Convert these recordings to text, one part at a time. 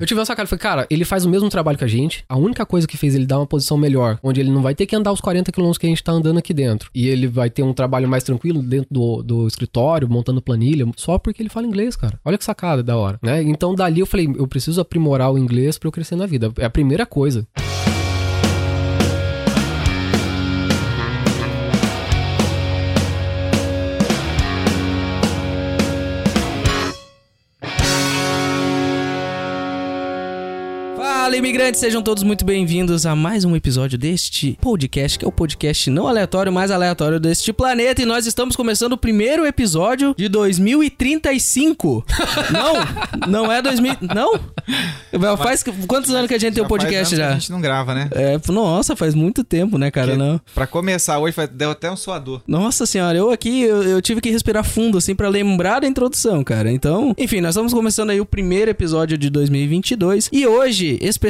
Eu tive uma sacada, falei, cara, ele faz o mesmo trabalho que a gente. A única coisa que fez ele dar uma posição melhor, onde ele não vai ter que andar os 40 quilômetros que a gente tá andando aqui dentro. E ele vai ter um trabalho mais tranquilo dentro do, do escritório, montando planilha, só porque ele fala inglês, cara. Olha que sacada da hora, né? Então dali eu falei, eu preciso aprimorar o inglês para eu crescer na vida. É a primeira coisa. Imigrantes, sejam todos muito bem-vindos a mais um episódio deste podcast, que é o podcast não aleatório, mais aleatório deste planeta. E nós estamos começando o primeiro episódio de 2035. não, não é 2000. Não? Faz quantos anos que a gente tem o podcast já? A gente não grava, né? É, nossa, faz muito tempo, né, cara? Porque Não. Pra começar hoje, deu até um suador. Nossa senhora, eu aqui, eu, eu tive que respirar fundo, assim, pra lembrar da introdução, cara. Então, enfim, nós estamos começando aí o primeiro episódio de 2022. E hoje, especialmente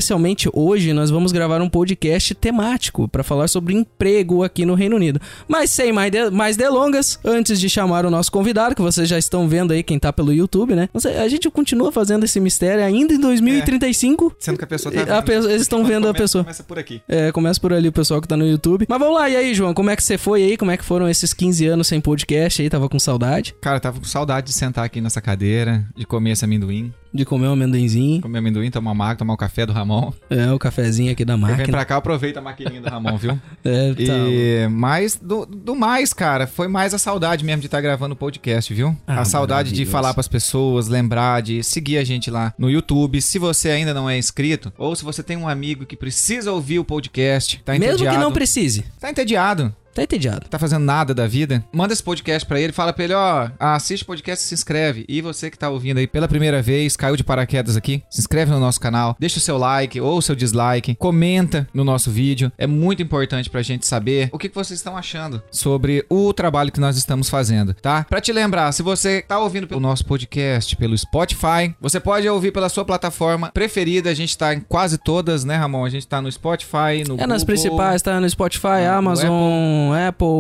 hoje, nós vamos gravar um podcast temático pra falar sobre emprego aqui no Reino Unido. Mas sem mais, de- mais delongas, antes de chamar o nosso convidado, que vocês já estão vendo aí, quem tá pelo YouTube, né? A gente continua fazendo esse mistério ainda em 2035. Sendo que a pessoa tá A vendo. pessoa- eles estão vendo a Começa- pessoa. Começa por aqui. É, começa por ali o pessoal que tá no YouTube. Mas vamos lá, e aí, João, como é que você foi aí? Como é que foram esses 15 anos sem podcast aí? Tava com saudade Cara, tava com saudade de sentar aqui nessa cadeira, de comer esse amendoim. de comer um amendoinzinho. Comer amendoim, tomar uma água, tomar o café do Ramon. É, o cafezinho aqui da Quem vem máquina. pra cá, aproveita a maquininha do Ramon, viu? É, tá. E, mas do, do mais, cara, foi mais a saudade mesmo de estar gravando o podcast, viu? Ah, a saudade de falar pras pessoas, lembrar de seguir a gente lá no YouTube. Se você ainda não é inscrito, ou se você tem um amigo que precisa ouvir o podcast, tá Mesmo entediado. que não precise. Tá entediado. Tá entediado. tá fazendo nada da vida, manda esse podcast pra ele, fala pra ele, ó, assiste o podcast e se inscreve. E você que tá ouvindo aí pela primeira vez, caiu de paraquedas aqui, se inscreve no nosso canal, deixa o seu like ou o seu dislike, comenta no nosso vídeo. É muito importante pra gente saber o que, que vocês estão achando sobre o trabalho que nós estamos fazendo, tá? Pra te lembrar, se você tá ouvindo o nosso podcast pelo Spotify, você pode ouvir pela sua plataforma preferida. A gente tá em quase todas, né, Ramon? A gente tá no Spotify, no É nas Google, principais, tá no Spotify, no Amazon, Apple.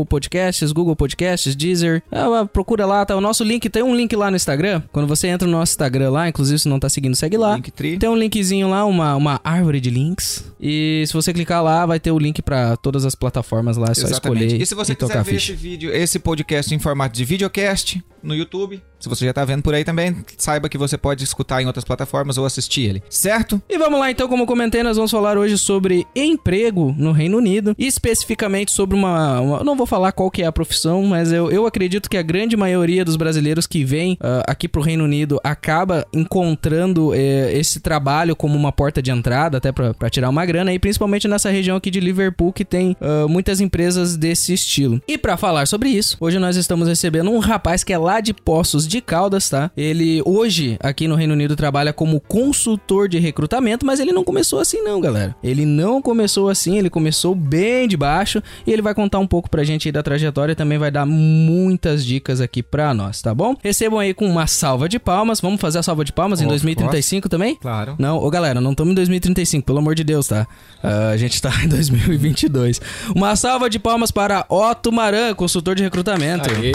Podcasts, Google Podcasts, Deezer. É, é, procura lá, tá? O nosso link, tem um link lá no Instagram. Quando você entra no nosso Instagram lá, inclusive se não tá seguindo, segue lá. Linktree. Tem um linkzinho lá, uma, uma árvore de links. E se você clicar lá, vai ter o link pra todas as plataformas lá. É só Exatamente. escolher E se você e quiser ver esse vídeo, esse podcast em formato de videocast no YouTube, se você já tá vendo por aí também, saiba que você pode escutar em outras plataformas ou assistir ele, certo? E vamos lá, então, como comentei, nós vamos falar hoje sobre emprego no Reino Unido. E especificamente sobre uma. Uma- não vou falar qual que é a profissão, mas eu, eu acredito que a grande maioria dos brasileiros que vêm ah, aqui pro Reino Unido acaba encontrando eh, esse trabalho como uma porta de entrada, até pra tirar uma grana, e principalmente nessa região aqui de Liverpool, que tem ah, muitas empresas desse estilo. E pra falar sobre isso, hoje nós estamos recebendo um rapaz que é lá de Poços de Caldas, tá? Ele hoje aqui no Reino Unido trabalha como consultor de recrutamento, mas ele não começou assim não, galera. Ele não começou assim, ele começou bem de baixo e ele vai contar um pouco pra gente aí da trajetória e também vai dar muitas dicas aqui pra nós, tá bom? Recebam aí com uma salva de palmas. Vamos fazer a salva de palmas em Of 2035 também? Claro. Não, ô galera, não estamos em 2035, pelo amor de Deus, tá? Ah, a gente tá em 2022. Uma salva de palmas para Otto Maran, consultor de recrutamento. Aê,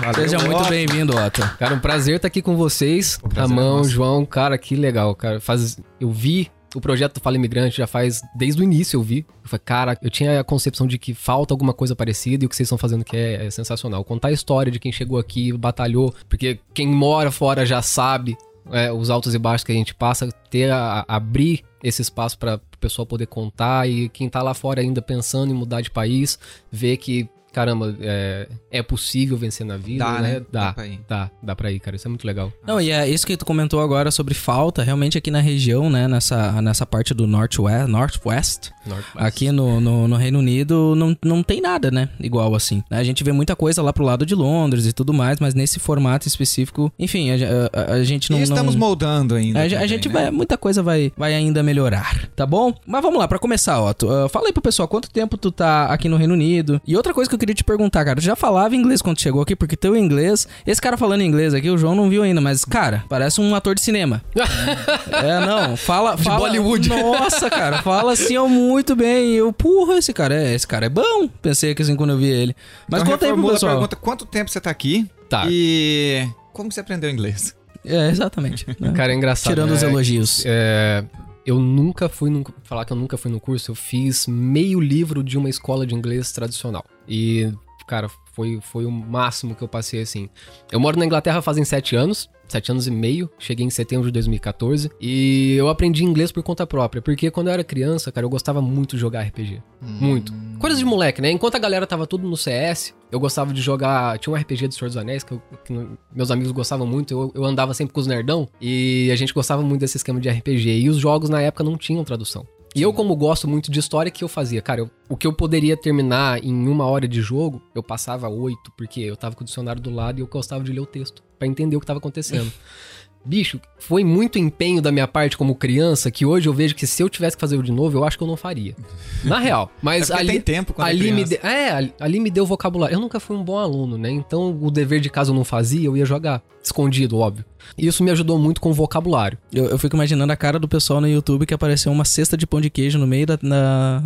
valeu, Seja muito Otto. bem-vindo, Otto. Cara, um prazer estar aqui com vocês. O prazer é Ramão, nosso. João, cara, que legal, cara. Faz, eu vi o projeto Fala Imigrante já faz desde o início eu vi. Eu falei, cara, eu tinha a concepção de que falta alguma coisa parecida e o que vocês estão fazendo que é, é sensacional. Contar a história de quem chegou aqui, batalhou, porque quem mora fora já sabe é, os altos e baixos que a gente passa, ter a, a- abrir esse espaço para o pessoal poder contar e quem tá lá fora ainda pensando em mudar de país, ver que caramba, é, é possível vencer na vida, Dá, né? né? Dá, Dá pra ir. dá, dá pra ir, cara. Isso é muito legal. Não, e é isso que tu comentou agora sobre falta, realmente aqui na região, né, nessa, nessa parte do Northwest, Northwest Norte- aqui no, no, no Reino Unido, não, não tem nada, né, igual assim. A gente vê muita coisa lá pro lado de Londres e tudo mais, mas nesse formato específico, enfim, a, a- a gente não... e estamos não... moldando ainda. A, a também, gente né? vai, muita coisa vai, vai ainda melhorar, tá bom? Mas vamos lá, pra começar, Otto. ah, fala aí pro pessoal quanto tempo tu tá aqui no Reino Unido. E outra coisa que eu queria te perguntar, cara, tu já falava inglês quando chegou aqui, porque teu inglês, esse cara falando inglês aqui, o João não viu ainda, mas cara, parece um ator de cinema. é, não, fala, fala Bollywood. Nossa, cara, fala assim ó, muito bem. E eu, porra, esse cara é, esse cara é bom. Pensei que assim quando eu vi ele. Mas Então conta aí pro pessoal. pergunta, quanto tempo você tá aqui? Tá. E como você aprendeu inglês? É, exatamente. né? Cara, é engraçado. Tirando os é, elogios. é, eu nunca fui no. Falar que eu nunca fui no curso, eu fiz meio livro de uma escola de inglês tradicional. E, cara, foi, foi o máximo que eu passei assim. Eu moro na Inglaterra fazem sete anos. Sete anos e meio, cheguei em setembro de 2014 e eu aprendi inglês por conta própria, porque quando eu era criança, cara, eu gostava muito de jogar RPG. Muito. Coisas de moleque, né? Enquanto a galera tava tudo no CS, eu gostava de jogar. Tinha um RPG do Senhor dos Anéis que, eu- que meus amigos gostavam muito. Eu, eu andava sempre com os nerdão e a gente gostava muito desse esquema de RPG. E os jogos na época não tinham tradução. E eu, como gosto muito de história, que eu fazia? Cara, eu- o que eu poderia terminar em uma hora de jogo, eu passava oito, porque eu tava com o dicionário do lado e eu gostava de ler o texto, pra entender o que tava acontecendo. Bicho, foi muito empenho da minha parte como criança que hoje eu vejo que se eu tivesse que fazer de novo, eu acho que eu não faria. Na real. Mas É ali, tem tempo quando é ali me criança. de- É, ali, ali me deu vocabulário. Eu nunca fui um bom aluno, né? Então o dever de casa eu não fazia, eu ia jogar. Escondido, óbvio. E isso me ajudou muito com o vocabulário. Eu, eu fico imaginando a cara do pessoal no YouTube que apareceu uma cesta de pão de queijo no meio da, na-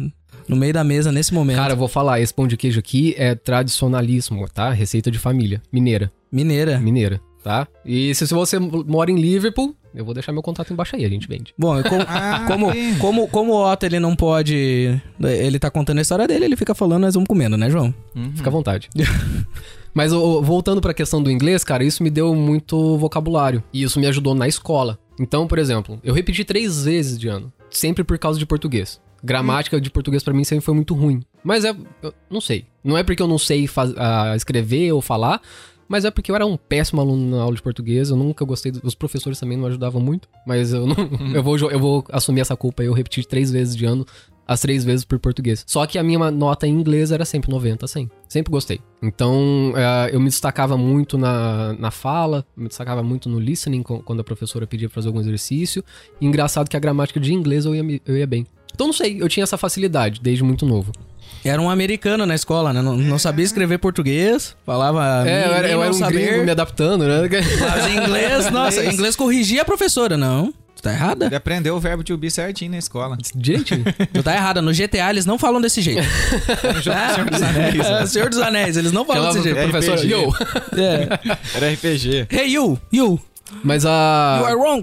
no meio da mesa nesse momento. Cara, eu vou falar, esse pão de queijo aqui é tradicionalíssimo, tá? Receita de família. Mineira. Mineira. Mineira, tá? E se, se você mora em Liverpool, eu vou deixar meu contato embaixo aí, a gente vende. Bom, como, Ah, como, como, como o Otto ele não pode. Ele tá contando a história dele, ele fica falando, nós vamos comendo, né, João? Uhum. Fica à vontade. Mas ô, voltando pra questão do inglês, cara, isso me deu muito vocabulário. E isso me ajudou na escola. Então, por exemplo, eu repeti três vezes de ano. Sempre por causa de português. Gramática de português pra mim sempre foi muito ruim. Mas é. eu não sei. Não é porque eu não sei faz- ah, escrever ou falar. Mas é porque eu era um péssimo aluno na aula de português. Eu nunca gostei. dos- Os professores também não ajudavam muito. Mas eu não. eu, vou, eu vou assumir essa culpa. Eu repeti três vezes de ano as três vezes por português. Só que a minha nota em inglês era sempre 90, 100. Sempre gostei. Então, eh, eu me destacava muito na, na fala, me destacava muito no listening, quando a professora pedia pra fazer algum exercício. E engraçado que a gramática de inglês eu ia, eu ia bem. Então, não sei, eu tinha essa facilidade desde muito novo. Era um americano na escola, né? Não, não sabia escrever português, falava. é, eu era, eu era um saber, gringo me adaptando, né? Mas inglês, nossa, em inglês corrigia a professora. Não, tu tá errada. Ele aprendeu o verbo to be certinho na escola. Direitinho. Tu tá errada. No GTA eles não falam desse jeito. No jogo do Senhor dos Anéis. É, Senhor dos Anéis, eles não falam desse jeito. professor, RPG. yo! É. Era RPG. Hey, you, you, Mas you a... are wrong.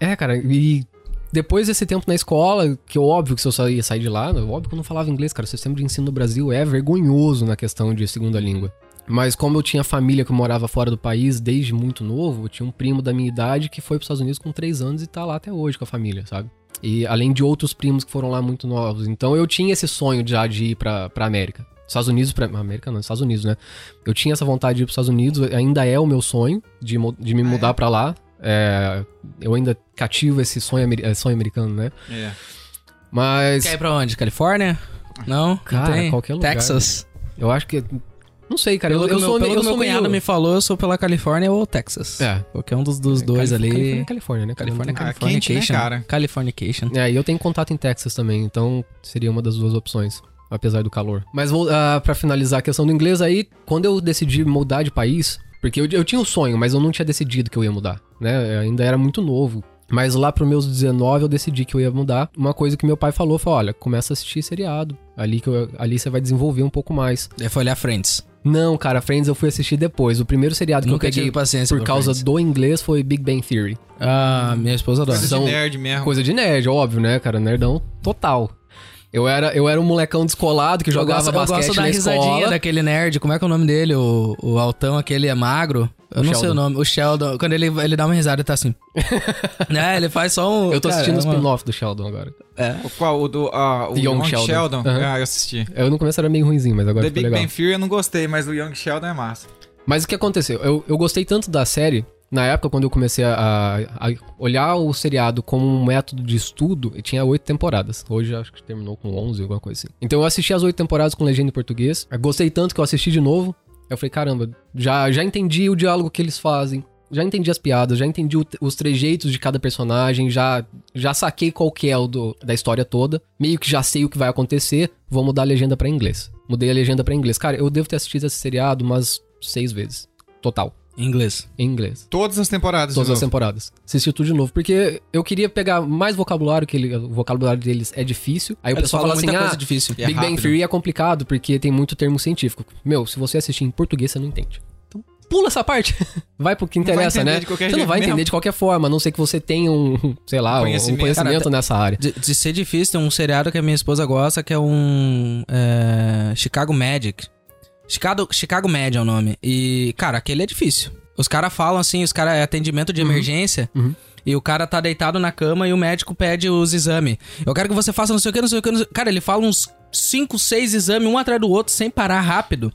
É, cara, e depois desse tempo na escola, que eu, óbvio que se eu sa- ia sair de lá, óbvio que eu não falava inglês, cara. O sistema de ensino no Brasil é vergonhoso na questão de segunda língua. Mas como eu tinha família que morava fora do país desde muito novo, eu tinha um primo da minha idade que foi pros Estados Unidos com 3 anos e tá lá até hoje com a família, sabe? E além de outros primos que foram lá muito novos. Então eu tinha esse sonho já de ir pra, pra América. Estados Unidos pra. América não, Estados Unidos, né? Eu tinha essa vontade de ir pros Estados Unidos, ainda é o meu sonho de, de me mudar pra lá. É, eu ainda cativo esse sonho, eh, sonho americano, né? É. Mas Quer ir pra onde? Califórnia? Não? Cara, não tem? qualquer lugar. Texas. eu acho que. Não sei, cara. Eu, Pelo que eu meu, sou, pelo eu meu sou meio... cunhado me falou, eu sou pela Califórnia ou Texas. É. Qualquer um dos, dos dois Calif- ali. Califórnia, é Califórnia, né? Califórnia, Ah, quente, né, Californication. cara? Californication. É, e eu tenho contato em Texas também, então seria uma das duas opções, apesar do calor. Mas vou ah, pra finalizar a questão do inglês aí, quando eu decidi mudar de país, porque eu, eu tinha um sonho, mas eu não tinha decidido que eu ia mudar, né? Eu ainda era muito novo. Mas lá pros meus 19 eu decidi que eu ia mudar. Uma coisa que meu pai falou foi: olha, começa a assistir seriado. Ali, que eu- ali você vai desenvolver um pouco mais. Daí foi olhar Friends. Não, cara, Friends eu fui assistir depois. O primeiro seriado que Nunca eu peguei paciência por causa Friends. do inglês foi Big Bang Theory. Ah, minha esposa adora. Coisa São- de nerd mesmo. Coisa de nerd, óbvio, né, cara? Nerdão total. Eu era, eu era um molecão descolado que Eu jogava gosto, eu basquete gosto da na risadinha escola. daquele nerd. Como é que é o nome dele? O, o altão, aquele é magro. Eu O não sei o Sheldon. nome. O Sheldon. Quando ele, ele dá uma risada, ele tá assim. é, ele faz só um. Eu tô cara, assistindo o é uma- spin-off do Sheldon agora. É. O qual? O do. ah, o Young Young, Sheldon. Sheldon? Aham. Ah, eu assisti. Eu no começo era meio ruimzinho, mas agora The ficou Big legal. Bang Theory eu não gostei, mas o Young Sheldon é massa. Mas o que aconteceu? Eu, eu gostei tanto da série, na época quando eu comecei a, a olhar o seriado como um método de estudo, e tinha oito temporadas. Hoje acho que terminou com 11, alguma coisa assim. Então eu assisti as oito temporadas com legenda em português. Eu gostei tanto que eu assisti de novo. Eu falei, caramba, já, já entendi o diálogo que eles fazem. Já entendi as piadas, já entendi o- os trejeitos de cada personagem, já, já saquei qual que é o do- da história toda. Meio que já sei o que vai acontecer, vou mudar a legenda pra inglês. Mudei a legenda pra inglês. Cara, eu devo ter assistido esse seriado umas seis vezes. Total. Em inglês. Em inglês. Todas as temporadas. Todas de as temporadas. Assisti tudo de novo. Porque eu queria pegar mais vocabulário, que ele- o vocabulário deles é difícil. Aí o Eles pessoal falam fala assim, muita ah, coisa difícil. E é Big Bang. Theory é complicado porque tem muito termo científico. Meu, se você assistir em português, você não entende. Então, pula essa parte. Vai pro que interessa, né? Você não vai entender mesmo. de qualquer forma, a não ser que você tenha um, sei lá, um Conhecimento. conhecimento, Cara, nessa área. De, de ser difícil, tem um seriado que a minha esposa gosta, que é um. é, Chicago Magic. Chicago, Chicago Med é o nome. E, cara, aquele é difícil. Os caras falam assim, os caras é atendimento de emergência. Uhum. E o cara tá deitado na cama e o médico pede os exames. Eu quero que você faça não sei o que, não sei o que. Não sei... Cara, ele fala uns 5, 6 exames, um atrás do outro, sem parar rápido.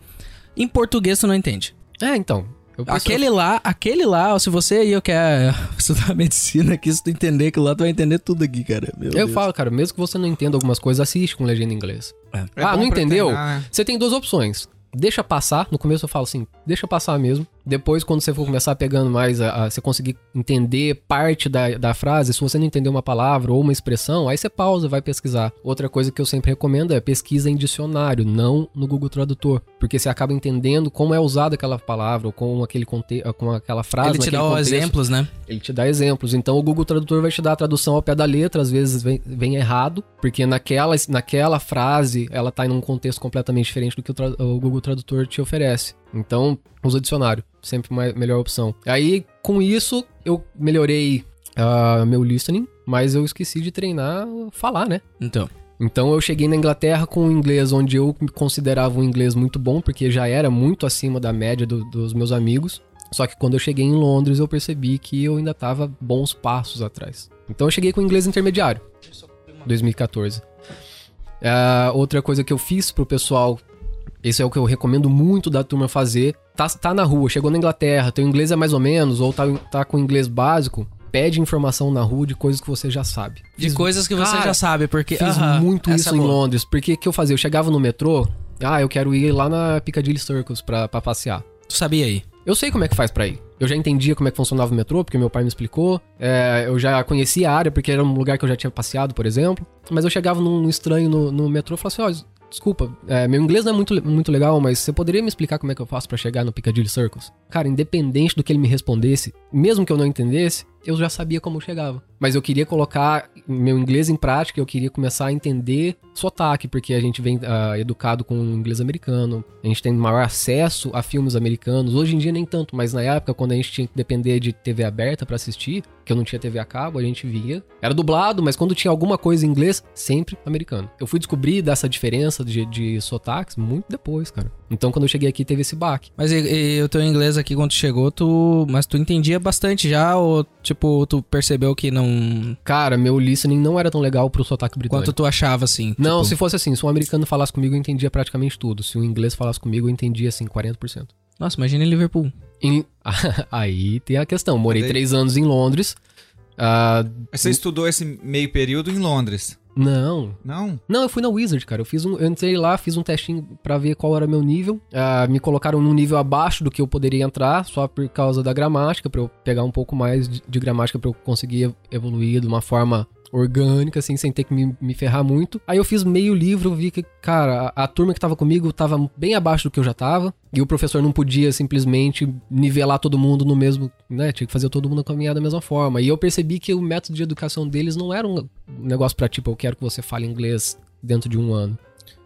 Em português tu não entende. É, então. Eu Aquele lá, aquele lá, se você aí eu quer estudar medicina aqui, se tu entender aquilo lá, tu vai entender tudo aqui, cara. Meu Eu Deus. falo, cara, mesmo que você não entenda algumas coisas, assiste com legenda em inglês. É ah, bom não entendeu? treinar, né? Você tem duas opções. Deixa passar. No começo eu falo assim, deixa passar mesmo. Depois, quando você for começar pegando mais, a, a- você conseguir entender parte da, da frase, se você não entender uma palavra ou uma expressão, aí você pausa, vai pesquisar. Outra coisa que eu sempre recomendo é pesquisa em dicionário, não no Google Tradutor. Porque você acaba entendendo como é usada aquela palavra ou com, aquele conte com aquela frase. Ele te dá contexto. exemplos, né? Ele te dá exemplos. Então o Google Tradutor vai te dar a tradução ao pé da letra, às vezes vem, vem errado, porque naquela, naquela frase ela tá em um contexto completamente diferente do que o, o Google Tradutor te oferece. Então, usa dicionário, sempre uma melhor opção. Aí, com isso, eu melhorei ah, meu listening, mas eu esqueci de treinar falar, né? Então. Então eu cheguei na Inglaterra com um inglês onde eu me considerava um inglês muito bom, porque já era muito acima da média do- dos meus amigos. Só que quando eu cheguei em Londres eu percebi que eu ainda tava bons passos atrás. Então eu cheguei com inglês intermediário, 2014. Ah, outra coisa que eu fiz pro pessoal, esse é o que eu recomendo muito da turma fazer, tá, tá na rua, chegou na Inglaterra, teu inglês é mais ou menos, ou tá, tá com inglês básico, pede informação na rua de coisas que você já sabe. De Fiz coisas que você Cara, já sabe, porque. Fiz Aham, muito essa isso é em. Londres. Porque que eu fazia? Eu chegava no metrô, ah, eu quero ir lá na Piccadilly Circus pra, pra passear. Tu sabia aí? Eu sei como é que faz pra ir. Eu já entendia como é que funcionava o metrô, porque meu pai me explicou. É, eu já conhecia a área, porque era um lugar que eu já tinha passeado, por exemplo. Mas eu chegava num estranho no, no metrô e falava assim, ó, desculpa, é, meu inglês não é muito, muito legal, mas você poderia me explicar como é que eu faço pra chegar no Piccadilly Circus? Cara, independente do que ele me respondesse, mesmo que eu não entendesse, eu já sabia como eu chegava. Mas eu queria colocar meu inglês em prática, eu queria começar a entender sotaque, porque a gente vem ah, educado com inglês americano, a gente tem maior acesso a filmes americanos. Hoje em dia nem tanto, mas na época, quando a gente tinha que depender de TV aberta pra assistir, que eu não tinha TV a cabo, a gente via. Era dublado, mas quando tinha alguma coisa em inglês, sempre americano. Eu fui descobrir dessa diferença de, de sotaques muito depois, cara. Então quando eu cheguei aqui, teve esse baque. Mas e, e o teu inglês aqui, quando tu chegou, tu. Mas tu entendia bastante já? Ou, tipo, tu percebeu que não. Cara, meu listening não era tão legal pro sotaque britânico. Quanto tu achava, assim? Não, tipo... se fosse assim, se um americano falasse comigo, eu entendia praticamente tudo. Se um inglês falasse comigo, eu entendia assim, 40%. Nossa, imagina em Liverpool. Em- Aí tem a questão. Morei Daí- três anos em Londres. Ah, Você estudou esse meio período em Londres? não. Não? Não, eu fui na Wizard, cara. Eu fiz um, eu entrei lá, fiz um testinho pra ver qual era meu nível. Ah, me colocaram num nível abaixo do que eu poderia entrar, só por causa da gramática, pra eu pegar um pouco mais de, de gramática pra eu conseguir evoluir de uma forma orgânica, assim, sem ter que me, me ferrar muito. Aí eu fiz meio livro, vi que, cara, a, a turma que tava comigo tava bem abaixo do que eu já tava. E o professor não podia simplesmente nivelar todo mundo no mesmo, né? Tinha que fazer todo mundo caminhar da mesma forma. E eu percebi que o método de educação deles não era um negócio pra tipo, eu quero que você fale inglês dentro de um ano.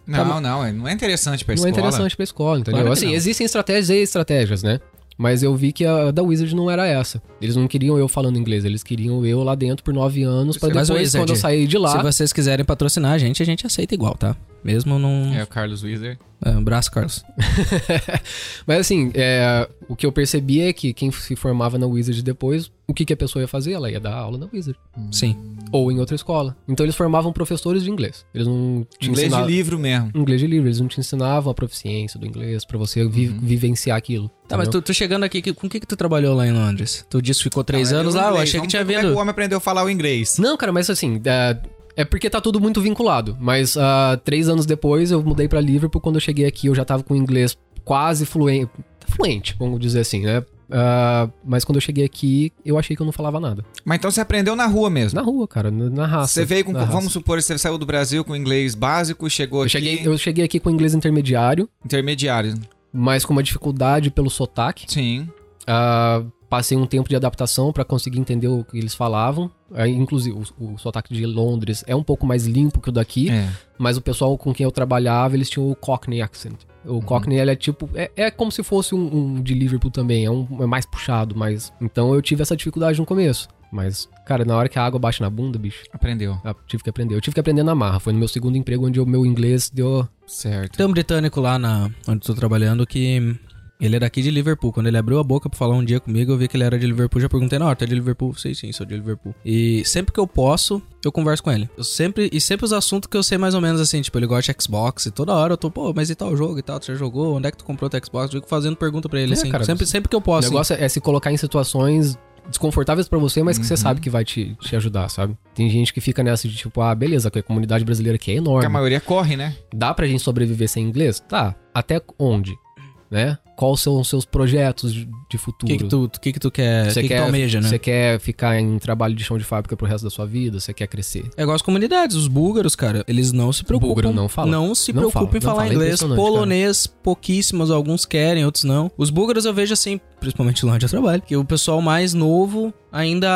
Não, não, é- não é interessante pra não escola. é interessante pra escola, entendeu? Claro assim, não. existem estratégias e estratégias, né? Mas eu vi que a da Wizard não era essa. Eles não queriam eu falando inglês, eles queriam eu lá dentro por nove anos, o depois, Wizard, quando eu sair de lá... Se vocês quiserem patrocinar a gente, a gente aceita igual, tá? Mesmo num. É o Carlos Wizard. É, um abraço, Carlos. Mas assim, é, o que eu percebi é que quem se formava na Wizard depois, o que, que a pessoa ia fazer? Ela ia dar aula na Wizard. Sim. Ou em outra escola. Então eles formavam professores de inglês. Eles não te Inglês de ensinavam- livro mesmo. Inglês de livro, eles não te ensinavam a proficiência do inglês pra você vi- vivenciar aquilo. Tá, mas entendeu? tu, tu chegando aqui, com o que, que tu trabalhou lá em Londres? Tu disse que ficou três Não, é anos lá, eu achei que tinha ver como é que vindo. o homem aprendeu a falar o inglês. Não, cara, mas assim, é, é porque tá tudo muito vinculado. Mas ah, três anos depois eu mudei pra Liverpool. Quando eu cheguei aqui, eu já tava com inglês quase fluente. Fluente, vamos dizer assim, né? Ah, mas quando eu cheguei aqui, eu achei que eu não falava nada. Mas então você aprendeu na rua mesmo. Na rua, cara, na, raça. Você veio com. raça. Vamos supor, você saiu do Brasil com inglês básico, chegou Eu aqui. cheguei, eu cheguei aqui com inglês intermediário, Intermediário. mas com uma dificuldade pelo sotaque. Sim. Ah, Passei um tempo de adaptação pra conseguir entender o que eles falavam. Aí, inclusive, o, o sotaque de Londres é um pouco mais limpo que o daqui, É. mas o pessoal com quem eu trabalhava, eles tinham o Cockney accent. O Cockney, ele é tipo. É, é como se fosse um, um de Liverpool também. É, um, é mais puxado, mas. Então eu tive essa dificuldade no começo. Mas, cara, na hora que a água bate na bunda, bicho, Aprendeu. eu tive que aprender. Eu tive que aprender na marra. Foi no meu segundo emprego onde o meu inglês deu. Certo. Tem um britânico lá na, onde eu tô trabalhando que. Ele é daqui de Liverpool. Quando ele abriu a boca pra falar um dia comigo, eu vi que ele era de Liverpool. Já perguntei, não, tu é de Liverpool? Sei sim, sou de Liverpool. E sempre que eu posso, eu converso com ele. Eu sempre, e sempre os assuntos que eu sei mais ou menos assim, tipo, ele gosta de Xbox e toda hora eu tô, pô, mas e tal jogo e tal? Tu já jogou? Onde é que tu comprou teu Xbox? Eu fico fazendo pergunta pra ele, É, assim. cara, sempre, sempre que eu O posso. assim. negócio é se colocar em situações desconfortáveis pra você, mas que você Uhum. sabe que vai te, te ajudar, sabe? Tem gente que fica nessa de tipo, ah, beleza, que a comunidade brasileira aqui é Porque a enorme. maioria corre, né? Dá pra gente sobreviver sem inglês? Tá. Até onde? Né? Quais são os seus projetos de, de O futuro? que que tu, o que que tu quer, Você que, que quer, tu almeja, né? Você quer ficar em trabalho de chão de fábrica pro resto da sua vida? Você quer crescer? É igual as comunidades, os búlgaros, cara, eles não se preocupam. búlgaro não fala. Não se Não preocupam fala, em falar fala, é inglês. Polonês, pouquíssimos, alguns querem, outros não. Os búlgaros eu vejo assim, principalmente lá onde eu trabalho, que o pessoal mais novo ainda.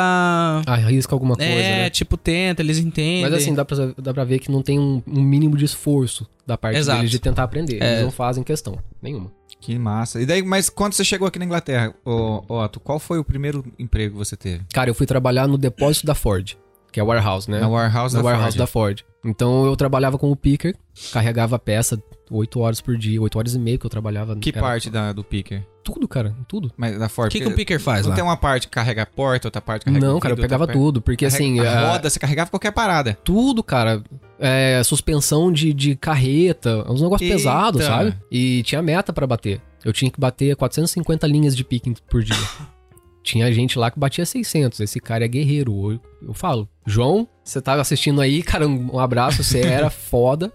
Arrisca alguma coisa, é, né? tipo, tenta, eles entendem. Mas assim, dá pra, dá pra ver que não tem um, um mínimo de esforço da parte Exato. deles de tentar aprender. É. Eles não fazem questão nenhuma. Que massa. E daí, mas quando você chegou aqui na Inglaterra, ô, ô, Otto, qual foi o primeiro emprego que você teve? Cara, eu fui trabalhar no depósito da Ford, que é warehouse, né? Na warehouse Na da warehouse Ford. da Ford. Então eu trabalhava como picker, carregava peça 8 horas por dia, 8 horas e meia que eu trabalhava. Que Era parte da, do picker? Tudo, cara, tudo. Mas da O Ford? que, que porque o picker faz Não lá? tem uma parte que carrega a porta, outra parte que carrega Não, o cara, eu vidro, pegava tudo, porque assim, Carrega- a- a roda, você carregava qualquer parada. tudo, cara, é, suspensão de, de carreta, uns negócios pesados, sabe? E tinha meta pra bater. Eu tinha que bater 450 linhas de picking por dia. tinha gente lá que batia 600. Esse cara é guerreiro. Eu, eu falo, João, você tava assistindo aí, cara, um abraço, você era foda.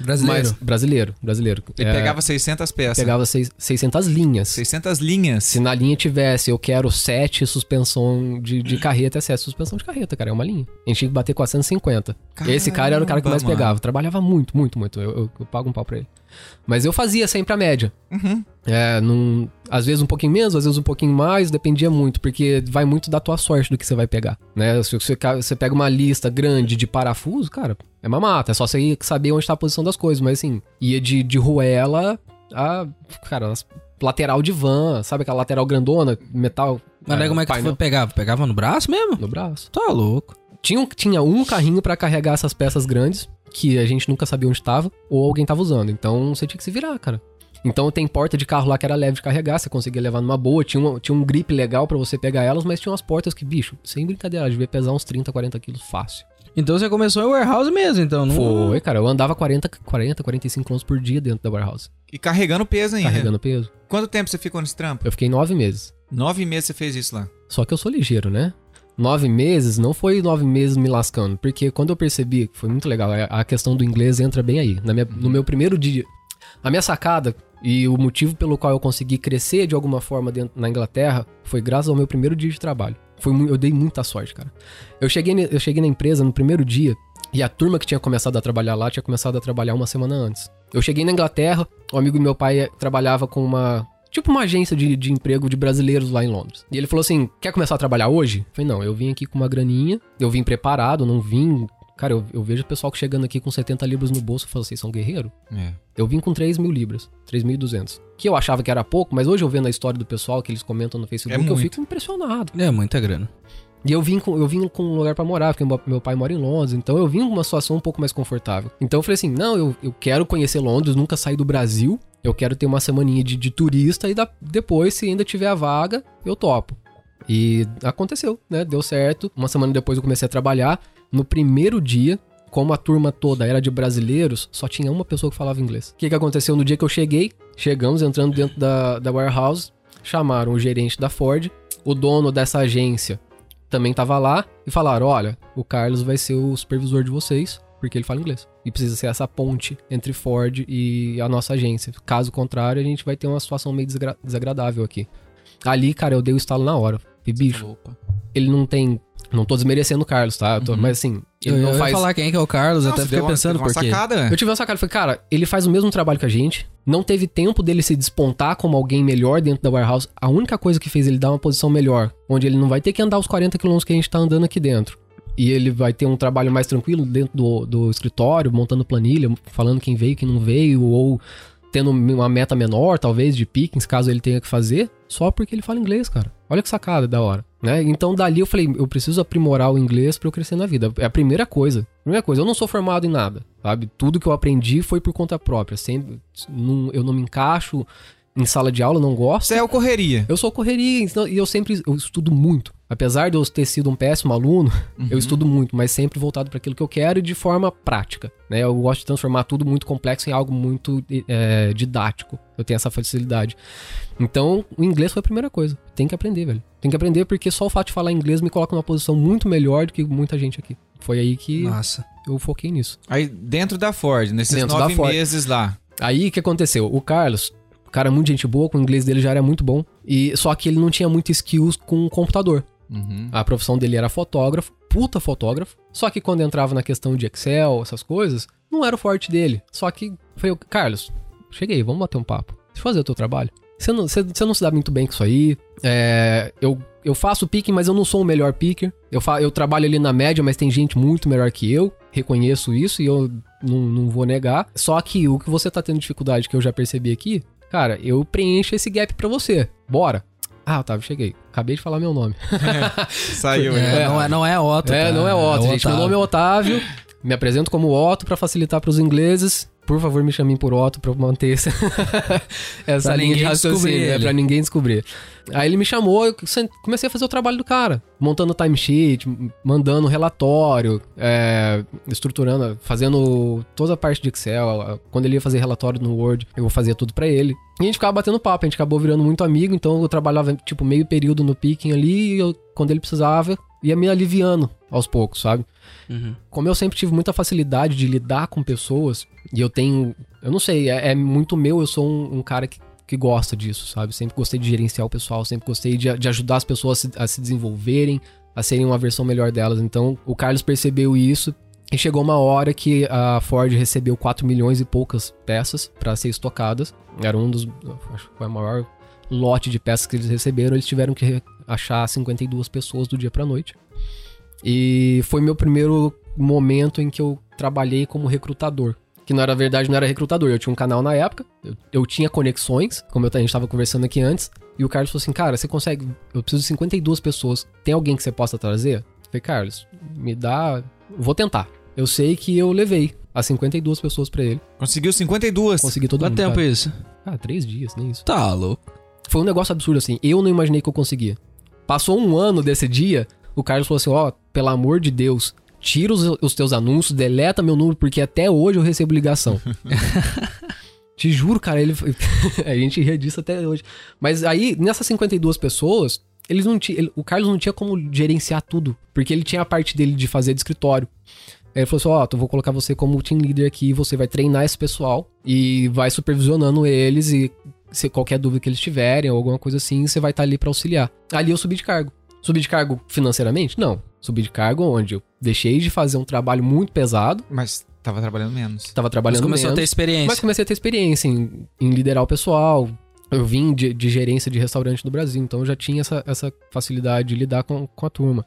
Brasileiro. Mas brasileiro, brasileiro. Ele É, pegava 600 peças. pegava seis- 600 linhas. 600 linhas. Se na linha tivesse, eu quero 7 suspensão de, de carreta, é 7 suspensão de carreta, cara, é uma linha. A gente tinha que bater 450. Esse cara era o cara que mais Caramba, pegava. Trabalhava muito, muito, muito. Eu, eu- eu pago um pau pra ele. Mas eu fazia sempre a média. Uhum. É, num, às vezes um pouquinho menos, às vezes um pouquinho mais, dependia muito, porque vai muito da tua sorte do que você vai pegar, né? Se você, você pega uma lista grande de parafuso, cara, é uma mata, é só você saber onde tá a posição das coisas, mas assim, ia de, de ruela a, cara, lateral de van, sabe aquela lateral grandona, metal... Mas daí como é que tu painel foi pegava? Pegava no braço mesmo? No braço. Tá louco. Tinha, um- tinha um carrinho pra carregar essas peças grandes, que a gente nunca sabia onde tava, ou alguém tava usando. Então você tinha que se virar, cara. Então tem porta de carro lá que era leve de carregar, você conseguia levar numa boa, tinha, uma, tinha um grip legal pra você pegar elas, mas tinha umas portas que, bicho, sem brincadeira, devia pesar uns 30, 40 quilos fácil. Então você começou em warehouse mesmo, então. Não... Foi, cara, eu andava 40, 40, 45 km por dia dentro da warehouse, E carregando peso ainda. carregando peso. Quanto tempo você ficou nesse trampo? Eu fiquei nove meses. Nove meses você fez isso lá. Só que eu sou ligeiro, né? Nove meses não foi nove meses me lascando, porque quando eu percebi, foi muito legal, a a questão do inglês entra bem aí. Na minha- no meu primeiro dia, a minha sacada e o motivo pelo qual eu consegui crescer de alguma forma dentro, na Inglaterra foi graças ao meu primeiro dia de trabalho. Foi, eu dei muita sorte, cara. Eu cheguei, eu cheguei na empresa no primeiro dia e a turma que tinha começado a trabalhar lá tinha começado a trabalhar uma semana antes. Eu cheguei na Inglaterra, um amigo do meu pai eh, trabalhava com uma. Tipo uma agência de, de emprego de brasileiros lá em Londres. E ele falou assim: quer começar a trabalhar hoje? Eu falei, não, eu vim aqui com uma graninha, eu vim preparado, não vim. Cara, eu, eu vejo o pessoal chegando aqui com 70 libras no bolso e falo, vocês são guerreiro? É. Eu vim com 3 mil libras, 3.200. Que eu achava que era pouco, mas hoje eu vendo a história do pessoal que eles comentam no Facebook, É eu fico impressionado. É muita grana. E eu vim com, eu vim com um lugar pra morar, porque meu- pai mora em Londres, então eu vim com uma situação um pouco mais confortável. Então eu falei assim: não, eu, eu quero conhecer Londres, nunca sair do Brasil, eu quero ter uma semaninha de, de turista e da- depois, se ainda tiver a vaga, eu topo. E aconteceu, né? Deu certo. Uma semana depois eu comecei a trabalhar. No primeiro dia, como a turma toda era de brasileiros, só tinha uma pessoa que falava inglês. O que, que aconteceu no dia que eu cheguei? Chegamos entrando dentro da, da warehouse, chamaram o gerente da Ford, o dono dessa agência também tava lá e falaram: olha, o Carlos vai ser o supervisor de vocês, porque ele fala inglês. E precisa ser essa ponte entre Ford e a nossa agência. Caso contrário, a gente vai ter uma situação meio desagra- desagradável aqui. Ali, cara, eu dei o estalo na hora. E, bicho, Opa. ele não tem. Não tô desmerecendo o Carlos, tá? Eu tô- Mas assim, ele eu não eu faz. ia falar quem é que é o Carlos, Nossa, até fiquei uma- pensando uma por quê. sacada. Eu tive uma sacada, eu falei, cara, ele faz o mesmo trabalho que a gente, não teve tempo dele se despontar como alguém melhor dentro da warehouse. A única coisa que fez ele dar uma posição melhor, onde ele não vai ter que andar os 40 km que a gente tá andando aqui dentro. E ele vai ter um trabalho mais tranquilo dentro do, do escritório, montando planilha, falando quem veio, quem não veio, ou tendo uma meta menor, talvez, de pickings, caso ele tenha que fazer, só porque ele fala inglês, cara. Olha que sacada da hora. Né? Então dali eu falei, eu preciso aprimorar o inglês para eu crescer na vida. É a primeira coisa. Primeira coisa, eu não sou formado em nada, sabe? Tudo que eu aprendi foi por conta própria. Sempre, não, eu não me encaixo em sala de aula, não gosto. Você é o correria. Eu sou correria então, e eu sempre eu estudo muito. Apesar de eu ter sido um péssimo aluno, uhum. eu estudo muito, mas sempre voltado para aquilo que eu quero e de forma prática. Né? Eu gosto de transformar tudo muito complexo em algo muito é, didático. Eu tenho essa facilidade. Então, o inglês foi a primeira coisa. Tem que aprender, velho. Tem que aprender porque só o fato de falar inglês me coloca numa posição muito melhor do que muita gente aqui. Foi aí que Nossa. eu foquei nisso. Aí, dentro da Ford, nesses dentro nove meses lá. Aí, o que aconteceu? O Carlos, cara muito gente boa, com o inglês dele já era muito bom. E Só que ele não tinha muito skills com o computador. Uhum. A profissão dele era fotógrafo, puta fotógrafo. Só que quando entrava na questão de Excel, essas coisas, não era o forte dele. Só que foi Carlos, cheguei, vamos bater um papo. Deixa eu fazer o teu trabalho. Você não, você, você não se dá muito bem com isso aí. É, eu, eu faço picking, mas eu não sou o melhor picker. Eu, fa, eu trabalho ali na média, mas tem gente muito melhor que eu. Reconheço isso e eu não, não vou negar. Só que o que você tá tendo dificuldade, que eu já percebi aqui, cara, eu preencho esse gap para você. Bora. Ah, Otávio, cheguei. Acabei de falar meu nome. Saiu, é, é, Não é, não é Otto. É, tá? não é Otto, é gente. Otávio. Meu nome é Otávio. Me apresento como Otto para facilitar para os ingleses. Por favor, me chamem por Otto pra manter essa, essa pra linha de raciocínio, é, pra ninguém descobrir. Aí ele me chamou, eu comecei a fazer o trabalho do cara. Montando timesheet, mandando relatório, é, estruturando, fazendo toda a parte de Excel. Quando ele ia fazer relatório no Word, eu fazia tudo para ele. E a gente ficava batendo papo, a gente acabou virando muito amigo, então eu trabalhava tipo meio período no Picking ali, e eu, quando ele precisava, ia me aliviando aos poucos, sabe? Uhum. Como eu sempre tive muita facilidade de lidar com pessoas, e eu tenho. Eu não sei, é, é muito meu, eu sou um, um, cara que, que gosta disso, sabe? Sempre gostei de gerenciar o pessoal, sempre gostei de, de ajudar as pessoas a se, a se desenvolverem, a serem uma versão melhor delas. Então, o Carlos percebeu isso e chegou uma hora que a Ford recebeu 4 milhões e poucas peças para ser estocadas. Era um dos. Acho que foi o maior lote de peças que eles receberam. Eles tiveram que achar 52 pessoas do dia pra noite. E foi meu primeiro momento em que eu trabalhei como recrutador. Que na verdade não era recrutador, eu tinha um canal na época, eu, eu tinha conexões, como a gente estava conversando aqui antes, e o Carlos falou assim: Cara, você consegue. Eu preciso de 52 pessoas. Tem alguém que você possa trazer? Eu falei, Carlos, me dá. Vou tentar. Eu sei que eu levei as 52 pessoas para ele. Conseguiu 52? Consegui todo Quanto mundo. tempo cara. isso? Ah, três dias, nem isso. Tá louco. Foi um negócio absurdo assim. Eu não imaginei que eu conseguia. Passou um ano desse dia, o Carlos falou assim: Ó, oh, pelo amor de Deus, tira os, os, teus anúncios, deleta meu número, porque até hoje eu recebo ligação. Te juro, cara, ele. a gente ria disso até hoje. Mas aí, nessas 52 pessoas, eles não tinha, ele, o Carlos não tinha como gerenciar tudo. Porque ele tinha a parte dele de fazer de escritório. Aí ele falou assim: Ó, oh, vou colocar você como team leader aqui, você vai treinar esse pessoal e vai supervisionando eles e se qualquer dúvida que eles tiverem ou alguma coisa assim, você vai estar tá ali para auxiliar. Ali eu subi de cargo. Subi de cargo financeiramente? Não. Subi de cargo onde eu deixei de fazer um trabalho muito pesado. Mas tava trabalhando menos. Tava trabalhando mas começou menos. a ter experiência. Mas comecei a ter experiência em, em liderar o pessoal. Eu vim de, de, gerência de restaurante do Brasil, então eu já tinha essa, essa facilidade de lidar com, com a turma.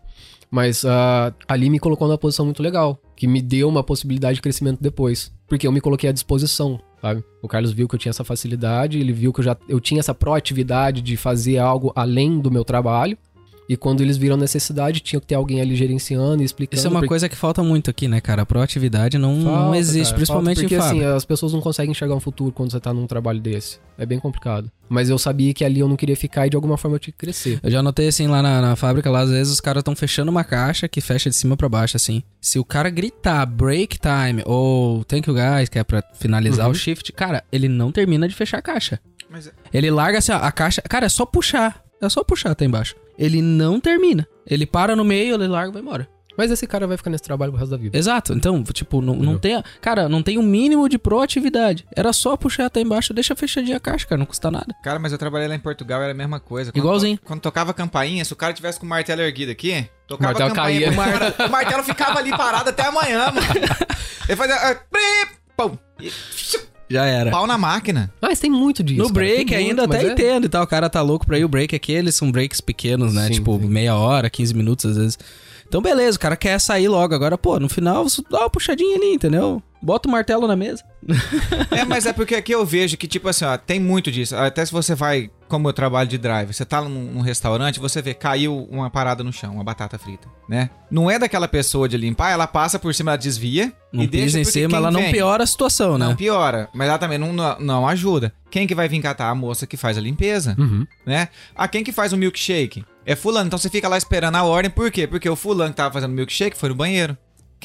Mas uh, ali me colocou numa posição muito legal, que me deu uma possibilidade de crescimento depois. Porque eu me coloquei à disposição, sabe? O Carlos viu que eu tinha essa facilidade, ele viu que eu já eu tinha essa proatividade de fazer algo além do meu trabalho. E quando eles viram necessidade, tinha que ter alguém ali gerenciando e explicando. Isso é uma porque... coisa que falta muito aqui, né, cara? A proatividade não, falta, não existe, cara, principalmente falta porque, em fábrica. assim, as pessoas não conseguem enxergar um futuro quando você tá num trabalho desse. É bem complicado. Mas eu sabia que ali eu não queria ficar e de alguma forma eu tinha que crescer. Eu já notei assim lá na, na fábrica, lá às vezes os caras estão fechando uma caixa que fecha de cima para baixo, assim. Se o cara gritar break time ou thank you guys, que é pra finalizar uhum. o shift, cara, ele não termina de fechar a caixa. Mas... É ele larga assim, ó, a caixa. Cara, é só puxar. É só puxar até embaixo. Ele não termina. Ele para no meio, ele larga e vai embora. Mas esse cara vai ficar nesse trabalho pro resto da vida. Exato. Então, tipo, não, não tem. Cara, não tem o um mínimo de proatividade. Era só puxar até embaixo, deixa fechadinha a caixa, cara. Não custa nada. Cara, mas eu trabalhei lá em Portugal, era a mesma coisa. Quando Igualzinho. To, quando tocava a campainha, se o cara tivesse com o martelo erguido aqui, tocava martelo a campainha. Caía. O, mar, o, martelo ficava ali parado até amanhã, mano. Ele fazia. Uh, pum, e, Já era. Pau na máquina. Mas tem muito disso. No cara, break tem ainda muito, até é- entendo e tal. O cara tá louco pra ir. O break aqui, eles são breaks pequenos, né? Sim, tipo, sim. meia hora, 15 minutos às vezes. Então, beleza, o cara quer sair logo. Agora, pô, no final, dá uma puxadinha ali, entendeu? Bota o martelo na mesa. É, mas é porque aqui eu vejo que, tipo assim, ó, tem muito disso. Até se você vai, como eu trabalho de drive, você tá num, num restaurante, você vê, caiu uma parada no chão, uma batata frita, né? Não é daquela pessoa de limpar, ela passa por cima, ela desvia Não e pisa em cima, ela não vem- piora a situação, né? Não piora, mas ela também não, não, não ajuda. Quem que vai vir catar? A moça que faz a limpeza, Uhum. né? Ah, quem que faz o milkshake? É fulano, então você fica lá esperando a ordem, por quê? Porque o fulano que tava fazendo milkshake foi no banheiro.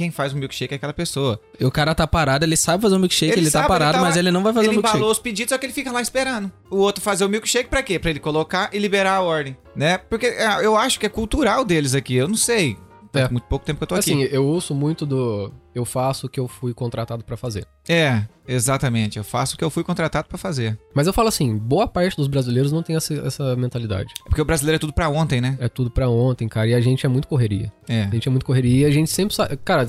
Quem faz o milkshake é aquela pessoa. E o cara tá parado, ele sabe fazer um milkshake, ele, tá sabe, parado, tá mas lá- ele não vai fazer Ele um milkshake. embalou os pedidos, só que ele fica lá esperando. O outro fazer o milkshake pra quê? Pra ele colocar e liberar a ordem, né? Porque é, eu acho que é cultural deles aqui, eu não sei. É. muito pouco tempo que eu tô Assim, aqui. eu ouço muito do. Eu faço o que eu fui contratado pra fazer. É, exatamente. Eu faço o que eu fui contratado pra fazer. Mas eu falo assim, boa parte dos brasileiros não tem essa, essa mentalidade. Porque o brasileiro é tudo pra ontem, né? É tudo pra ontem, cara. E a gente é muito correria. É. A gente é muito correria e a gente sempre sabe. Cara,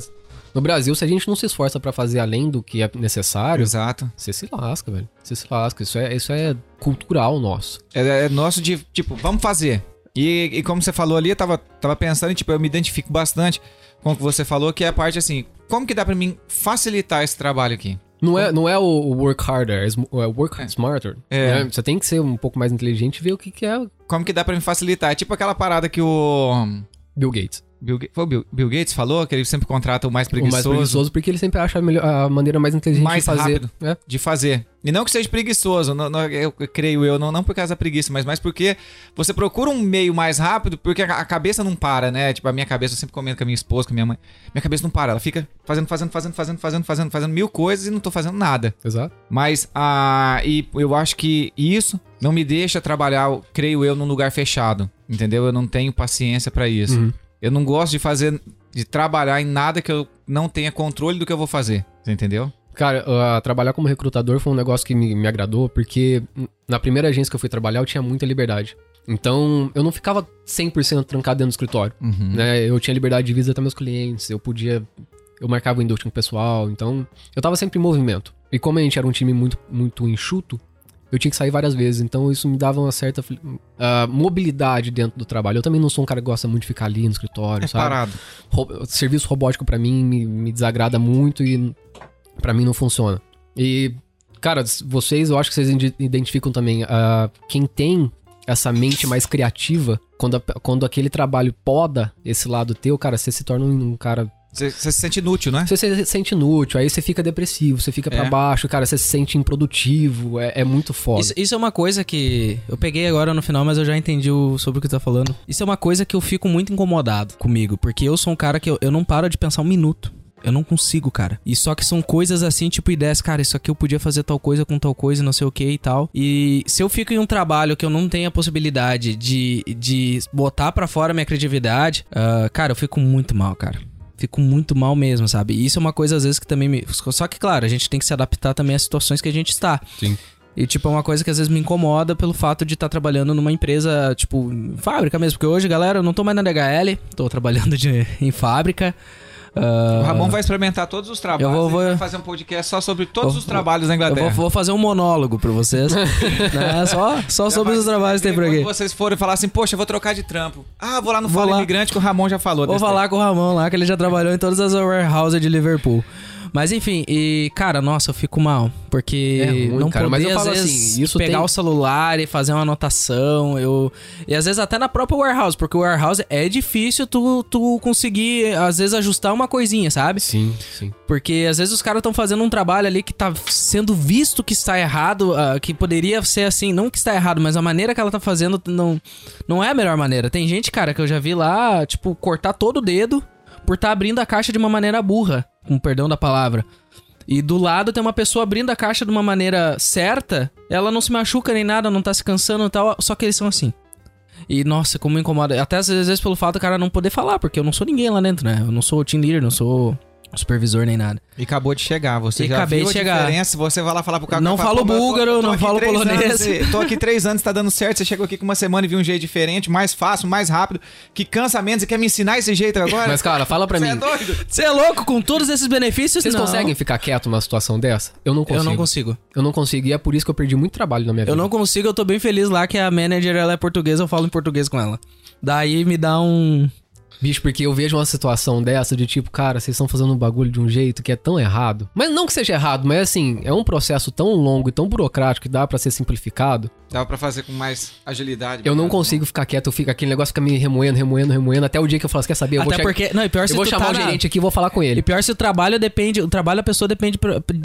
no Brasil, se a gente não se esforça pra fazer além do que é necessário, Exato. você se lasca, velho. Você se lasca. Isso é, isso é cultural nosso. É, é nosso de, tipo, vamos fazer. E, e como você falou ali, eu tava, tava pensando, tipo, eu me identifico bastante com o que você falou, que é a parte assim, como que dá pra mim facilitar esse trabalho aqui? Não é, não é o work harder, é é work É. smarter. É. né? Você tem que ser um pouco mais inteligente e ver o que, que é Como que dá pra me facilitar? É tipo aquela parada que o Bill Gates. Bill, foi o Bill, Bill Gates falou, que ele sempre contrata o mais O preguiçoso, mais preguiçoso porque ele sempre acha a, melhor- a maneira mais inteligente Mais de fazer. rápido. É. de fazer. E não que seja preguiçoso, não, não, eu creio eu, não, não por causa da preguiça, mas mais porque você procura um meio mais rápido, porque a, a cabeça não para, né? Tipo, a minha cabeça, eu sempre comento com a minha esposa, com a minha mãe. Minha cabeça não para, ela fica fazendo, fazendo, fazendo, fazendo, fazendo, fazendo, fazendo mil coisas e não tô fazendo nada. Exato. Mas ah, e eu acho que isso não me deixa trabalhar, creio eu, num lugar fechado. Entendeu? Eu não tenho paciência pra isso. Uhum. Eu não gosto de fazer, de trabalhar em nada que eu não tenha controle do que eu vou fazer. Você entendeu? Cara, ah, trabalhar como recrutador foi um negócio que me, me agradou, porque na primeira agência que eu fui trabalhar eu tinha muita liberdade. Então, eu não ficava 100% trancado dentro do escritório, Uhum. né? Eu tinha liberdade de visitar meus clientes, eu podia... Eu marcava o induction com o pessoal, então... Eu tava sempre em movimento. E como a gente era um time muito, muito enxuto, eu tinha que sair várias vezes, então isso me dava uma certa ah, mobilidade dentro do trabalho. Eu também não sou um cara que gosta muito de ficar ali no escritório, É sabe? parado. Ro- serviço robótico pra mim me, me desagrada muito e pra mim não funciona. E, cara, vocês, eu acho que vocês identificam também ah, quem tem essa mente mais criativa, quando, a- quando aquele trabalho poda esse lado teu, cara, você se torna um, um cara. Você se sente inútil, né? Você se sente inútil, aí você fica depressivo, você fica pra É. baixo, cara, você se sente improdutivo, é, é muito foda. Isso, isso é uma coisa que eu peguei agora no final, mas eu já entendi o- sobre o que tu tá falando. Isso é uma coisa que eu fico muito incomodado comigo, porque eu sou um cara que eu, eu não paro de pensar um minuto. Eu não consigo, cara. E só que são coisas assim, tipo ideias, cara, isso aqui eu podia fazer tal coisa com tal coisa, não sei o que e tal. E se eu fico em um trabalho que eu não tenho a possibilidade de, de botar pra fora minha criatividade, ah, cara, eu fico muito mal, cara. Fico muito mal mesmo, sabe? E isso é uma coisa, às vezes, que também me. Só que, claro, a gente tem que se adaptar também às situações que a gente está. Sim. E, tipo, é uma coisa que às vezes me incomoda pelo fato de estar trabalhando numa empresa, tipo, fábrica mesmo. Porque hoje, galera, eu não tô mais na DHL, tô trabalhando de- em fábrica. Ah, O Ramon vai experimentar todos os trabalhos. Eu vou- vou- vai fazer um podcast só sobre todos os trabalhos da eu Inglaterra. vou, vou fazer um monólogo pra vocês. né? Só, só Já sobre os trabalhos que tem por Quando aqui. vocês forem falar assim, poxa, eu vou trocar de trampo. Ah, vou lá no Vou Fala lá. Imigrante que o Ramon já falou. Vou falar com o Ramon lá, que ele já trabalhou em todas as warehouses de Liverpool. Mas enfim, e cara, nossa, eu fico mal. Porque É ruim, não cara, poder, mas eu às falo vezes, assim, isso pegar tem- o celular e fazer uma anotação. Eu... E às vezes até na própria warehouse, porque o warehouse é difícil tu, tu conseguir, às vezes, ajustar uma coisinha, sabe? Sim, sim. Porque às vezes os caras estão fazendo um trabalho ali que tá sendo visto que está errado, ah, que poderia ser assim, não que está errado, mas a maneira que ela tá fazendo não, não é a melhor maneira. Tem gente, cara, que eu já vi lá, tipo, cortar todo o dedo por estar abrindo a caixa de uma maneira burra, com perdão da palavra. E do lado tem uma pessoa abrindo a caixa de uma maneira certa, ela não se machuca nem nada, não tá se cansando e tal, só que eles são assim. E nossa, como me incomoda. Até às vezes pelo fato do cara não poder falar, porque eu não sou ninguém lá dentro, né? Eu não sou team leader, não sou supervisor nem nada. E acabou de chegar. Você E já acabei viu de a chegar. diferença? Você vai lá falar pro cara... Não fala, falo "Pô, mas eu tô- búlgaro, tô não falo polonês." anos e- tô aqui três anos, tá dando certo. Você chegou aqui com uma semana e viu um jeito diferente, mais fácil, mais rápido, que cansa menos e quer me ensinar esse jeito agora? Mas, cara, fala pra Você mim. é doido? Você é louco com todos esses benefícios? Vocês Não. conseguem ficar quieto numa situação dessa? Eu não consigo. Eu não consigo. Eu não consigo. E é por isso que eu perdi muito trabalho na minha vida. Eu não consigo, eu tô bem feliz lá que a manager ela é portuguesa, eu falo em português com ela. Daí me dá um. Bicho, porque eu vejo uma situação dessa de tipo, cara, vocês estão fazendo um bagulho de um jeito que é tão errado. Mas não que seja errado, mas assim, é um processo tão longo e tão burocrático que dá pra ser simplificado. Dava pra fazer com mais agilidade. Eu não consigo ficar quieto, eu fico, aquele negócio fica me remoendo, remoendo, remoendo, até o dia que eu falo, "Você quer saber? Eu vou, Até che- porque. Não, e pior se eu vou chamar tá o na- gerente aqui e vou falar com E ele. pior se o trabalho depende. O trabalho da pessoa depende.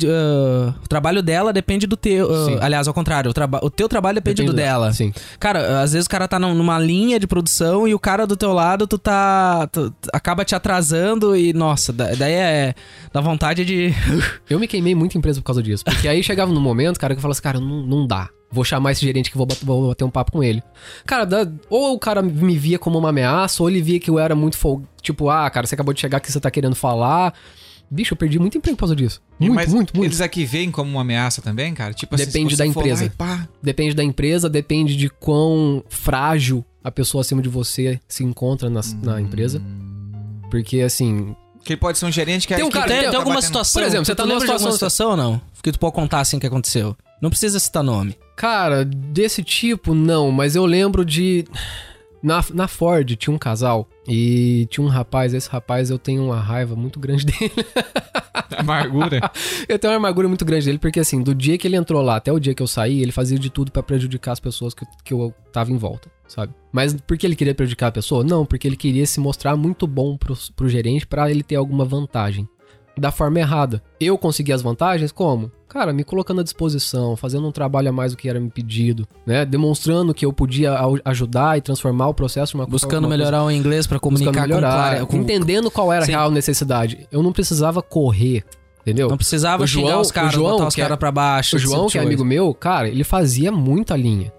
ah, o trabalho dela depende do teu. Sim. aliás, ao contrário, o, traba- o teu trabalho depende, do dela. Sim. Cara, às vezes o cara tá num- numa linha de produção e o cara do teu lado, tu tá. tu- acaba te atrasando e, nossa, da- daí é. dá vontade de. Eu me queimei muito em empresa por causa disso. Porque aí chegava no momento, cara, que eu falava assim, cara, não, não dá. Vou chamar esse gerente que vou bat- vou bater um papo com ele. Cara, da- ou o cara me via como uma ameaça, ou ele via que eu era muito fol... Tipo, ah, cara, você acabou de chegar, o que você tá querendo falar? Bicho, eu perdi muito emprego por causa disso. Muito, Mas muito, muito. Eles aqui veem como uma ameaça também, cara? Tipo assim, se Depende você da for lá empresa. e pá, Depende da empresa, depende de quão frágil a pessoa acima de você se encontra na, na empresa. Porque, assim, que ele pode ser um gerente que Tem um que cara- Tem, tá tem alguma batendo- situação? Por exemplo, você tá numa lembra de alguma situação- situação ou não? Que tu pode contar assim que aconteceu. Não precisa citar nome. Cara, desse tipo, não, mas eu lembro de. Na, na Ford tinha um casal e tinha um rapaz, esse rapaz eu tenho uma raiva muito grande dele. Amargura. eu tenho uma amargura muito grande dele, porque assim, do dia que ele entrou lá até o dia que eu saí, ele fazia de tudo pra prejudicar as pessoas que, que eu tava em volta, sabe? Mas por que ele queria prejudicar a pessoa? Não, porque ele queria se mostrar muito bom pro, pro gerente pra ele ter alguma vantagem. Da forma errada. Eu consegui as vantagens como? Cara, me colocando à disposição, fazendo um trabalho a mais do que era me pedido, né? Demonstrando que eu podia ajudar e transformar o processo uma Buscando uma coisa- melhorar o inglês pra comunicar melhorar, com clara- com- entendendo qual era Sim. a real necessidade. Eu não precisava correr, entendeu? Não precisava O João- os caras, o João, botar os que é- caras pra baixo. O João, esse que é tipo amigo meu, cara, ele fazia muita linha,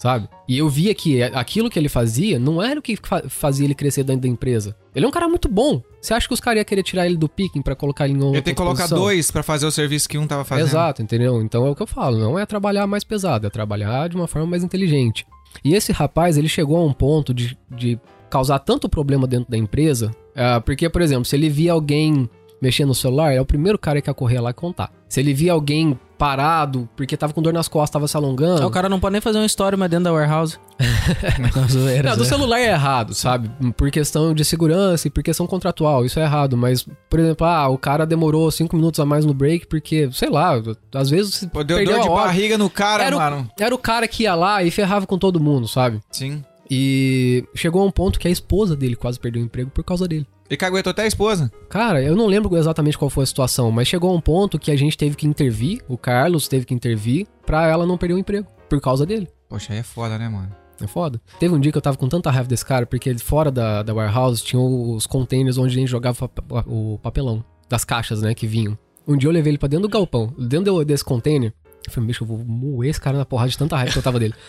sabe? E eu via que aquilo que ele fazia não era o que fa- fazia ele crescer dentro da empresa. Ele é um cara muito bom. Você acha que os caras iam querer tirar ele do picking pra colocar ele em outra Ele tem que colocar dois pra fazer o serviço que um tava fazendo. Exato, entendeu? Então é o que eu falo, não é trabalhar mais pesado, é trabalhar de uma forma mais inteligente. E esse rapaz, ele chegou a um ponto de, de causar tanto problema dentro da empresa, ah, porque, por exemplo, se ele via alguém mexendo no celular, é o primeiro cara que ia correr lá e contar. Se ele via alguém parado, porque tava com dor nas costas, tava se alongando... Ah, O cara não pode nem fazer uma história mais dentro da warehouse. Não, do celular é errado, sabe? Por questão de segurança e por questão contratual, isso é errado. Mas, por exemplo, ah, o cara demorou cinco minutos a mais no break porque, sei lá, às vezes Pô, deu perdeu dor de a hora. barriga no cara, Era o- mano. Era o cara que ia lá e ferrava com todo mundo, sabe? Sim. E chegou a um ponto que a esposa dele quase perdeu o emprego por causa dele. Ele caguetou até a esposa. Cara, eu não lembro exatamente qual foi a situação, mas chegou a um ponto que a gente teve que intervir, o Carlos teve que intervir, pra ela não perder o emprego, por causa dele. Poxa, aí é foda, né, mano? É foda. Teve um dia que eu tava com tanta raiva desse cara, porque fora da, da warehouse tinha os containers onde a gente jogava o papelão, das caixas, né, que vinham. Um dia eu levei ele pra dentro do galpão, dentro desse container. Eu falei, bicho, eu vou moer esse cara na porrada de tanta raiva que eu tava dele.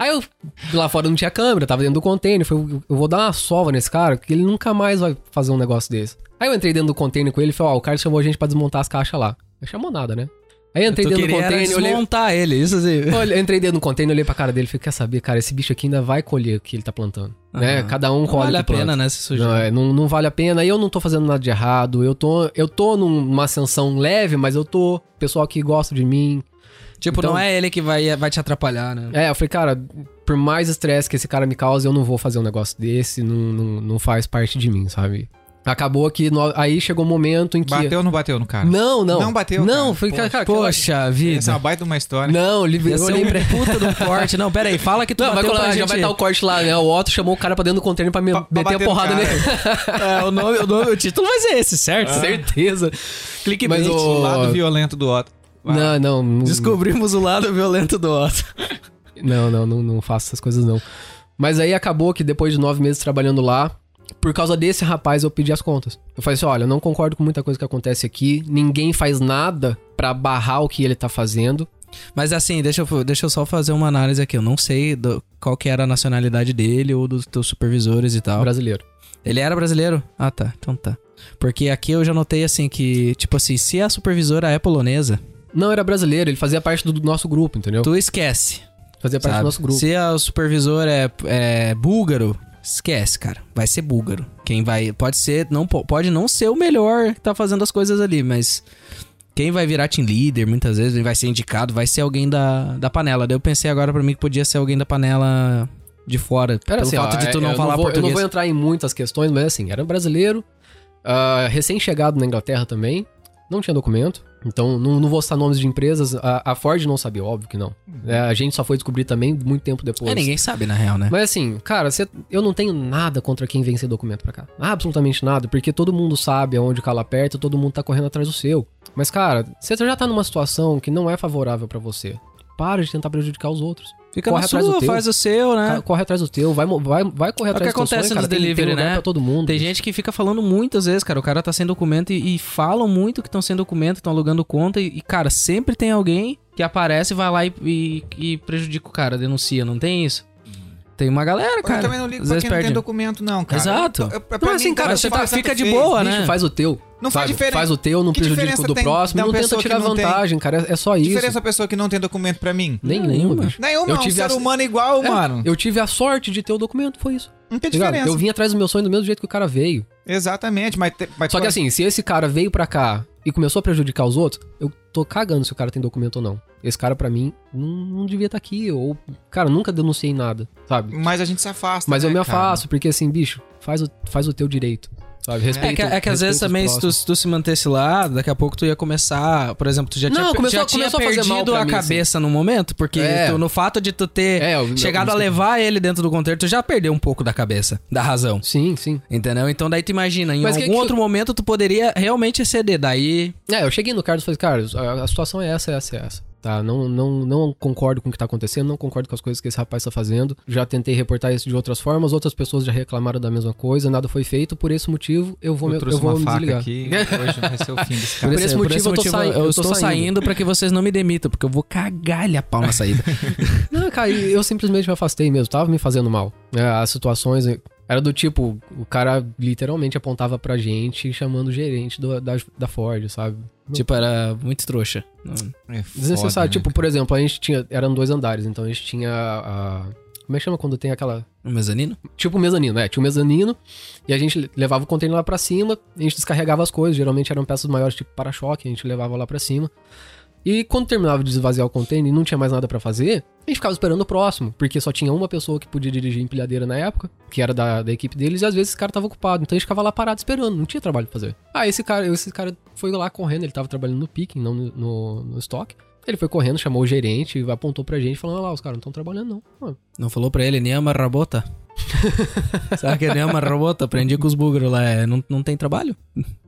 Aí eu, lá fora não tinha câmera, tava dentro do container. Falei, eu vou dar uma sova nesse cara, porque ele nunca mais vai fazer um negócio desse. Aí eu entrei dentro do container com ele e falei, ó, o cara chamou a gente pra desmontar as caixas lá. Não chamou nada, né? Aí eu entrei dentro do queria era container, olhei, desmontar ele, isso assim. Eu entrei dentro do container, olhei pra cara dele e falei, quer saber, cara, esse bicho aqui ainda vai colher o que ele tá plantando. Né? Aham. Cada um Não colhe vale a que pena, né, se sujar. Não, é, não, não vale a pena. E eu não tô fazendo nada de errado. Eu tô, eu tô numa ascensão leve, mas eu tô. Pessoal que gosta de mim. Tipo, Então- não é ele que vai, vai te atrapalhar, né? É, eu falei, cara, por mais estresse que esse cara me causa, eu não vou fazer um negócio desse. Não, não, não faz parte de mim, sabe? Acabou que. no- aí chegou um momento em que. Bateu ou não bateu no cara? Não, não. Não bateu, Não, cara. foi, Poxa. cara, Poxa vida. Essa é uma baita de uma história. Não, eu olhei pra um puta do corte. Não, pera aí, fala que tu Não, vai pra já vai estar o corte lá, né? O Otto chamou o cara pra dentro do container pra me Pra- meter a porrada nele. É, o, nome, o, nome, o título vai ser esse, certo? Certeza. Clickbait. Mas o- O lado violento do Otto. Não, não. não Descobrimos o lado violento do Otto. Não, não, não, não faço essas coisas não. Mas aí acabou que depois de nove meses trabalhando lá, por causa desse rapaz eu pedi as contas. Eu falei assim, olha, eu não concordo com muita coisa que acontece aqui, ninguém faz nada pra barrar o que ele tá fazendo. Mas assim, deixa eu, deixa eu só fazer uma análise aqui. Eu não sei do- qual que era a nacionalidade dele ou dos teus supervisores e tal. Brasileiro. Ele era brasileiro? Ah, tá. Então tá. Porque aqui eu já notei assim que, tipo assim, se a supervisora é polonesa, Não, era brasileiro, ele fazia parte do nosso grupo, entendeu? tu esquece. Fazia parte sabe? do nosso grupo. Se a supervisor é, é búlgaro, esquece, cara. Vai ser búlgaro. Quem vai. Pode ser. Não, po- pode não ser o melhor que tá fazendo as coisas ali, mas. Quem vai virar team leader, muitas vezes, vai ser indicado, vai ser alguém da, da panela. Daí eu pensei agora pra mim que podia ser alguém da panela de fora. Era pelo assim, fato ó, de tu é, não eu falar vou, Eu português. não vou entrar em muitas questões, mas assim, era brasileiro, ah, recém-chegado na Inglaterra também, não tinha documento, então não, não vou citar nomes de empresas, a, a Ford não sabia, óbvio que não. É, a gente só foi descobrir também muito tempo depois. É, ninguém sabe, na real, né? Mas assim, cara, cê- eu não tenho nada contra quem vem sem documento pra cá. Absolutamente nada, porque todo mundo sabe aonde o calo aperta, todo mundo tá correndo atrás do seu. Mas, cara, você já tá numa situação que não é favorável pra você. Para de tentar prejudicar os outros. Fica corre na atrás do sua, teu. faz o seu, né? Corre atrás do teu, vai, vai, vai correr É o atrás que do teu acontece sonho, cara. nos Tem- tem delivery, né? Todo mundo. Tem gente que fica falando muitas vezes, cara. O cara tá sem documento e, e falam muito que estão sem documento, estão alugando conta. E, e, cara, sempre tem alguém que aparece, vai lá e, e- e prejudica o cara, denuncia, não tem isso? Tem uma galera, cara. eu também não ligo às pra quem não tem perde. documento, não, cara. Exato. Eu- eu- pra Não, mim, assim, cara, você tá- fica de fez. boa, Bicho, né? faz o teu. Não faz diferença. Faz o teu, não Que prejudica o do tem próximo. Não tenta que tirar não tem? vantagem, cara. É, é só Que isso. diferença a pessoa que não tem documento pra mim? Nenhuma, Nenhuma. bicho. Nenhuma, Eu é um tive ser a- humano igual, É, mano. Eu tive a sorte de ter o documento, foi isso. Não tem Tá ligado? diferença. Eu vim atrás do meu sonho do mesmo jeito que o cara veio. Exatamente, mas... te- mas Só que assim, se esse cara veio pra cá e começou a prejudicar os outros, eu tô cagando se o cara tem documento ou não. Esse cara, pra mim, não, não devia estar aqui. Ou, cara, nunca denunciei nada, sabe? Mas a gente se afasta, Mas eu né, me cara? afasto, porque assim, bicho, faz o, faz o teu direito. Sabe? É Respeita, que, é que às vezes também, se tu, se tu se mantesse lá, daqui a pouco tu ia começar. Por exemplo, tu já Não, tinha, começou- já tinha começou a fazer mal perdido a mim, cabeça no momento, porque É. tu- no fato de tu ter É, eu- chegado eu- a levar ele dentro do contexto, tu já perdeu um pouco da cabeça, da razão. Sim, sim. Entendeu? Então daí tu imagina, em Mas que algum que- outro momento tu poderia realmente exceder. Daí. É, eu cheguei no Carlos e falei, Carlos, a, a situação é essa, essa, essa. Tá, não, não, não concordo com o que tá acontecendo, não concordo com as coisas que esse rapaz tá fazendo. Já tentei reportar isso de outras formas, outras pessoas já reclamaram da mesma coisa, nada foi feito. Por esse motivo, eu vou, Eu me, trouxe eu vou uma me faca desligar. aqui, hoje vai ser o fim desse Por esse motivo eu tô sai- eu, eu tô estou saindo, saindo. pra que vocês não me demitam, porque eu vou cagar a pau na saída. Não, cara, eu simplesmente me afastei mesmo, tava me fazendo mal. É, as situações era do tipo, o cara literalmente apontava pra gente chamando o gerente do- da, da Ford, sabe? tipo, era muito trouxa. É Desnecessário. né, tipo, por exemplo, a gente tinha. Eram dois andares, então a gente tinha a. Como é que chama quando tem aquela. Um mezanino? Tipo mezanino, é. Tinha um mezanino e a gente levava o container lá pra cima, a gente descarregava as coisas. Geralmente eram peças maiores, tipo para-choque, a gente levava lá pra cima. E quando terminava de esvaziar o container e não tinha mais nada pra fazer, a gente ficava esperando o próximo, porque só tinha uma pessoa que podia dirigir empilhadeira na época, que era da, da equipe deles, e às vezes esse cara tava ocupado. Então a gente ficava lá parado esperando, não tinha trabalho pra fazer. Ah, esse cara, esse cara foi lá correndo, ele tava trabalhando no picking, não no, no, no estoque. Ele foi correndo, chamou o gerente, apontou pra gente, falando: "Olha lá, os caras não estão trabalhando, não. Mano, Não falou pra ele, Niama Rabota? Sabe que é Niama Rabota? Aprendi com os búlgaros lá. É, não, não tem trabalho?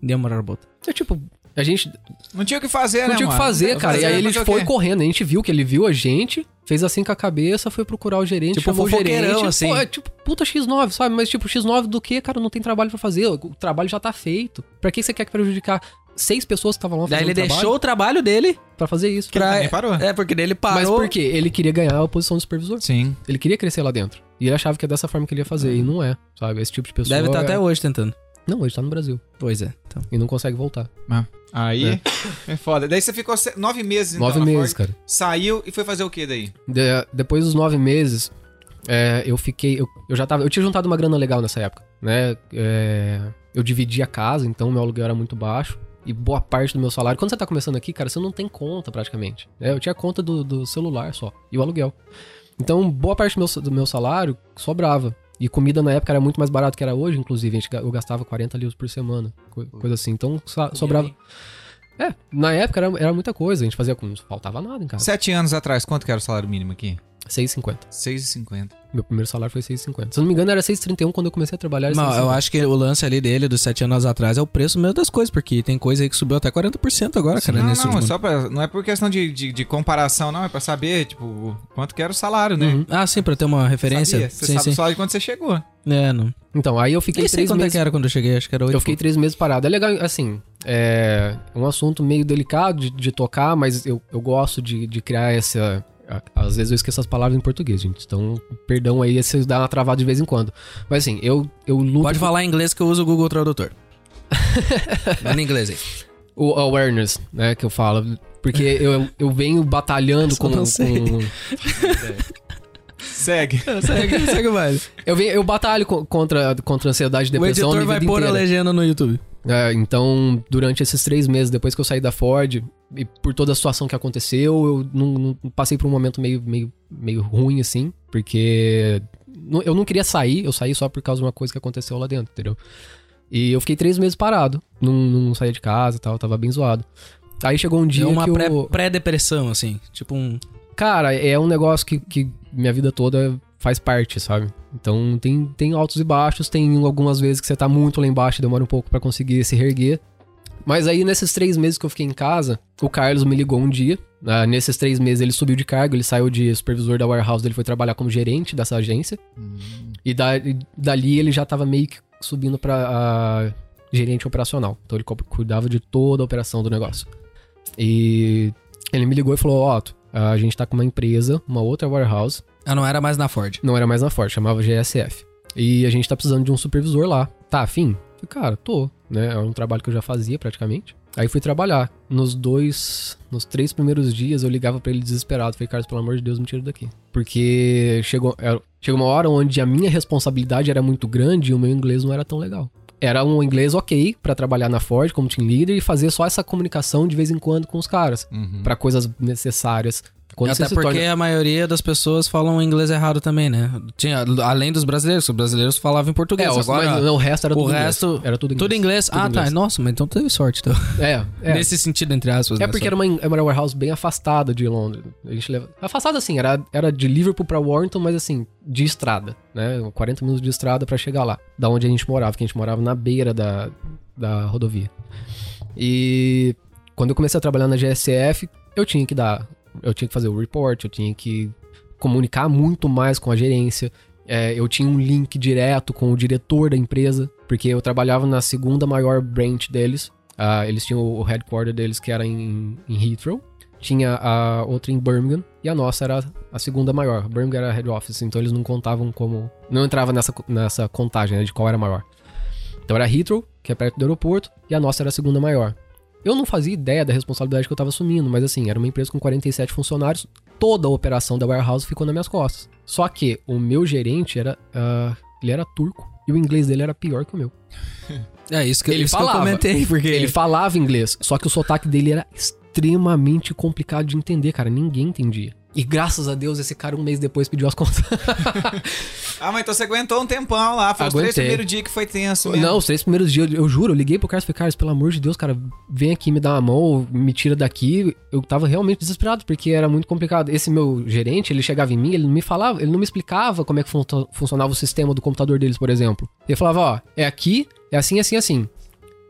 Niama Rabota. É tipo, a gente Não tinha o que fazer, não né, tinha o que fazer, Não cara. E aí ele fazer foi correndo, a gente viu que ele viu a gente, fez assim com a cabeça, foi procurar o gerente, Tipo, chamou o gerente. assim. Pô, é tipo, puta X9, sabe? Mas tipo, X9 do que, cara? Não tem trabalho pra fazer, o trabalho já tá feito. Pra que você quer prejudicar seis pessoas que estavam lá Daí fazendo ele trabalho deixou o trabalho dele pra fazer isso? Que ele pra... também parou. É, porque daí ele parou. Mas por quê? Ele queria ganhar a posição de supervisor. Sim. Ele queria crescer lá dentro. E ele achava que é dessa forma que ele ia fazer. E não é, sabe? Esse tipo de pessoa. Deve estar é- até hoje tentando. Não, ele tá no Brasil. Pois é. Então. E não consegue voltar. Ah, Aí é. foda. Daí você ficou nove meses então, Nove meses, Ford, cara. Saiu e foi fazer o que daí? De- depois dos nove meses, é, eu fiquei. Eu, eu já tava. Eu tinha juntado uma grana legal nessa época, né? É, eu dividi a casa, então meu aluguel era muito baixo. E boa parte do meu salário. Quando você tá começando aqui, cara, você não tem conta praticamente. né? Eu tinha conta do, do celular só. E o aluguel. Então, boa parte do meu, do meu salário sobrava. E comida na época era muito mais barato que era hoje, inclusive. A gente, eu gastava 40 livros por semana. co- Coisa assim. Então, sobrava. É, na época era, era muita coisa. A gente fazia com. Não faltava nada em casa. Sete anos atrás, quanto que era o salário mínimo aqui? 6,50. 6,50. Meu primeiro salário foi 6,50. Se eu não me engano, era 6,31 quando eu comecei a trabalhar. Não, 6,50. eu acho que o lance ali dele, dos sete anos atrás, é o preço mesmo das coisas, porque tem coisa aí que subiu até 40% agora, cara, não, nesse não, é só pra, não é por questão de, de, de comparação, não. É pra saber, tipo, quanto que era o salário, né? Uhum. Ah, sim, pra ter uma referência. Sabia? Você sim, sabe sim. o salário de quando você chegou. É, não. Então, aí eu fiquei Nem três quanto é meses. que era quando eu cheguei, acho que era oito. Eu fiquei três meses parado. É legal, assim, é um assunto meio delicado de, de tocar, mas eu, eu gosto de, de criar essa, às vezes eu esqueço as palavras em português, gente. Então, perdão aí se dá uma travada de vez em quando. Mas assim, eu, eu luto. Pode falar em inglês que eu uso o Google Tradutor. Manda em inglês aí. O awareness, né, que eu falo. Porque eu, eu venho batalhando com, não sei. com- Segue. segue, segue o baile. Eu, venho, eu batalho co- contra, contra ansiedade e O depressão. editor minha vai pôr a inteira. legenda no YouTube. É, então, durante esses três meses, depois que eu saí da Ford, e por toda a situação que aconteceu, eu não, não- passei por um momento meio, meio, meio ruim, assim, porque eu não queria sair, eu saí só por causa de uma coisa que aconteceu lá dentro, entendeu? E eu fiquei três meses parado, não, não saía de casa e tal, tava bem zoado. Aí chegou um dia é uma eu... pré-depressão, assim. Tipo um. Cara, é um negócio que, que minha vida toda faz parte, sabe? Então tem, tem altos e baixos, tem algumas vezes que você tá muito lá embaixo e demora um pouco pra conseguir se reerguer. Mas aí, nesses três meses que eu fiquei em casa, o Carlos me ligou um dia. Ah, nesses três meses ele subiu de cargo, ele saiu de supervisor da warehouse, ele foi trabalhar como gerente dessa agência. E, da- e dali ele já tava meio que subindo pra gerente operacional. Então ele cuidava de toda a operação do negócio. E ele me ligou e falou: Ó, Otto, a gente tá com uma empresa, uma outra warehouse, Ah, não era mais na Ford. não era mais na Ford, chamava GSF. E a gente tá precisando de um supervisor lá. Tá afim? Falei, Cara, tô, né? É um trabalho que eu já fazia praticamente. Aí fui trabalhar. Nos dois, nos três primeiros dias eu ligava pra ele desesperado. Falei, Carlos, pelo amor de Deus, me tira daqui. Porque chegou, era- chegou uma hora onde a minha responsabilidade era muito grande e o meu inglês não era tão legal. Era um inglês ok pra trabalhar na Ford como team leader e fazer só essa comunicação de vez em quando com os caras. Uhum. Pra coisas necessárias. Quando Até porque torna- a maioria das pessoas falam inglês errado também, né? Tinha, além dos brasileiros, os brasileiros falavam em português. É, Agora, mas o resto era o tudo inglês. resto- Era tudo inglês. tudo inglês. Tudo ah, inglês. tá. Nossa, mas então teve sorte. Então. É, é. Nesse sentido, entre aspas. É né, porque só. era uma, uma warehouse bem afastada de Londres. A gente leva... Afastada assim, era, era de Liverpool pra Warrington, mas assim, de estrada, né? 40 minutos de estrada pra chegar lá. Da onde a gente morava, que a gente morava na beira da, da rodovia. E quando eu comecei a trabalhar na GSF, eu tinha que dar... Eu tinha que fazer o report, eu tinha que comunicar muito mais com a gerência. É, eu tinha um link direto com o diretor da empresa, porque eu trabalhava na segunda maior branch deles. Ah, eles tinham o headquarter deles que era em, em Heathrow. Tinha a outra em Birmingham. E a nossa era a segunda maior. Birmingham era head office, então eles não contavam como. Não entrava nessa, nessa contagem né, de qual era maior. Então era Heathrow, que é perto do aeroporto, e a nossa era a segunda maior. Eu não fazia ideia da responsabilidade que eu tava assumindo, mas assim, era uma empresa com 47 funcionários, toda a operação da warehouse ficou nas minhas costas. Só que o meu gerente era. ah, ele era turco. E o inglês dele era pior que o meu. É isso que, Ele isso que eu falava. comentei, porque. Ele falava inglês, só que o sotaque dele era extremamente complicado de entender, cara. Ninguém entendia. E graças a Deus, esse cara um mês depois pediu as contas. Ah, mas então você aguentou um tempão lá. Foi os três Aguentei. primeiros dias que foi tenso mesmo. Não, os três primeiros dias, eu, eu juro, eu liguei pro Carlos e falei, Carlos, pelo amor de Deus, cara, vem aqui me dá uma mão, me tira daqui. Eu tava realmente desesperado, porque era muito complicado. Esse meu gerente, ele chegava em mim, ele não me falava, ele não me explicava como é que fun- funcionava o sistema do computador deles, por exemplo. Ele falava, ó, é aqui, é assim, assim, assim.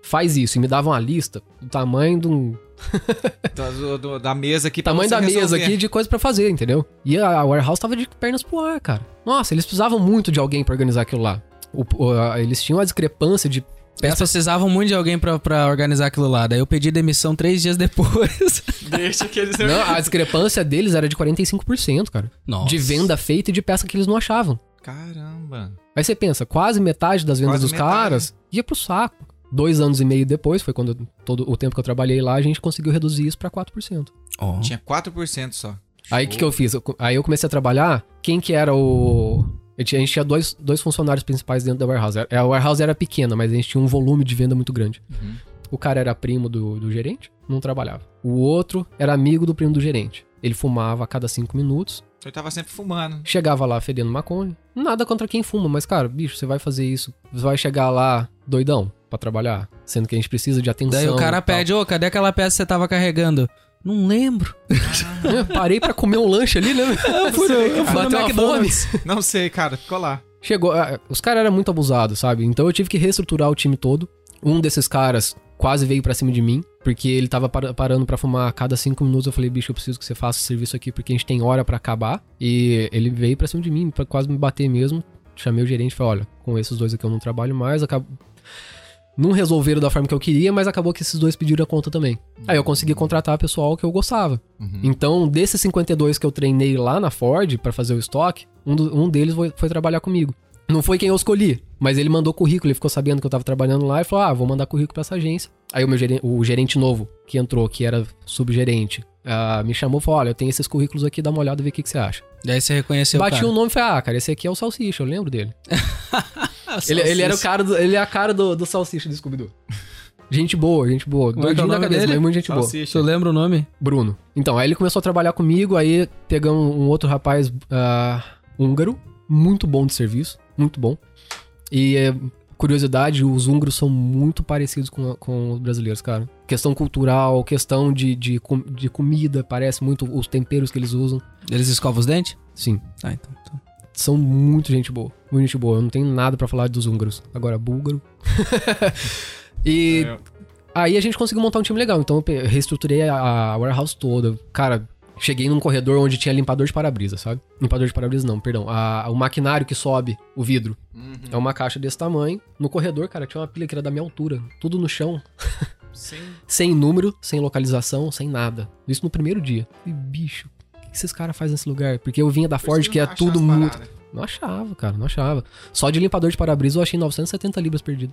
Faz isso. E me dava uma lista do tamanho de um, Do- do- da mesa aqui pra tamanho da mesa resolver. aqui de coisa pra fazer, entendeu? E a warehouse tava de pernas pro ar, cara. Nossa, eles precisavam muito de alguém pra organizar aquilo lá. O- o- a- eles tinham uma discrepância de Eles precisavam muito de alguém pra, pra organizar aquilo lá. Daí eu pedi demissão três dias depois. Deixa que eles... Não, a discrepância deles era de 45%, cara. Nossa. De venda feita e de peça que eles não achavam. Caramba. Aí você pensa, quase metade das vendas Quase dos metade. caras ia pro saco. Dois anos e meio depois, foi quando todo o tempo que eu trabalhei lá, a gente conseguiu reduzir isso pra 4%. Ó. Tinha 4% só. Aí o que, que eu fiz? Eu aí eu comecei a trabalhar. Quem que era o. A gente tinha dois, dois funcionários principais dentro da warehouse. Era- A warehouse era pequena, mas a gente tinha um volume de venda muito grande. Uhum. O cara era primo do, do gerente, não trabalhava. O outro era amigo do primo do gerente. Ele fumava a cada cinco minutos. Eu tava sempre fumando. Chegava lá fedendo maconha. Nada contra quem fuma, mas, cara, bicho, você vai fazer isso. Você vai chegar lá doidão pra trabalhar. Sendo que a gente precisa de atenção. Daí o cara pede, ô, cadê aquela peça que você tava carregando? Não lembro. É, Parei pra comer um lanche ali, né? Eu fui no- eu fui no McDonald's. Não sei, cara. Ficou lá. Chegou. ah, Os caras eram muito abusados, sabe? Então eu tive que reestruturar o time todo. Um desses caras quase veio pra cima de mim, porque ele tava par- parando pra fumar a cada cinco minutos. Eu falei, bicho, eu preciso que você faça esse serviço aqui, porque a gente tem hora pra acabar. E ele veio pra cima de mim, pra quase me bater mesmo. Chamei o gerente e falei, olha, com esses dois aqui eu não trabalho mais. Acab... não resolveram da forma que eu queria, mas acabou que esses dois pediram a conta também. Aí eu consegui contratar pessoal que eu gostava. Uhum. Então, desses 52 que eu treinei lá na Ford pra fazer o estoque, um, do- um deles foi, foi trabalhar comigo. Não foi quem eu escolhi, mas ele mandou currículo, ele ficou sabendo que eu tava trabalhando lá e falou: Ah, vou mandar currículo pra essa agência. Aí o meu gerente, o gerente novo que entrou, que era subgerente, ah, me chamou e falou: Olha, eu tenho esses currículos aqui, dá uma olhada e vê o que, que você acha. Daí você reconheceu Bati o cara. o nome e falei: Ah, cara, esse aqui é o Salsicha, eu lembro dele. Ele, ele era o cara do, ele é a cara do, do Salsicha do Scooby-Doo. Gente boa, gente boa. Como é é Doidinho da nome cabeça, dele? mas muito gente boa. Salsicha. Tu lembra o nome? Bruno. Então, aí ele começou a trabalhar comigo, aí pegamos um outro rapaz ah, húngaro, muito bom de serviço, muito bom. E é, curiosidade, os húngaros são muito parecidos com, com os brasileiros, cara. Questão cultural, questão de, de, com- de comida, parece muito os temperos que eles usam. Eles escovam os dentes? Sim, Ah, então. então. são muito gente boa, muito gente boa. Eu não tenho nada pra falar dos húngaros. Agora, búlgaro. e aí a gente conseguiu montar um time legal. Então eu reestruturei a, a warehouse toda. Cara, cheguei num corredor onde tinha limpador de para-brisa, sabe? Limpador de para-brisa não, perdão. A- o maquinário que sobe o vidro. Uhum. É uma caixa desse tamanho. No corredor, cara, tinha uma pilha que era da minha altura. Tudo no chão. Sim. Sem número, sem localização, sem nada. Isso no primeiro dia. E bicho, o que esses caras fazem nesse lugar? Porque eu vinha da Ford, que é tudo muito. Não achava, cara, não achava. Só de limpador de para-brisa eu achei 970 libras perdido.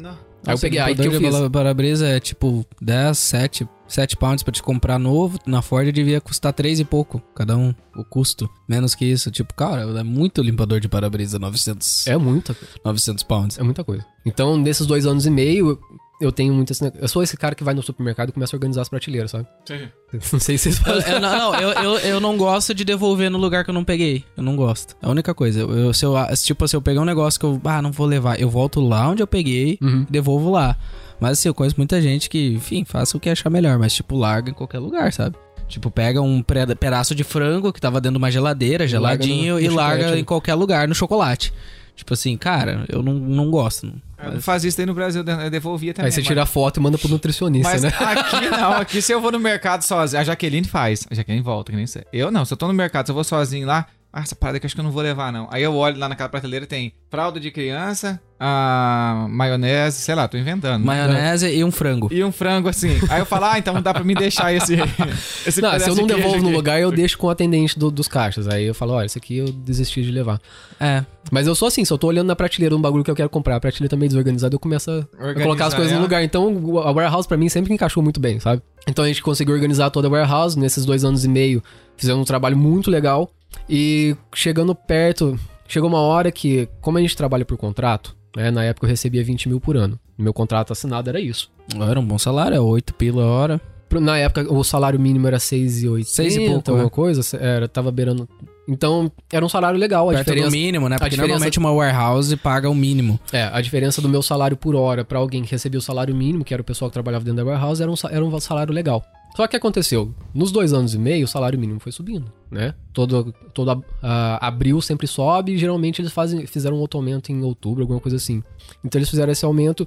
Não. Aí eu peguei, aí que eu limpador de fiz? para- Para-brisa é tipo 10, 7, 7 pounds pra te comprar novo. Na Ford devia custar 3 e pouco, cada um, o custo. Menos que isso. Tipo, cara, é muito limpador de para-brisa, 900, É muita, 900 pounds. é muita coisa. Então, nesses dois anos e meio, eu- tenho muito esse negócio. Eu sou esse cara que vai no supermercado e começa a organizar as prateleiras, sabe? Não sei se vocês Eu, fazem. eu- não, não, eu, eu, eu não gosto de devolver no lugar que eu não peguei. Eu não gosto. É a única coisa. Eu, eu- se eu, tipo, se eu pegar um negócio que eu, ah, não vou levar, eu volto lá onde eu peguei Uhum. e devolvo lá. Mas assim, eu conheço muita gente que, enfim, faça o que achar melhor, mas tipo, larga em qualquer lugar, sabe? Tipo, pega um pedaço de frango que tava dentro de uma geladeira, E larga geladinho, no- e no larga né? em qualquer lugar, no chocolate. Tipo assim, cara, eu não, não gosto. Eu não fazia isso aí no Brasil, eu devolvia também. Aí você mas- tira a foto e manda pro nutricionista, Mas né? aqui não, aqui se eu vou no mercado sozinho, a Jaqueline faz. A Jaqueline volta, que nem sei. Eu não, se eu tô no mercado, se eu vou sozinho lá, ah, essa parada que acho que eu não vou levar, não. Aí eu olho lá naquela prateleira, tem fralda de criança, a maionese, sei lá, tô inventando. Maionese e um frango. E um frango assim. Aí eu falo, ah, então dá pra me deixar esse. esse Não, se eu não devolvo no lugar, eu deixo com o atendente do- dos caixas. Aí eu falo, olha, esse aqui eu desisti de levar. É. Mas eu sou assim, se eu tô olhando na prateleira um bagulho que eu quero comprar, a prateleira tá meio desorganizada, eu começo a Organizar colocar as coisas no ela. lugar. Então, a warehouse pra mim sempre encaixou muito bem, sabe? Então a gente conseguiu organizar toda a warehouse nesses dois anos e meio. Fizemos um trabalho muito legal. E chegando perto, chegou uma hora que, como a gente trabalha por contrato, né? Na época eu recebia 20 mil por ano. Meu contrato assinado era isso. Era um bom salário, é 8 pila a hora. Na época, o salário mínimo era 6,80, Seis e pouco, alguma né? coisa. Era, tava beirando... Então, era um salário legal. A Perto do diferença, mínimo, né? Porque diferença- normalmente uma warehouse paga o mínimo. é, a diferença do meu salário por hora pra alguém que recebia o salário mínimo, que era o pessoal que trabalhava dentro da warehouse, era um, era um salário legal. Só que que aconteceu? Nos dois anos e meio, o salário mínimo foi subindo, né? Todo, todo a- abril sempre sobe e geralmente eles fazem, fizeram um outro aumento em outubro, alguma coisa assim. Então eles fizeram esse aumento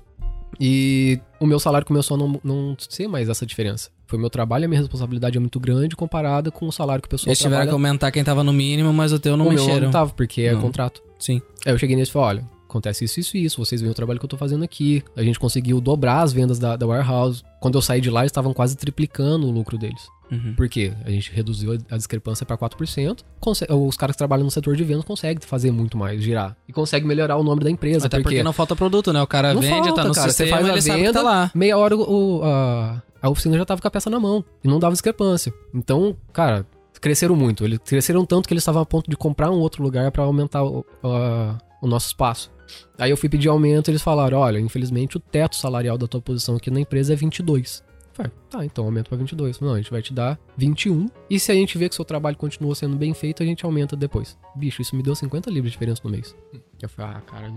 e o meu salário começou a não, não ser mais essa diferença. Foi meu trabalho e a minha responsabilidade é muito grande comparada com o salário que o pessoal Eles tiveram que trabalha. aumentar quem tava no mínimo, mas o teu não o meu mexeram. não tava, porque é Não. contrato. Sim. Aí eu cheguei nesse e falei, olha, acontece isso, isso e isso, vocês veem o trabalho que eu tô fazendo aqui. A gente conseguiu dobrar as vendas da, da warehouse. Quando eu saí de lá, eles estavam quase triplicando o lucro deles. Uhum. Por quê? A gente reduziu a- discrepância para 4%. Conse- os caras que trabalham no setor de vendas conseguem fazer muito mais, girar. E conseguem melhorar o nome da empresa. Até porque, não falta produto, né? O cara Não vende, tá falta, no cara. sistema, Você faz a tá venda, lá. meia hora o, a, a oficina já tava com a peça na mão. E não dava discrepância. Então, cara, cresceram muito. Eles cresceram tanto que eles estavam a ponto de comprar um outro lugar para aumentar o, a- o nosso espaço. Aí eu fui pedir aumento e eles falaram: olha, infelizmente o teto salarial da tua posição aqui na empresa é 22. Eu Falei, tá, então aumenta pra 22. Não, a gente vai te dar 21. E se a gente vê que seu trabalho continua sendo bem feito, a gente aumenta depois. Bicho, isso me deu 50 libras de diferença no mês. Eu falei, ah, cara.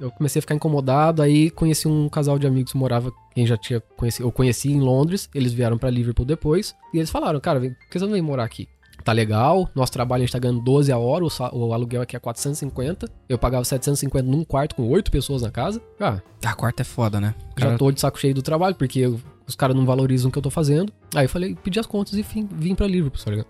Eu comecei a ficar incomodado. Aí conheci um casal de amigos que morava, quem já tinha conhecido, eu conheci em Londres. Eles vieram pra Liverpool depois. E eles falaram, cara, por que você não vem morar aqui? Tá legal, nosso trabalho a gente tá ganhando 12 a hora, o, o aluguel aqui é 450. Eu pagava 750 num quarto com 8 pessoas na casa. Ah, A quarta é foda, né? já Cara, tô de saco cheio do trabalho, porque eu- os caras não valorizam o que eu tô fazendo. Aí eu falei, pedi as contas e vim, vim pra Liverpool, tá ligado?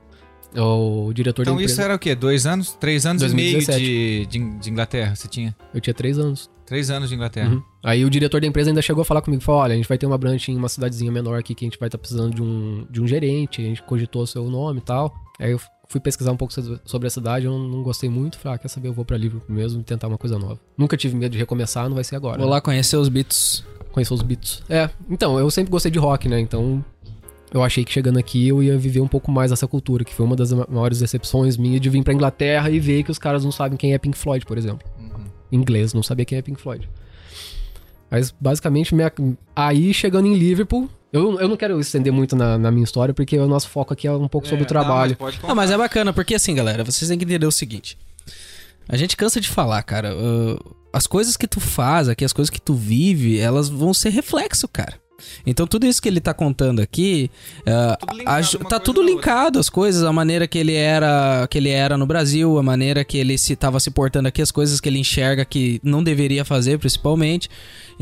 O diretor Então da isso empresa. era o quê? Dois anos? Três anos 2017. e meio de, de, de Inglaterra você tinha? Eu tinha três anos. Três anos de Inglaterra. Uhum. Aí o diretor da empresa ainda chegou a falar comigo, falou, olha, a gente vai ter uma branch em uma cidadezinha menor aqui que a gente vai estar precisando de um, de um gerente, a gente cogitou o seu nome e tal. Aí eu fui pesquisar um pouco so- sobre a cidade, eu não, gostei muito, falei, ah, quer saber, eu vou pra Liverpool mesmo e tentar uma coisa nova. Nunca tive medo de recomeçar, não vai ser agora. Vou né? lá conhecer os Beatles. Conhecer os Beatles. É, então, eu sempre gostei de rock, né, então... Eu achei que chegando aqui eu ia viver um pouco mais essa cultura, que foi uma das ma- maiores decepções minhas de vir pra Inglaterra e ver que os caras não sabem quem é Pink Floyd, por exemplo Uhum. inglês, não sabia quem é Pink Floyd. Mas basicamente, minha- aí chegando em Liverpool, eu, eu não quero estender muito na, na minha história, porque o nosso foco aqui é um pouco sobre o trabalho. pode Ah, mas é bacana, porque assim, galera, vocês têm que entender o seguinte. A gente cansa de falar, cara. uh, as coisas que tu faz aqui, as coisas que tu vive, elas vão ser reflexo, cara. Então tudo isso que ele tá contando aqui, uh, Tudo linkado aju- uma tá tudo linkado, as coisas, a maneira que ele era, que ele era no Brasil, a maneira que ele se tava se portando aqui, as coisas que ele enxerga que não deveria fazer, principalmente.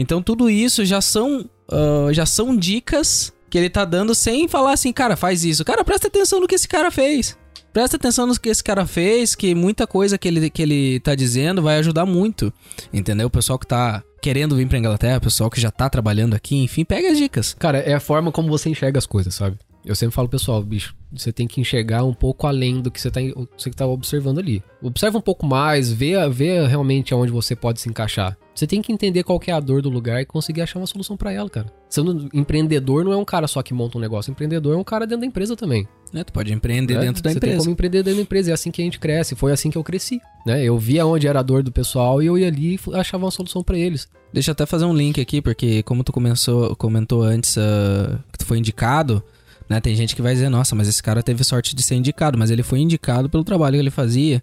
Então tudo isso já são, uh, já são dicas que ele tá dando sem falar assim, cara, faz isso. Cara, presta atenção no que esse cara fez. Presta atenção no que esse cara fez, que muita coisa que ele, que ele tá dizendo vai ajudar muito. Entendeu? O pessoal que tá querendo vir pra Inglaterra, o pessoal que já tá trabalhando aqui, enfim, pega as dicas. Cara, é a forma como você enxerga as coisas, sabe? Eu sempre falo, pessoal, bicho, você tem que enxergar um pouco além do que você tá, você tá observando ali. Observa um pouco mais, vê, vê realmente aonde você pode se encaixar. Você tem que entender qual que é a dor do lugar e conseguir achar uma solução pra ela, cara. Sendo empreendedor não é um cara só que monta um negócio, empreendedor é um cara dentro da empresa também. Né? Tu pode empreender né? dentro da Você tem empresa. como empreender dentro da empresa. É assim que a gente cresce. Foi assim que eu cresci. Né? Eu via onde era a dor do pessoal e eu ia ali e achava uma solução pra eles. Deixa eu até fazer um link aqui, porque como tu começou, comentou antes ah, que tu foi indicado, né? Tem gente que vai dizer, nossa, mas esse cara teve sorte de ser indicado, mas ele foi indicado pelo trabalho que ele fazia,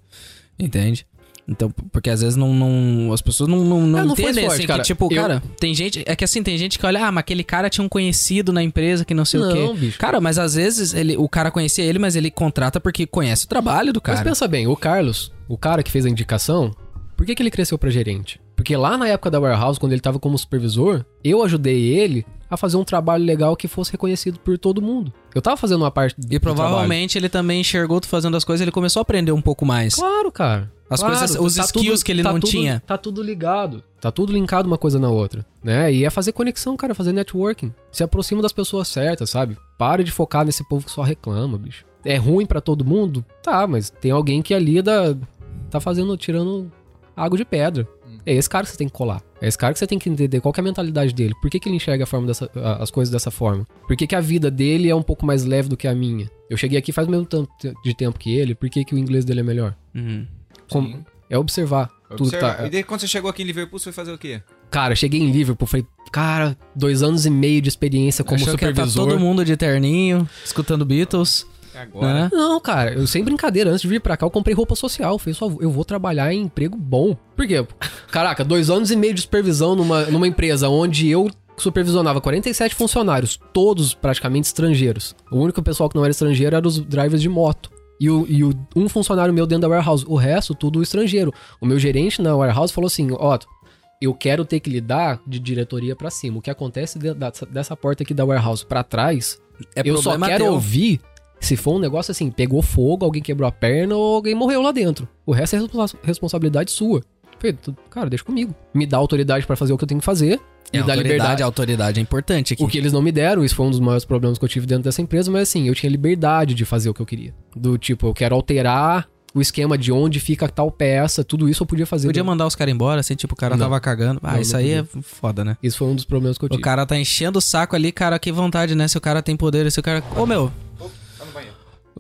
entende? Então, porque às vezes não, não as pessoas não, não, não não foi entendem sorte, assim, cara. que tipo, Eu- cara, tem gente, é que assim, tem gente que olha, ah, mas aquele cara tinha um conhecido na empresa que não sei o Não, quê. bicho. Cara, mas às vezes ele, o cara conhecia ele, mas ele contrata porque conhece o trabalho do Mas cara. pensa bem, o Carlos, o cara que fez a indicação, por que, que ele cresceu pra gerente? Porque lá na época da Warehouse, quando ele tava como supervisor, eu ajudei ele a fazer um trabalho legal que fosse reconhecido por todo mundo. Eu tava fazendo uma parte do E provavelmente ele também enxergou tu fazendo as coisas, ele começou a aprender um pouco mais. Claro, cara. As Claro, coisas- os tá skills que ele tá não tudo- tinha. Tá tudo ligado. Tá tudo linkado uma coisa na outra, né? E é fazer conexão, cara, fazer networking. Se aproxima das pessoas certas, sabe? Para de focar nesse povo que só reclama, bicho. É ruim pra todo mundo? Tá, mas tem alguém que ali da, tá fazendo, tirando água de pedra. É esse cara que você tem que colar. É esse cara que você tem que entender qual que é a mentalidade dele. Por que, que ele enxerga a forma dessa, a- as coisas dessa forma? Por que, que a vida dele é um pouco mais leve do que a minha? Eu cheguei aqui faz o mesmo tanto de tempo que ele, por que, que o inglês dele é melhor? Uhum. Como-. É observar. Tudo tá, E daí quando você chegou aqui em Liverpool, você foi fazer o quê? Cara, cheguei em Liverpool, falei, cara, dois anos e meio de experiência como Achou que ia tá supervisor. todo mundo de terninho, escutando Beatles, Agora. né? Não, cara, eu sem brincadeira, antes de vir pra cá, eu comprei roupa social. Falei, só, eu vou trabalhar em emprego bom. Por quê? Caraca, dois anos e meio de supervisão numa, numa empresa onde eu supervisionava 47 funcionários, todos praticamente estrangeiros. O único pessoal que não era estrangeiro era os drivers de moto. E, o, e o- um funcionário meu dentro da warehouse. O resto, tudo estrangeiro. O meu gerente na warehouse falou assim: ó, eu quero ter que lidar de diretoria pra cima. O que acontece de- dessa, dessa porta aqui da warehouse pra trás, É eu só quero teu. ouvir se for um negócio assim, pegou fogo, alguém quebrou a perna ou alguém morreu lá dentro. O resto é responsa- responsabilidade sua. Falei, "Tu- cara, deixa comigo. Me dá autoridade pra fazer o que eu tenho que fazer. É, Me dá autoridade, liberdade. a autoridade é importante aqui. O que eles não me deram, isso foi um dos maiores problemas que eu tive dentro dessa empresa, mas assim, eu tinha liberdade de fazer o que eu queria. Do tipo, eu quero alterar o esquema de onde fica tal peça, tudo isso eu podia fazer. Podia dentro. mandar os caras embora, assim, tipo, o cara Não. tava cagando. Ah, Não, isso não aí é foda, né? Isso foi um dos problemas que eu O tive. cara tá enchendo o saco ali, cara, que vontade, né? Se o cara tem poder, se o cara... Ô, meu.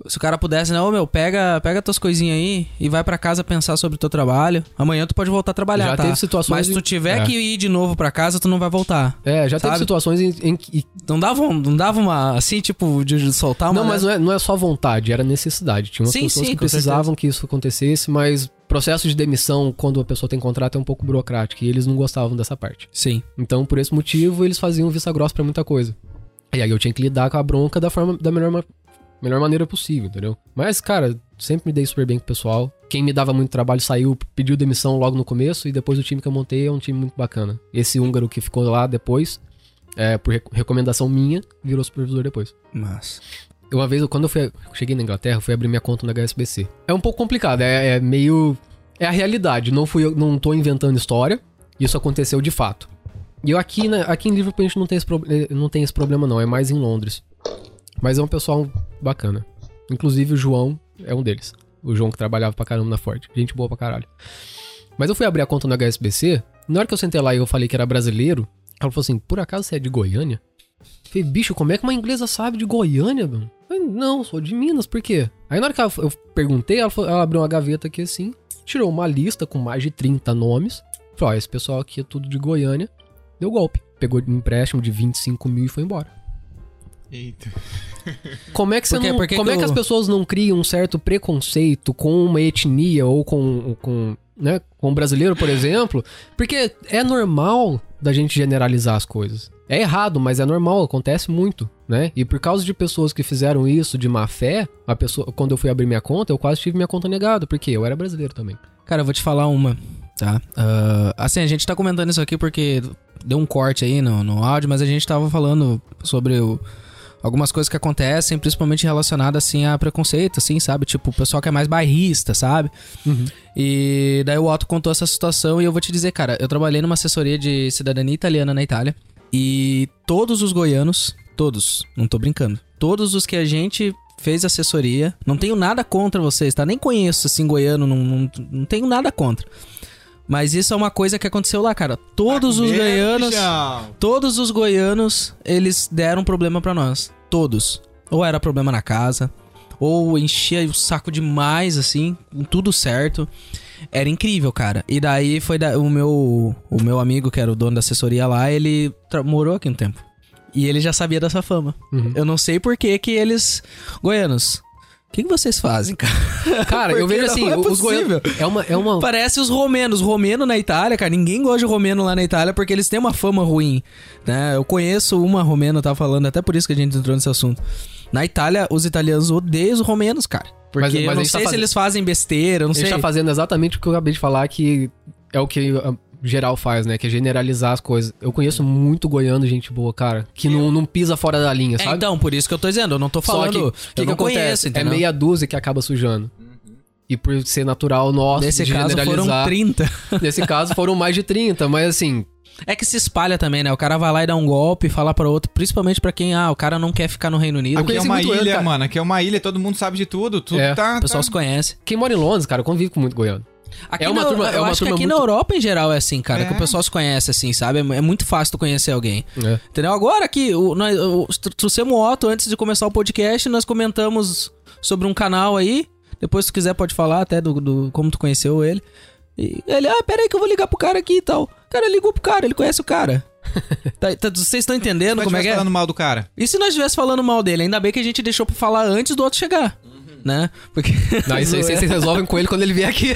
Se o cara pudesse, né? Ô, meu, pega, pega tuas coisinhas aí e vai pra casa pensar sobre o teu trabalho. Amanhã tu pode voltar a trabalhar, Já tá? teve situações Mas se tu tiver É. que ir de novo pra casa, tu não vai voltar. É, já teve Sabe? situações em, que. Não dava, um- não dava uma, assim, tipo, de soltar uma... Não, mas não é, não é só vontade, era necessidade. Tinha umas Sim, pessoas sim, que precisavam que isso acontecesse, mas processo de demissão, quando a pessoa tem contrato, é um pouco burocrático e eles não gostavam dessa parte. Sim. Então, por esse motivo, eles faziam vista grossa pra muita coisa. E aí eu tinha que lidar com a bronca da forma da melhor, melhor maneira possível, entendeu? Mas, cara, sempre me dei super bem com o pessoal. Quem me dava muito trabalho saiu, pediu demissão logo no começo, e depois o time que eu montei é um time muito bacana. Esse húngaro que ficou lá depois, é, por rec- recomendação minha, virou supervisor depois. Mas... Uma vez, quando eu fui, cheguei na Inglaterra, eu fui abrir minha conta no HSBC. É um pouco complicado, é, é meio... É a realidade, não fui eu, não tô inventando história. Isso aconteceu de fato. E eu aqui, na- aqui em Liverpool a gente não tem, esse eh, não tem esse problema não, é mais em Londres. Mas é um pessoal bacana. Inclusive o João é um deles. O João que trabalhava pra caramba na Ford. Gente boa pra caralho. Mas eu fui abrir a conta no HSBC, na hora que eu sentei lá e eu falei que era brasileiro, ela falou assim, por acaso você é de Goiânia? Eu falei, bicho, como é que uma inglesa sabe de Goiânia, mano? Falei, não, sou de Minas, por quê? Aí na hora que ela- eu perguntei, ela, ela abriu uma gaveta aqui assim, tirou uma lista com mais de 30 nomes. Falou, ó, esse pessoal aqui é tudo de Goiânia. Deu golpe. Pegou um empréstimo de 25 mil e foi embora. Eita. Como é que, você Por quê? não, como que é que as pessoas não criam um certo preconceito com uma etnia ou com, com, né, com um brasileiro, por exemplo? Porque é normal da gente generalizar as coisas. É errado, mas é normal, acontece muito, né? E por causa de pessoas que fizeram isso de má fé, a pessoa, quando eu fui abrir minha conta, eu quase tive minha conta negada, porque eu era brasileiro também. Cara, eu vou te falar uma, tá? Ah, assim, a gente tá comentando isso aqui porque deu um corte aí no, no áudio, mas a gente tava falando sobre o- algumas coisas que acontecem, principalmente relacionadas, assim, a preconceito, assim, sabe? Tipo, o pessoal que é mais bairrista, sabe? E daí o Otto contou essa situação e eu vou te dizer, cara, eu trabalhei numa assessoria de cidadania italiana na Itália e todos os goianos, todos, não tô brincando, todos os que a gente fez assessoria, não tenho nada contra vocês, tá? Nem conheço assim goiano, não, não, não tenho nada contra. Mas isso é uma coisa que aconteceu lá, cara. Todos os goianos, todos os goianos, eles deram problema pra nós. Todos. Ou era problema na casa, ou enchia o saco demais, assim, tudo certo. Era incrível, cara. E daí foi da- o meu o meu amigo, que era o dono da assessoria lá, ele morou aqui um tempo. E ele já sabia dessa fama. Uhum. Eu não sei por que que eles... Goianos, o que, que vocês fazem, cara? Cara, eu vejo não assim, é os possível. goianos... É uma, é uma... Parece os romenos. Romeno na Itália, cara. Ninguém gosta de romeno lá na Itália porque eles têm uma fama ruim, né? Eu conheço uma romena, tava falando, até por isso que a gente entrou nesse assunto. Na Itália, os italianos odeiam os romenos, cara. Porque Mas- mas eu não gente sei tá se eles fazem besteira, eu não A gente sei. tá fazendo exatamente o que eu acabei de falar, que é o que geral faz, né? Que é generalizar as coisas. Eu conheço muito goiano, gente boa, cara, que não, não pisa fora da linha, É, sabe? então, por isso que eu tô dizendo, eu não tô Só falando. que, o eu que, que não acontece? conheço, é entendeu? meia dúzia que acaba sujando. E por ser natural nosso Nesse de caso foram generalizar. 30. Nesse caso foram mais de 30, mas assim, É que se espalha também, né? O cara vai lá e dá um golpe, fala pra outro, principalmente pra quem, ah, o cara não quer ficar no Reino Unido. Aqui é uma ele, ilha, mano. Aqui é uma ilha, todo mundo sabe de tudo. Tudo É, tá. O pessoal tá- se conhece. quem mora em Londres, cara, eu convivo com muito goiano. Aqui É uma na, turma- é eu uma acho que turma aqui muito- na Europa em geral é assim, cara, É. que o pessoal se conhece assim, sabe? É, é muito fácil tu conhecer alguém. É. Entendeu? Agora aqui, o, nós, o, tr- trouxemos o Otto antes de começar o podcast, nós comentamos sobre um canal aí. Depois, se tu quiser, pode falar até do, do como tu conheceu ele. E ele, ah, pera aí que eu vou ligar pro cara aqui e tal. O cara ligou pro cara, ele conhece o cara. Tá- tá- vocês estão entendendo como é que é? falando mal do cara. E se nós estivesse falando mal dele? Ainda bem que a gente deixou pra falar antes do outro chegar. Né? Porque. Não, isso aí vocês resolvem com ele quando ele vier aqui.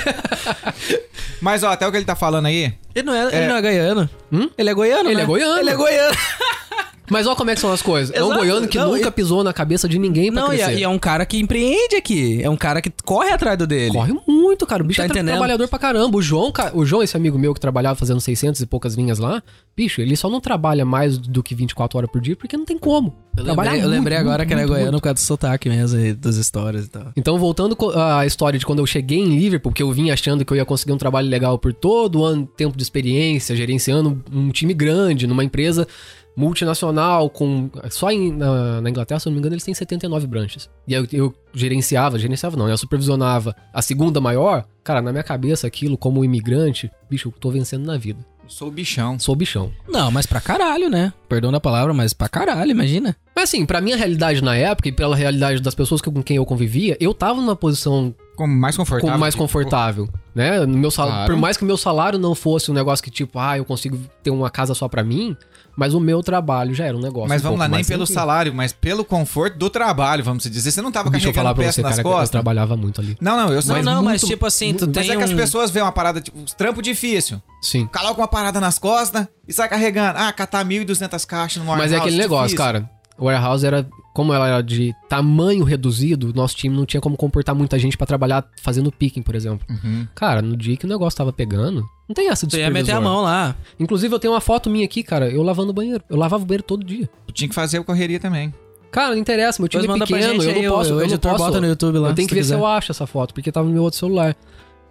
Mas, ó, até o que ele tá falando aí. Ele não é, ele É. não é goiano. Hum? Ele é goiano, Ele né? é goiano. Ele é goiano. Mas olha como é que são as coisas. É um Exato. goiano que Não, nunca e- pisou na cabeça de ninguém pra Não, e crescer. é, e é um cara que empreende aqui. É um cara que corre atrás do dele. Corre muito, cara. O bicho Tá é tra- trabalhador pra caramba. O João, o João, esse amigo meu que trabalhava fazendo 600 e poucas linhas lá, bicho, ele só não trabalha mais do que 24 horas por dia porque não tem como. Eu lembrei, eu muito, lembrei agora muito, que ele é goiano por causa do sotaque mesmo, das histórias e tal. Então, voltando à história de quando eu cheguei em Liverpool, porque eu vim achando que eu ia conseguir um trabalho legal por todo o ano, tempo de experiência, gerenciando um time grande, numa empresa multinacional, com. Só em- na, na Inglaterra, se eu não me engano, eles têm 79 branches. E eu, eu gerenciava, gerenciava não, eu supervisionava a segunda maior. Cara, na minha cabeça, aquilo, como imigrante, bicho, eu tô vencendo na vida. Sou bichão. Sou bichão. Não, mas pra caralho, né? Perdão da palavra, mas pra caralho, imagina. Mas assim, pra minha realidade na época e pela realidade das pessoas que- com quem eu convivia, eu tava numa posição Como mais confortável. como mais tipo, confortável, né? No meu salário, Claro. por mais que o meu salário não fosse um negócio que tipo, ah, eu consigo ter uma casa só pra mim, mas o meu trabalho já era um negócio. Mas um vamos lá, nem pelo tranquilo. salário, mas pelo conforto do trabalho, vamos dizer. Você não tava Deixa eu falar carregando pra peça você, nas cara, que eu costas. trabalhava muito ali. Não, não, eu sei. não, não, mas muito- tipo assim, tu Mas tem é que as um- pessoas veem uma parada, tipo, um trampo difícil. Sim. Coloca uma parada nas costas e sai carregando. Ah, catar 1.200 caixas no Mas é warehouse, aquele negócio, difícil. cara. O warehouse era, como ela era de tamanho reduzido, nosso time não tinha como comportar muita gente pra trabalhar fazendo picking, por exemplo. Uhum. Cara, no dia que o negócio tava pegando, não tem essa de Tu ia meter a mão lá. Inclusive, eu tenho uma foto minha aqui, cara, eu lavando o banheiro. Eu lavava o banheiro todo dia. Tu tinha que fazer a correria também. Cara, não interessa, meu time é pequeno, gente eu não posso, o, o eu não editor posso. bota no YouTube lá. eu tenho que ver se quiser. eu acho essa foto, porque tava no meu outro celular.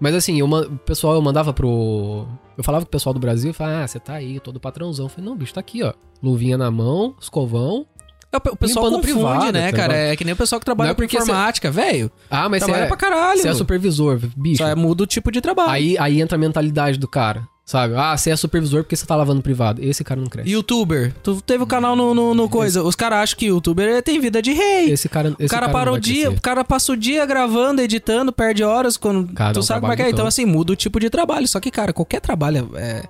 Mas assim, eu, o pessoal, eu mandava pro. Eu falava com o pessoal do Brasil, eu falava, ah, você tá aí, todo patrãozão. Eu falei, não, bicho, tá aqui, ó. Luvinha na mão, escovão. É, O pessoal Limpando confunde, privada, né, tá cara? É que nem o pessoal que trabalha é com informática, velho. Ah, mas você é, pra caralho. você é supervisor, bicho. Só é, muda o tipo de trabalho. Aí, aí entra a mentalidade do cara, sabe? Ah, você é supervisor porque você tá lavando privado. Esse cara não cresce. Youtuber. Tu teve o canal no, no, no coisa. Os caras acham que youtuber tem vida de rei. Esse cara, esse o cara, não para o dia, crescer. o cara passa o dia gravando, editando, perde horas quando Cara, tu é um sabe como é que é. Então assim, muda o tipo de trabalho. Só que, cara, qualquer trabalho é,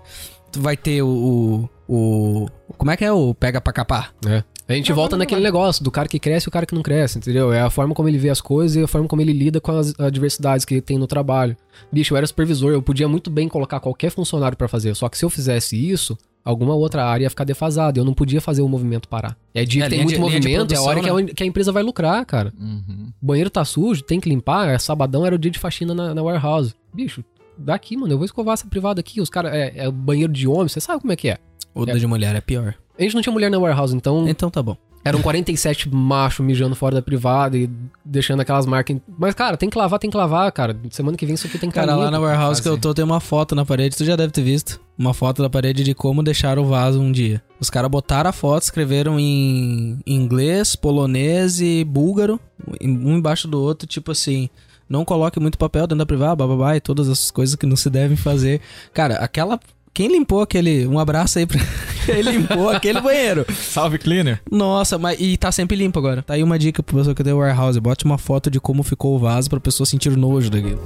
tu vai ter o, o, o- como é que é o pega pra capar? É. A gente volta naquele negócio do cara que cresce e o cara que não cresce, entendeu? É a forma como ele vê as coisas e a forma como ele lida com as adversidades que tem no trabalho. Bicho, eu era supervisor, eu podia muito bem colocar qualquer funcionário pra fazer, só que se eu fizesse isso, alguma outra área ia ficar defasada, eu não podia fazer o movimento parar. É dia É, que tem muito de- movimento, é a hora produção, que, a, que a empresa vai lucrar, cara. Uhum. O banheiro tá sujo, tem que limpar, é sabadão era o dia de faxina na, na warehouse. Bicho, daqui, mano, eu vou escovar essa privada aqui, os caras, é, é banheiro de homem, você sabe como é que é. O de mulher é pior. A gente não tinha mulher na warehouse, então Então tá bom. eram 47 machos mijando fora da privada e deixando aquelas marcas. Mas, cara, tem que lavar, tem que lavar, cara. Semana que vem isso aqui tem que Cara, lá na warehouse que eu fazer. tô, tem uma foto na parede, tu já deve ter visto. Uma foto da parede de como deixar o vaso um dia. Os caras botaram a foto, escreveram em inglês, polonês e búlgaro, um embaixo do outro, tipo assim. Não coloque muito papel dentro da privada, bababá, e todas essas coisas que não se devem fazer. Cara, aquela. Quem limpou aquele. Um abraço aí pra. Quem limpou aquele banheiro. Salve, cleaner. Nossa, mas. E tá sempre limpo agora. Tá aí uma dica pro pessoal que tem warehouse. Bote uma foto de como ficou o vaso pra pessoa sentir nojo daquilo.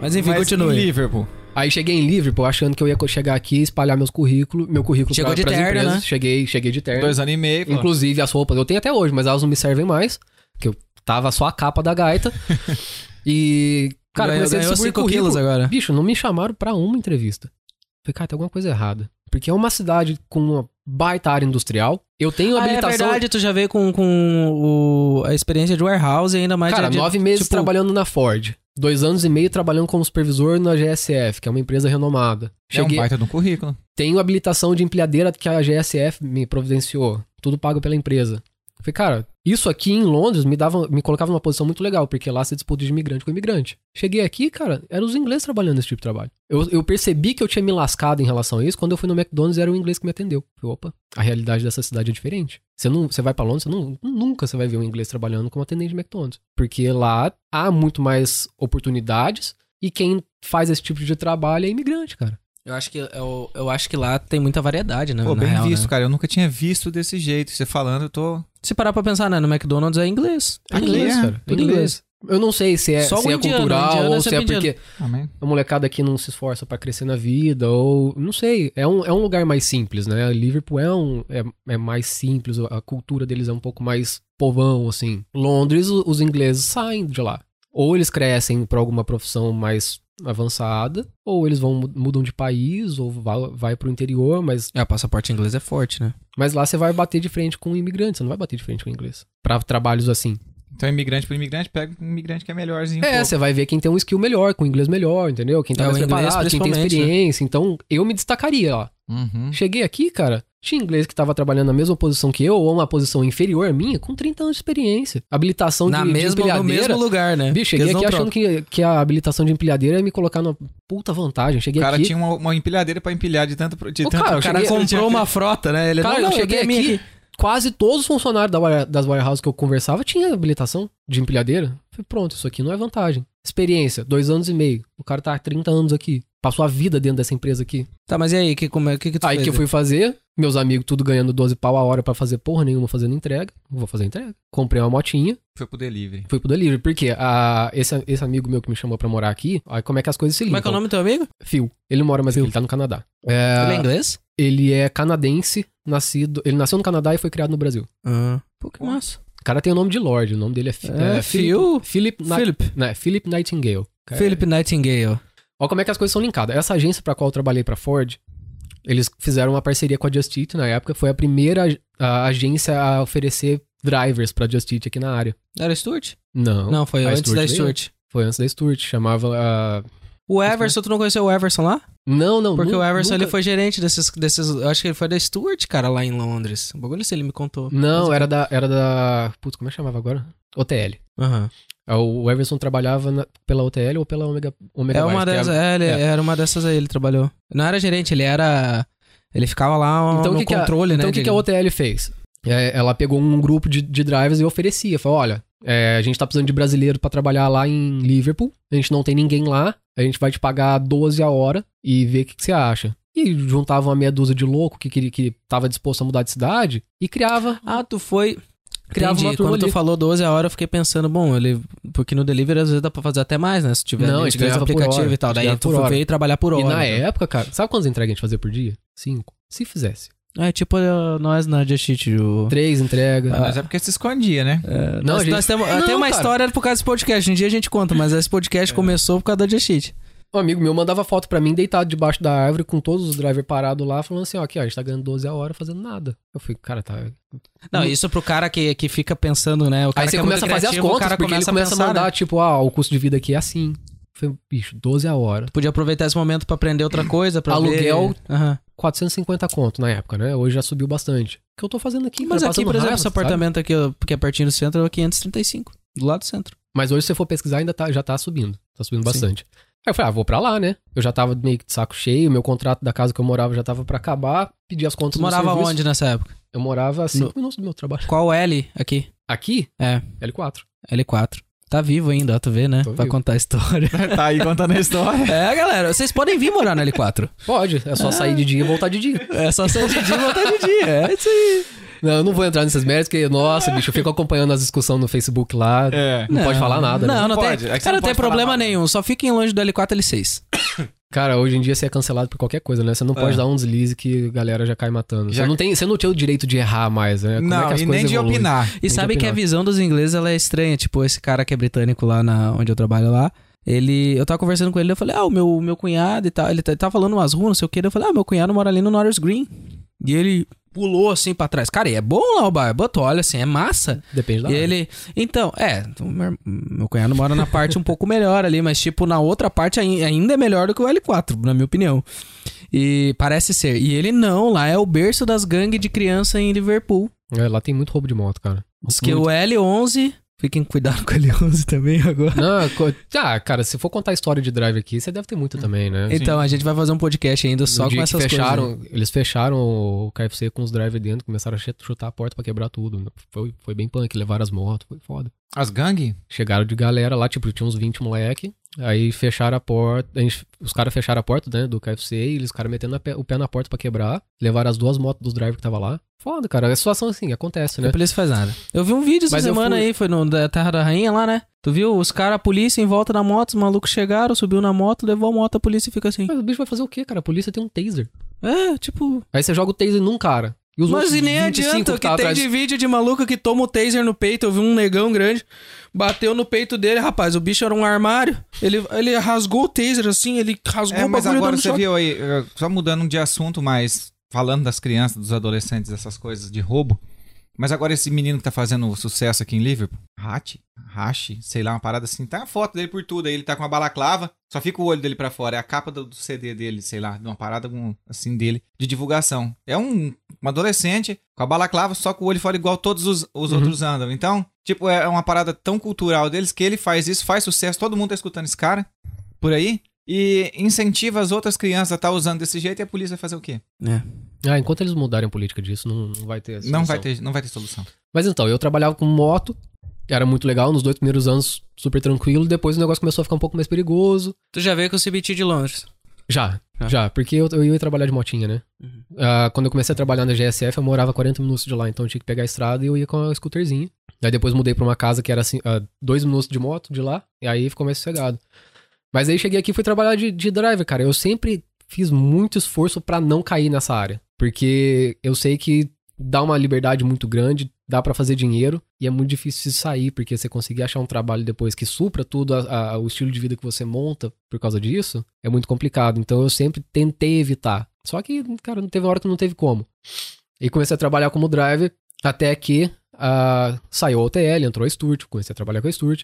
Mas enfim, Mas continue. em Liverpool. Aí cheguei em Liverpool achando que eu ia chegar aqui e espalhar meus currículos, meu currículo Chegou pra, de pras terno, empresas. né? Cheguei, cheguei de terno. Dois anos e meio. pô. Inclusive as roupas eu tenho até hoje, mas elas não me servem mais. Que eu tava só a capa da gaita. e. Cara, Ganhou- comecei a ganhou distribuir 5 quilos agora. Bicho, não me chamaram pra uma entrevista. Falei, cara, tem alguma coisa errada. Porque é uma cidade com uma baita área industrial. Eu tenho Ah, é habilitação. verdade, tu já veio com, com o- a experiência de warehouse e ainda mais Cara, de, de- nove meses tipo, trabalhando na Ford. Dois anos e meio trabalhando como supervisor na GSF, que é uma empresa renomada. É um Cheguei, baita de um currículo. tenho habilitação de empilhadeira que a GSF me providenciou. Tudo pago pela empresa. Falei, cara, isso aqui em Londres me dava, me colocava numa posição muito legal, porque lá se disputa de imigrante com imigrante. Cheguei aqui, cara, eram os ingleses trabalhando nesse tipo de trabalho. Eu, eu percebi que eu tinha me lascado em relação a isso quando eu fui no McDonald's era o inglês que me atendeu. Falei, opa, a realidade dessa cidade é diferente. Você, não, você vai pra Londres, você não, nunca você vai ver um inglês trabalhando como atendente de McDonald's. Porque lá há muito mais oportunidades e quem faz esse tipo de trabalho é imigrante, cara. Eu acho que, eu, eu acho que lá tem muita variedade, né? Pô, na bem real, visto, né? cara. Eu nunca tinha visto desse jeito. Você falando, eu tô. Se parar pra pensar, né? No McDonald's é inglês. É inglês, é, cara. É tudo inglês. Eu não sei se é, Só se o é indiano, cultural indiano é ou se é porque Amém. a molecada aqui não se esforça pra crescer na vida ou... Não sei. É um, é um lugar mais simples, né? Liverpool é, um, é, é mais simples. A cultura deles é um pouco mais povão, assim. Londres, os ingleses saem de lá. Ou eles crescem pra alguma profissão mais avançada, ou eles vão mudam de país, ou vai, vai pro interior, mas, É, o passaporte inglês é forte, né? mas lá você vai bater de frente com imigrantes, você não vai bater de frente com inglês. Pra trabalhos assim. Então, imigrante por imigrante, pega um imigrante que é melhorzinho. um É, você vai ver quem tem um skill melhor, com inglês melhor, entendeu? Quem tá É, mais o inglês preparado, quem tem né? experiência. Então, eu me destacaria lá. Uhum. Cheguei aqui, cara, tinha inglês que tava trabalhando na mesma posição que eu, ou uma posição inferior à minha, com 30 anos de experiência. Habilitação Na de, de mesma, no empilhadeira. mesmo lugar, né? Bicho, cheguei aqui achando que, que a habilitação de empilhadeira ia me colocar numa puta vantagem. O Cheguei cara aqui. tinha uma, uma empilhadeira pra empilhar de tanto. De Ô, tanto cara, eu O cara cheguei- comprou uma frota, né? Ele Cara, não, eu cheguei tenho a minha aqui, quase todos os funcionários da das warehouses que eu conversava tinham habilitação de empilhadeira. Falei, pronto, isso aqui não é vantagem. Experiência, dois anos e meio. O cara tá há 30 anos aqui. Passou a vida dentro dessa empresa aqui. Tá, mas e aí? Que, como é, que, que tu Aí fez? que eu fui fazer, meus amigos tudo ganhando 12 pau a hora pra fazer porra nenhuma fazendo entrega. Vou fazer entrega. Comprei uma motinha, Foi pro delivery. fui pro delivery. Porque a, esse, esse amigo meu que me chamou pra morar aqui, aí como é que as coisas se Como ligam? é que é o nome do teu amigo? Phil. Ele não mora mais aqui, ele tá no Canadá. É, Ele é inglês? ele é canadense, nascido... Ele nasceu no Canadá e foi criado no Brasil. Ah, pô, que massa. O cara tem o nome de Lorde, o nome dele é, É, é Phil- Philip, Philip. né, Philip Nightingale. Cara, Philip Nightingale. Olha como é que as coisas são linkadas. Essa agência pra qual eu trabalhei pra Ford, eles fizeram uma parceria com a Just Eat na época. Foi a primeira a- agência a oferecer drivers pra Just Eat aqui na área. Era Stuart? Não. Não, foi a antes Stuart da veio. Stuart. Foi antes da Stuart. Chamava... ah, O Everson, tu não conheceu o Everson lá? Não, não. Porque nu- o Everson nunca- ele foi gerente desses, desses. Acho que ele foi da Stuart, cara, lá em Londres. O bagulho assim, ele me contou. Não, era da. Era da. Putz, como é que chamava agora? OTL. Aham. Ah, O Everson trabalhava na- pela OTL ou pela Omega, Omega É uma Byte, que dessas. É, ele, é. era uma dessas aí, ele trabalhou. Não era gerente, ele era. Ele ficava lá Então, no que que a- controle, né? Então o que, que a OTL fez? É, ela pegou um grupo de, de drivers e oferecia. Falou: olha, é, a gente tá precisando de brasileiro pra trabalhar lá em Liverpool. A gente não tem ninguém lá. A gente vai te pagar 12 a hora e ver o que, que você acha. E juntava uma meia dúzia de louco que, que, que tava disposto a mudar de cidade e criava. Ah, tu foi. Criava Entendi. uma turma Quando tu ali. falou 12 a hora, eu fiquei pensando, bom, ele. Porque no delivery às vezes dá pra fazer até mais, né? Se tiver Não, a gente ganhava aplicativos hora, e tal. Daí ganhava tu veio trabalhar por hora. e na né? época, cara, sabe quantas entregas a gente fazia por dia? Cinco. Se fizesse. É tipo uh, nós na Just Eat, o. Três entregas. Mas é porque se escondia, né? É, Não, nós, gente- nós temos, Não, tem uma cara. história por causa desse podcast. Um dia a gente conta, mas esse podcast começou por causa da Just Eat. Um amigo meu mandava foto pra mim deitado debaixo da árvore com todos os drivers parados lá, falando assim: ó, aqui, ó, a gente tá ganhando 12 a hora fazendo nada. Eu falei, cara, tá. Não, isso pro cara que, que fica pensando, né? O cara Aí você que é começa a muito fazer as criativo, o contas, cara porque ele começa começa a, pensar, mandar, né? tipo, ah, o custo de vida aqui é assim. Falei, bicho, 12 a hora. Podia aproveitar esse momento pra aprender outra coisa, pra Aluguel, ver... Aham. 450 conto na época, né? Hoje já subiu bastante. O que eu tô fazendo aqui? Mas cara? aqui, por exemplo, esse sabe? apartamento aqui, ó, que é pertinho do centro, é 535. Do lado do centro. Mas hoje, se você for pesquisar, ainda tá, já tá subindo. Tá subindo Sim. Aí eu falei, ah, vou pra lá, né? Eu já tava meio que de saco cheio, meu contrato da casa que eu morava já tava pra acabar, pedi as contas Tu do morava serviço. onde nessa época? Eu morava a 5 minutos do meu trabalho. Qual L aqui? Aqui, É, L4. L4. Tá vivo ainda, ó, tu vê, né? Tô Pra vivo. contar a história. tá aí contando a história. é, galera, vocês podem vir morar no L4. Pode, é só sair de dia e voltar de dia. É só sair de dia e voltar de dia. É isso aí. Não, eu não vou entrar nesses méritos, porque, nossa, bicho, eu fico acompanhando as discussões no Facebook lá. É. Não, pode falar nada, Não, né? não, Não tem, pode, é que você cara, não não tem pode problema nada. nenhum. Só fiquem longe do L4 e L6. Cara, hoje em dia você é cancelado por qualquer coisa, né? Você não pode É. dar um deslize que a galera já cai matando. Já- Você, não tem, você não tem o direito de errar mais, né? Como é Não, que as e nem de evoluem? opinar. E Nem sabe de que a opinar. visão dos ingleses ela é estranha. Tipo, esse cara que é britânico lá na, onde eu trabalho lá. Ele, eu tava conversando com ele, eu falei, ah, o meu, meu cunhado e tal. Ele tá, tá falando umas ruas, não sei o que. Eu falei, ah, meu cunhado mora ali no Norris Green. E ele pulou assim pra trás. Cara, e é bom lá o bairro, tu olha assim, é massa. Depende da E área. ele. Então, é, meu, cunhado mora na parte um pouco melhor ali, mas, tipo, na outra parte ai- ainda é melhor do que o L4, na minha opinião. E parece ser. E ele não, lá é o berço das gangues de criança em Liverpool. É, lá tem muito roubo de moto, cara. Diz que Muito. o L11. Fiquem cuidado com o L11 também agora. Não, co- ah, cara, se for contar a história de drive aqui, você deve ter muito também, né? Então, a gente vai fazer um podcast ainda só No com essas fecharam, coisas. Eles fecharam o KFC com os drivers dentro, começaram a ch- chutar a porta pra quebrar tudo. Foi, foi bem punk, levaram as motos, foi foda. As gangue? Chegaram de galera lá, tipo, tinha uns 20 moleque. Aí fecharam a porta. a gente- os caras fecharam a porta, né, do KFC, e eles caras metendo pé- o pé na porta pra quebrar. Levaram as duas motos dos drivers que tava lá. Foda, cara. É situação assim, acontece, né? A polícia faz nada. Eu vi um vídeo essa Mas semana fui- aí, foi no da Terra da Rainha lá, né? Tu viu? Os caras, a polícia em volta da moto, os malucos chegaram, subiu na moto, levou a moto, a polícia fica assim. Mas o bicho vai fazer o quê, cara? A polícia tem um taser. É, tipo. Aí você joga o taser num cara. E os Mas e nem 25 adianta, o que tá tem atrás- de vídeo de maluco que toma o taser no peito. Eu vi um negão grande, bateu no peito dele, rapaz. O bicho era um armário. Ele, ele rasgou o taser assim, ele rasgou É, o mas bagulho agora dando você choque. viu aí, eh, só mudando de assunto, mas falando das crianças, dos adolescentes, essas coisas de roubo. Mas agora esse menino que tá fazendo sucesso aqui em Liverpool, Hachi, Hachi, sei lá, uma parada assim, tá a foto dele por tudo aí, ele tá com uma balaclava, só fica o olho dele pra fora, é a capa do, do CD dele, sei lá, de uma parada assim dele, de divulgação. É um, um adolescente com a balaclava, só com o olho fora igual todos os, os Uhum. outros andam. Então, tipo, é uma parada tão cultural deles que ele faz isso, faz sucesso, todo mundo tá escutando esse cara por aí. E incentiva as outras crianças a estar usando desse jeito e a polícia vai fazer o quê? É. Ah, enquanto eles mudarem a política disso, não, não vai ter Não solução. vai, ter, não vai ter solução. Mas então, eu trabalhava com moto, era muito legal, nos dois primeiros anos super tranquilo, depois o negócio começou a ficar um pouco mais perigoso. Tu já veio com o CBT de Londres. Já, Ah. já, porque eu, eu ia trabalhar de motinha, né? Uhum. Ah, quando eu comecei a trabalhar na GSF, eu morava 40 minutos de lá, então eu tinha que pegar a estrada e eu ia com a scooterzinha. Aí depois mudei pra uma casa que era assim, ah, dois minutos de moto de lá, e aí ficou mais sossegado. Mas aí cheguei aqui e fui trabalhar de, de driver, cara. Eu sempre fiz muito esforço pra não cair nessa área. Porque eu sei que dá uma liberdade muito grande, dá pra fazer dinheiro, e é muito difícil sair, porque você conseguir achar um trabalho depois que supra tudo a- a- o estilo de vida que você monta por causa disso, é muito complicado. Então eu sempre tentei evitar. Só que, cara, não teve uma hora que não teve como. E comecei a trabalhar como driver, até que ah, saiu a OTL, entrou a Sturt, comecei a trabalhar com a Sturt.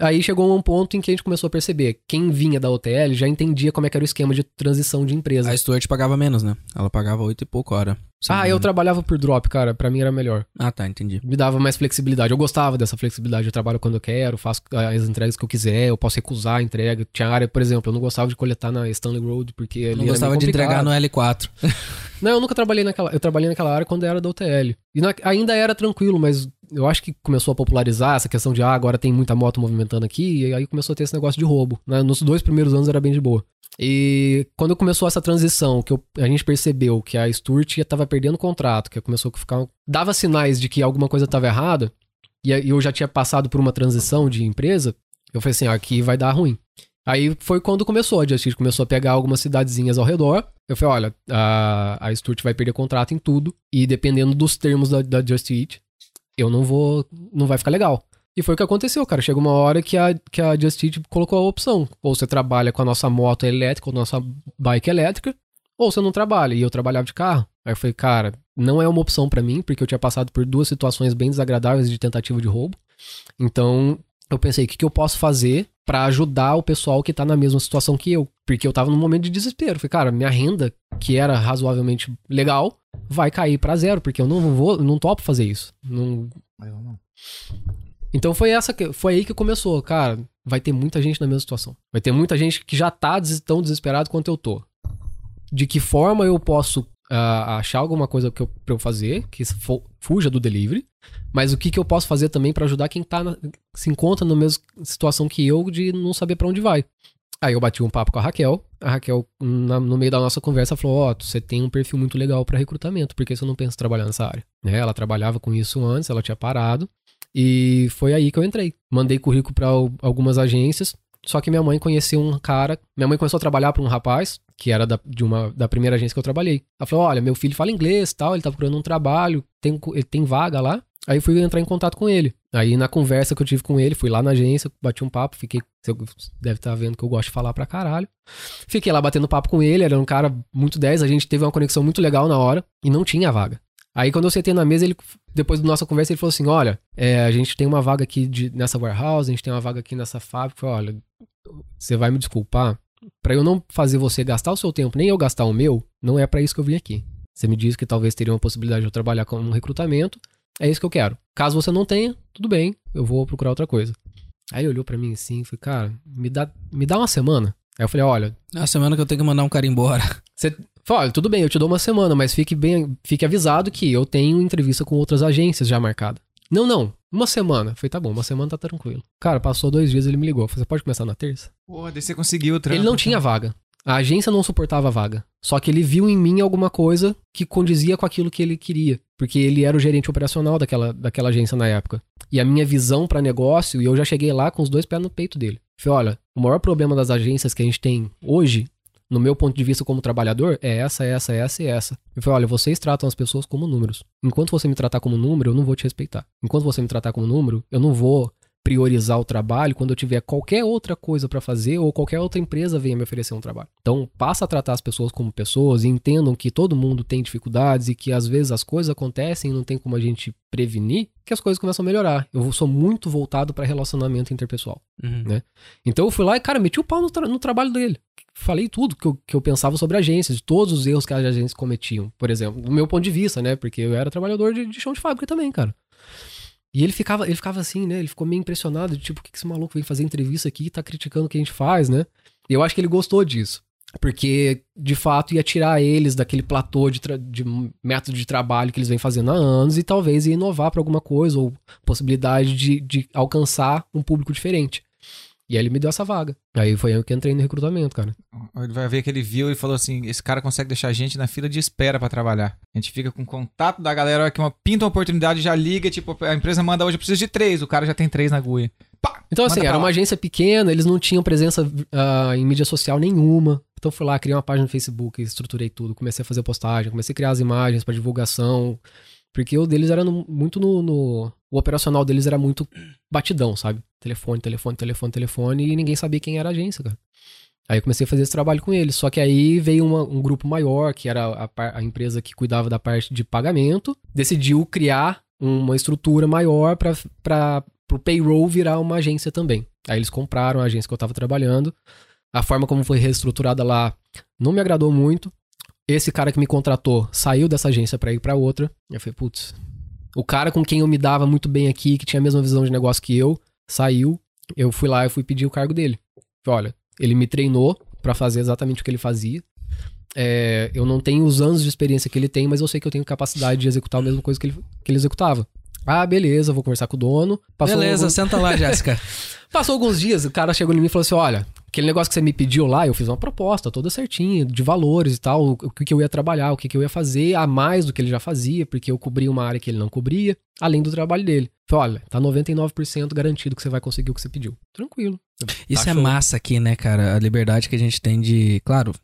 Aí chegou um ponto em que a gente começou a perceber. Quem vinha da OTL já entendia como é que era o esquema de transição de empresa. A Stuart pagava menos, né? Ela pagava oito e pouco hora. Ah, eu trabalhava por drop, cara. Pra mim era melhor. Ah, tá, entendi. Me dava mais flexibilidade. Eu gostava dessa flexibilidade. Eu trabalho quando eu quero, faço as entregas que eu quiser, eu posso recusar a entrega. Tinha área, por exemplo, eu não gostava de coletar na Stanley Road, porque ali Eu não gostava de entregar no L4. Não, eu nunca trabalhei naquela. Eu trabalhei naquela área quando era da UTL. E na- ainda era tranquilo, mas eu acho que começou a popularizar essa questão de, ah, agora tem muita moto movimentando aqui, e aí começou a ter esse negócio de roubo. né? Nos dois primeiros anos era bem de boa. E quando começou essa transição, que eu- a gente percebeu que a Sturt estava perdendo contrato, que começou a ficar. dava sinais de que alguma coisa estava errada, e eu já tinha passado por uma transição de empresa, eu falei assim, ah, aqui vai dar ruim. Aí foi quando começou, a Just Eat começou a pegar algumas cidadezinhas ao redor. Eu falei, olha, a, a Sturt vai perder contrato em tudo, e dependendo dos termos da, da Just Eat, eu não vou, não vai ficar legal. E foi o que aconteceu, cara. Chega uma hora que a, que a Just Eat colocou a opção. Ou você trabalha com a nossa moto elétrica, ou nossa bike elétrica, ou você não trabalha. E eu trabalhava de carro. Aí eu falei, cara, não é uma opção pra mim, porque eu tinha passado por duas situações bem desagradáveis de tentativa de roubo. Então, eu pensei, o que, que eu posso fazer pra ajudar o pessoal que tá na mesma situação que eu? Porque eu tava num momento de desespero. Falei, cara, minha renda, que era razoavelmente legal, vai cair pra zero, porque eu não vou, não topo fazer isso. Não, então foi essa que, foi aí que começou, cara. Vai ter muita gente na mesma situação. Vai ter muita gente que já tá des- tão desesperado quanto eu tô. De que forma eu posso ah, achar alguma coisa que eu, pra eu fazer que fuja do delivery, mas o que, que eu posso fazer também pra ajudar quem tá na- se encontra na mesma situação que eu de não saber pra onde vai. Aí eu bati um papo com a Raquel. A Raquel, na- no meio da nossa conversa, falou: Ó, você tem um perfil muito legal pra recrutamento, por que você não pensa em trabalhar nessa área? Né? Ela trabalhava com isso antes, ela tinha parado. E foi aí que eu entrei. Mandei currículo al- algumas agências. Só que minha mãe conheceu um cara. Minha mãe começou a trabalhar para um rapaz, que era da, de uma, da primeira agência que eu trabalhei. Ela falou: Olha, meu filho fala inglês tal, ele tá procurando um trabalho, tem, ele tem vaga lá. Aí fui entrar em contato com ele. Aí na conversa que eu tive com ele, fui lá na agência, bati um papo, fiquei. Você deve estar vendo que eu gosto de falar pra caralho. Fiquei lá batendo papo com ele, era um cara muito 10, a gente teve uma conexão muito legal na hora e não tinha vaga. Aí quando eu sentei na mesa, ele, depois da nossa conversa, ele falou assim: olha, é, a gente tem uma vaga aqui de, nessa warehouse, a gente tem uma vaga aqui nessa fábrica. Falei, olha, você vai me desculpar? Pra eu não fazer você gastar o seu tempo, nem eu gastar o meu, não é pra isso que eu vim aqui. Você me disse que talvez teria uma possibilidade de eu trabalhar com um recrutamento. É isso que eu quero. Caso você não tenha, tudo bem, eu vou procurar outra coisa. Aí ele olhou pra mim assim e falei, cara, me dá, me dá uma semana. Aí eu falei, olha, Na semana que eu tenho que mandar um cara embora. você falou, olha, tudo bem, eu te dou uma semana, mas fique bem, fique avisado que eu tenho entrevista com outras agências já marcada. Não, não, uma semana. Eu falei, tá bom, uma semana tá tranquilo. Cara, passou dois dias, ele me ligou. Eu falei, você pode começar na terça? Porra, daí você conseguiu o trampo. Ele não tinha vaga. A agência não suportava a vaga. Só que ele viu em mim alguma coisa que condizia com aquilo que ele queria. Porque ele era o gerente operacional daquela, daquela agência na época. E a minha visão pra negócio, e eu já cheguei lá com os dois pés no peito dele. Falei, olha, o maior problema das agências que a gente tem hoje, no meu ponto de vista como trabalhador, é essa, essa, essa e essa. Eu falei, olha, vocês tratam as pessoas como números. Enquanto você me tratar como número, eu não vou te respeitar. Enquanto você me tratar como número, eu não vou priorizar o trabalho quando eu tiver qualquer outra coisa pra fazer ou qualquer outra empresa venha me oferecer um trabalho. Então, passa a tratar as pessoas como pessoas e entendam que todo mundo tem dificuldades e que às vezes as coisas acontecem e não tem como a gente prevenir, que as coisas começam a melhorar. Eu sou muito voltado pra relacionamento interpessoal. Uhum. Então eu fui lá e, cara, meti o pau no, tra- no trabalho dele. Falei tudo que eu, que eu pensava sobre agências, de todos os erros que as agências cometiam, por exemplo, do meu ponto de vista, né? Porque eu era trabalhador de, de chão de fábrica também, cara. E ele ficava, ele ficava assim, né? Ele ficou meio impressionado, de, tipo, o que esse maluco vem fazer entrevista aqui e tá criticando o que a gente faz, né? E eu acho que ele gostou disso. Porque, de fato, ia tirar eles daquele platô de, de método de trabalho que eles vêm fazendo há anos e talvez ia inovar para alguma coisa ou possibilidade de, de alcançar um público diferente. E aí ele me deu essa vaga. Aí foi eu que entrei no recrutamento, cara. Ele vai ver que ele viu e falou assim: esse cara consegue deixar a gente na fila de espera pra trabalhar. A gente fica com contato da galera, que uma pinta uma oportunidade, já liga, tipo, a empresa manda hoje, eu preciso de três, o cara já tem três na agulha. Pá! Então, assim, era lá. uma agência pequena, eles não tinham presença ah, em mídia social nenhuma. Então, fui lá, criei uma página no Facebook, estruturei tudo, comecei a fazer postagem, comecei a criar as imagens para divulgação. Porque o deles era no- muito no, no- O operacional deles era muito batidão, sabe? Telefone, telefone, telefone, telefone, e ninguém sabia quem era a agência, cara. Aí eu comecei a fazer esse trabalho com eles. Só que aí veio uma- um grupo maior, que era a, a empresa que cuidava da parte de pagamento, decidiu criar uma estrutura maior para pro payroll virar uma agência também. Aí eles compraram a agência que eu tava trabalhando. A forma como foi reestruturada lá não me agradou muito. Esse cara que me contratou saiu dessa agência para ir para outra. Eu falei, putz, o cara com quem eu me dava muito bem aqui, que tinha a mesma visão de negócio que eu, saiu. Eu fui lá e fui pedir o cargo dele. Olha, ele me treinou para fazer exatamente o que ele fazia. É, eu não tenho os anos de experiência que ele tem, mas eu sei que eu tenho capacidade de executar a mesma coisa que ele, que ele executava. Ah, beleza, vou conversar com o dono. Passou beleza, algum... senta lá, Jéssica. Passou alguns dias, o cara chegou em mim e falou assim: olha, aquele negócio que você me pediu lá, eu fiz uma proposta toda certinha, de valores e tal, o que, que eu ia trabalhar, o que, que eu ia fazer, a mais do que ele já fazia, porque eu cobria uma área que ele não cobria, além do trabalho dele. Falei, olha, tá 99% garantido que você vai conseguir o que você pediu. Tranquilo. Isso tá é show. massa aqui, né, cara? A liberdade que a gente tem de. Claro,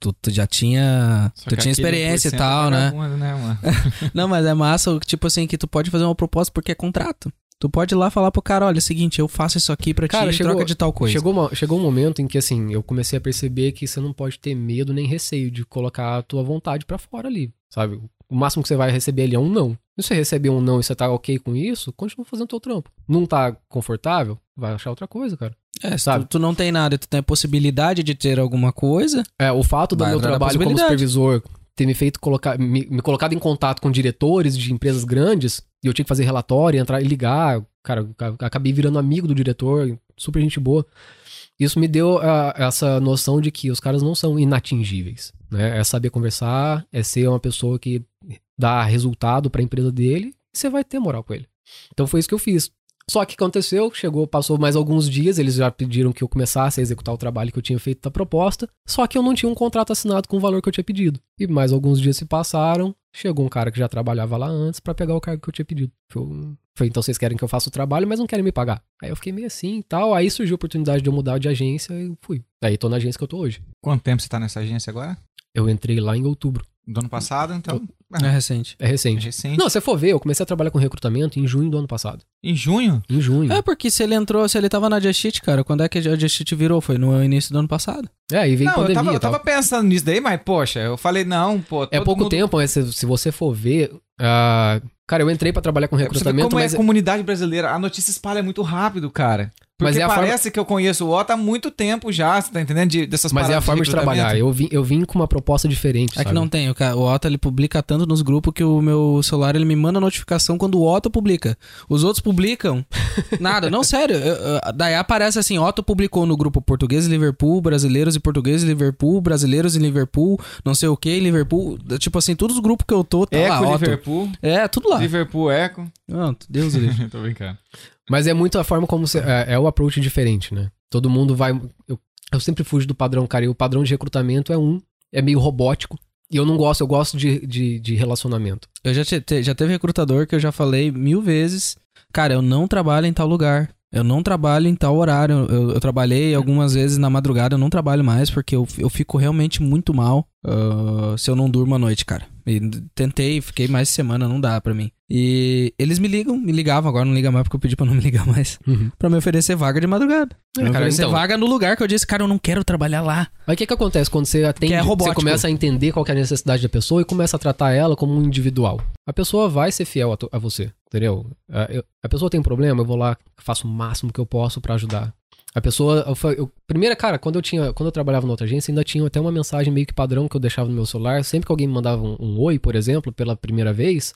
tu, tu já tinha. Só tu tinha experiência e tal, né? né não, mas é massa, tipo assim, que tu pode fazer uma proposta porque é contrato. Tu pode ir lá falar pro cara, olha, é o seguinte, eu faço isso aqui pra cara, ti chegou, troca de tal coisa. Chegou, uma, chegou um momento em que, assim, eu comecei a perceber que você não pode ter medo nem receio de colocar a tua vontade para fora ali, sabe? O máximo que você vai receber ali é um não. Se você receber um não e você tá ok com isso, continua fazendo teu trampo. Não tá confortável? Vai achar outra coisa, cara. É, sabe? Tu, tu, não tem nada, tu tem a possibilidade de ter alguma coisa. É, o fato do meu trabalho como supervisor ter me feito colocar, me, me, colocado em contato com diretores de empresas grandes, e eu tinha que fazer relatório, entrar e ligar, cara, acabei virando amigo do diretor, super gente boa. Isso me deu uh, essa noção de que os caras não são inatingíveis, né? É saber conversar, é ser uma pessoa que dá resultado para a empresa dele, você vai ter moral com ele. Então foi isso que eu fiz. Só que aconteceu, chegou, passou mais alguns dias, eles já pediram que eu começasse a executar o trabalho que eu tinha feito da proposta, só que eu não tinha um contrato assinado com o valor que eu tinha pedido. E mais alguns dias se passaram, chegou um cara que já trabalhava lá antes para pegar o cargo que eu tinha pedido. Foi, então vocês querem que eu faça o trabalho, mas não querem me pagar. Aí eu fiquei meio assim e tal, aí surgiu a oportunidade de eu mudar de agência e fui. Aí tô na agência que eu tô hoje. Quanto tempo você tá nessa agência agora? Eu entrei lá em outubro. Do ano passado, então. É recente. É recente. É recente. Não, se for ver, eu comecei a trabalhar com recrutamento em junho do ano passado. Em junho? Em junho. É, porque se ele entrou, se ele tava na Just cara, quando é que a Just virou? Foi no início do ano passado. É, aí veio não, pandemia. Eu tava, eu tava pensando nisso daí, mas, poxa, eu falei, não, pô. É pouco mundo... tempo, mas se, se você for ver. Uh, cara, eu entrei para trabalhar com recrutamento. É, como mas... é a comunidade brasileira, a notícia espalha muito rápido, cara. Porque Mas é parece forma... que eu conheço o Otto há muito tempo já, você tá entendendo? De, dessas Mas é a forma de, de trabalhar. Eu vim, eu vim com uma proposta diferente. É sabe? que não tem. O, o Otto ele publica tanto nos grupos que o meu celular ele me manda notificação quando o Otto publica. Os outros publicam. nada. Não, sério. Eu, daí aparece assim: Otto publicou no grupo Português e Liverpool, Brasileiros e Portugueses e Liverpool, Brasileiros e Liverpool, não sei o que, Liverpool. Tipo assim, todos os grupos que eu tô. Tá Eco, lá, Liverpool. É, tudo lá. Liverpool, Eco. Não, Deus do Tô brincando. Mas é muito a forma como você. É, é o approach diferente, né? Todo mundo vai. Eu, eu sempre fujo do padrão, cara. E o padrão de recrutamento é um. É meio robótico. E eu não gosto, eu gosto de, de, de relacionamento. Eu já, te, já teve recrutador que eu já falei mil vezes. Cara, eu não trabalho em tal lugar. Eu não trabalho em tal horário. Eu, eu, trabalhei algumas vezes na madrugada, eu não trabalho mais porque eu, eu fico realmente muito mal uh, se eu não durmo à noite, cara. E tentei, fiquei mais de semana, não dá para mim. E eles me ligam, me ligavam, agora não liga mais porque eu pedi pra não me ligar mais. Uhum. pra me oferecer vaga de madrugada. É, me cara, oferecer então... vaga no lugar que eu disse, cara, eu não quero trabalhar lá. Mas o que que acontece quando você atende, é você começa a entender qual é a necessidade da pessoa e começa a tratar ela como um individual. A pessoa vai ser fiel a, tu, a você, entendeu? A, eu, a pessoa tem problema, eu vou lá, faço o máximo que eu posso para ajudar. A pessoa. Eu, primeira, cara, quando eu tinha. Quando eu trabalhava na outra agência, ainda tinha até uma mensagem meio que padrão que eu deixava no meu celular. Sempre que alguém me mandava um, um oi, por exemplo, pela primeira vez,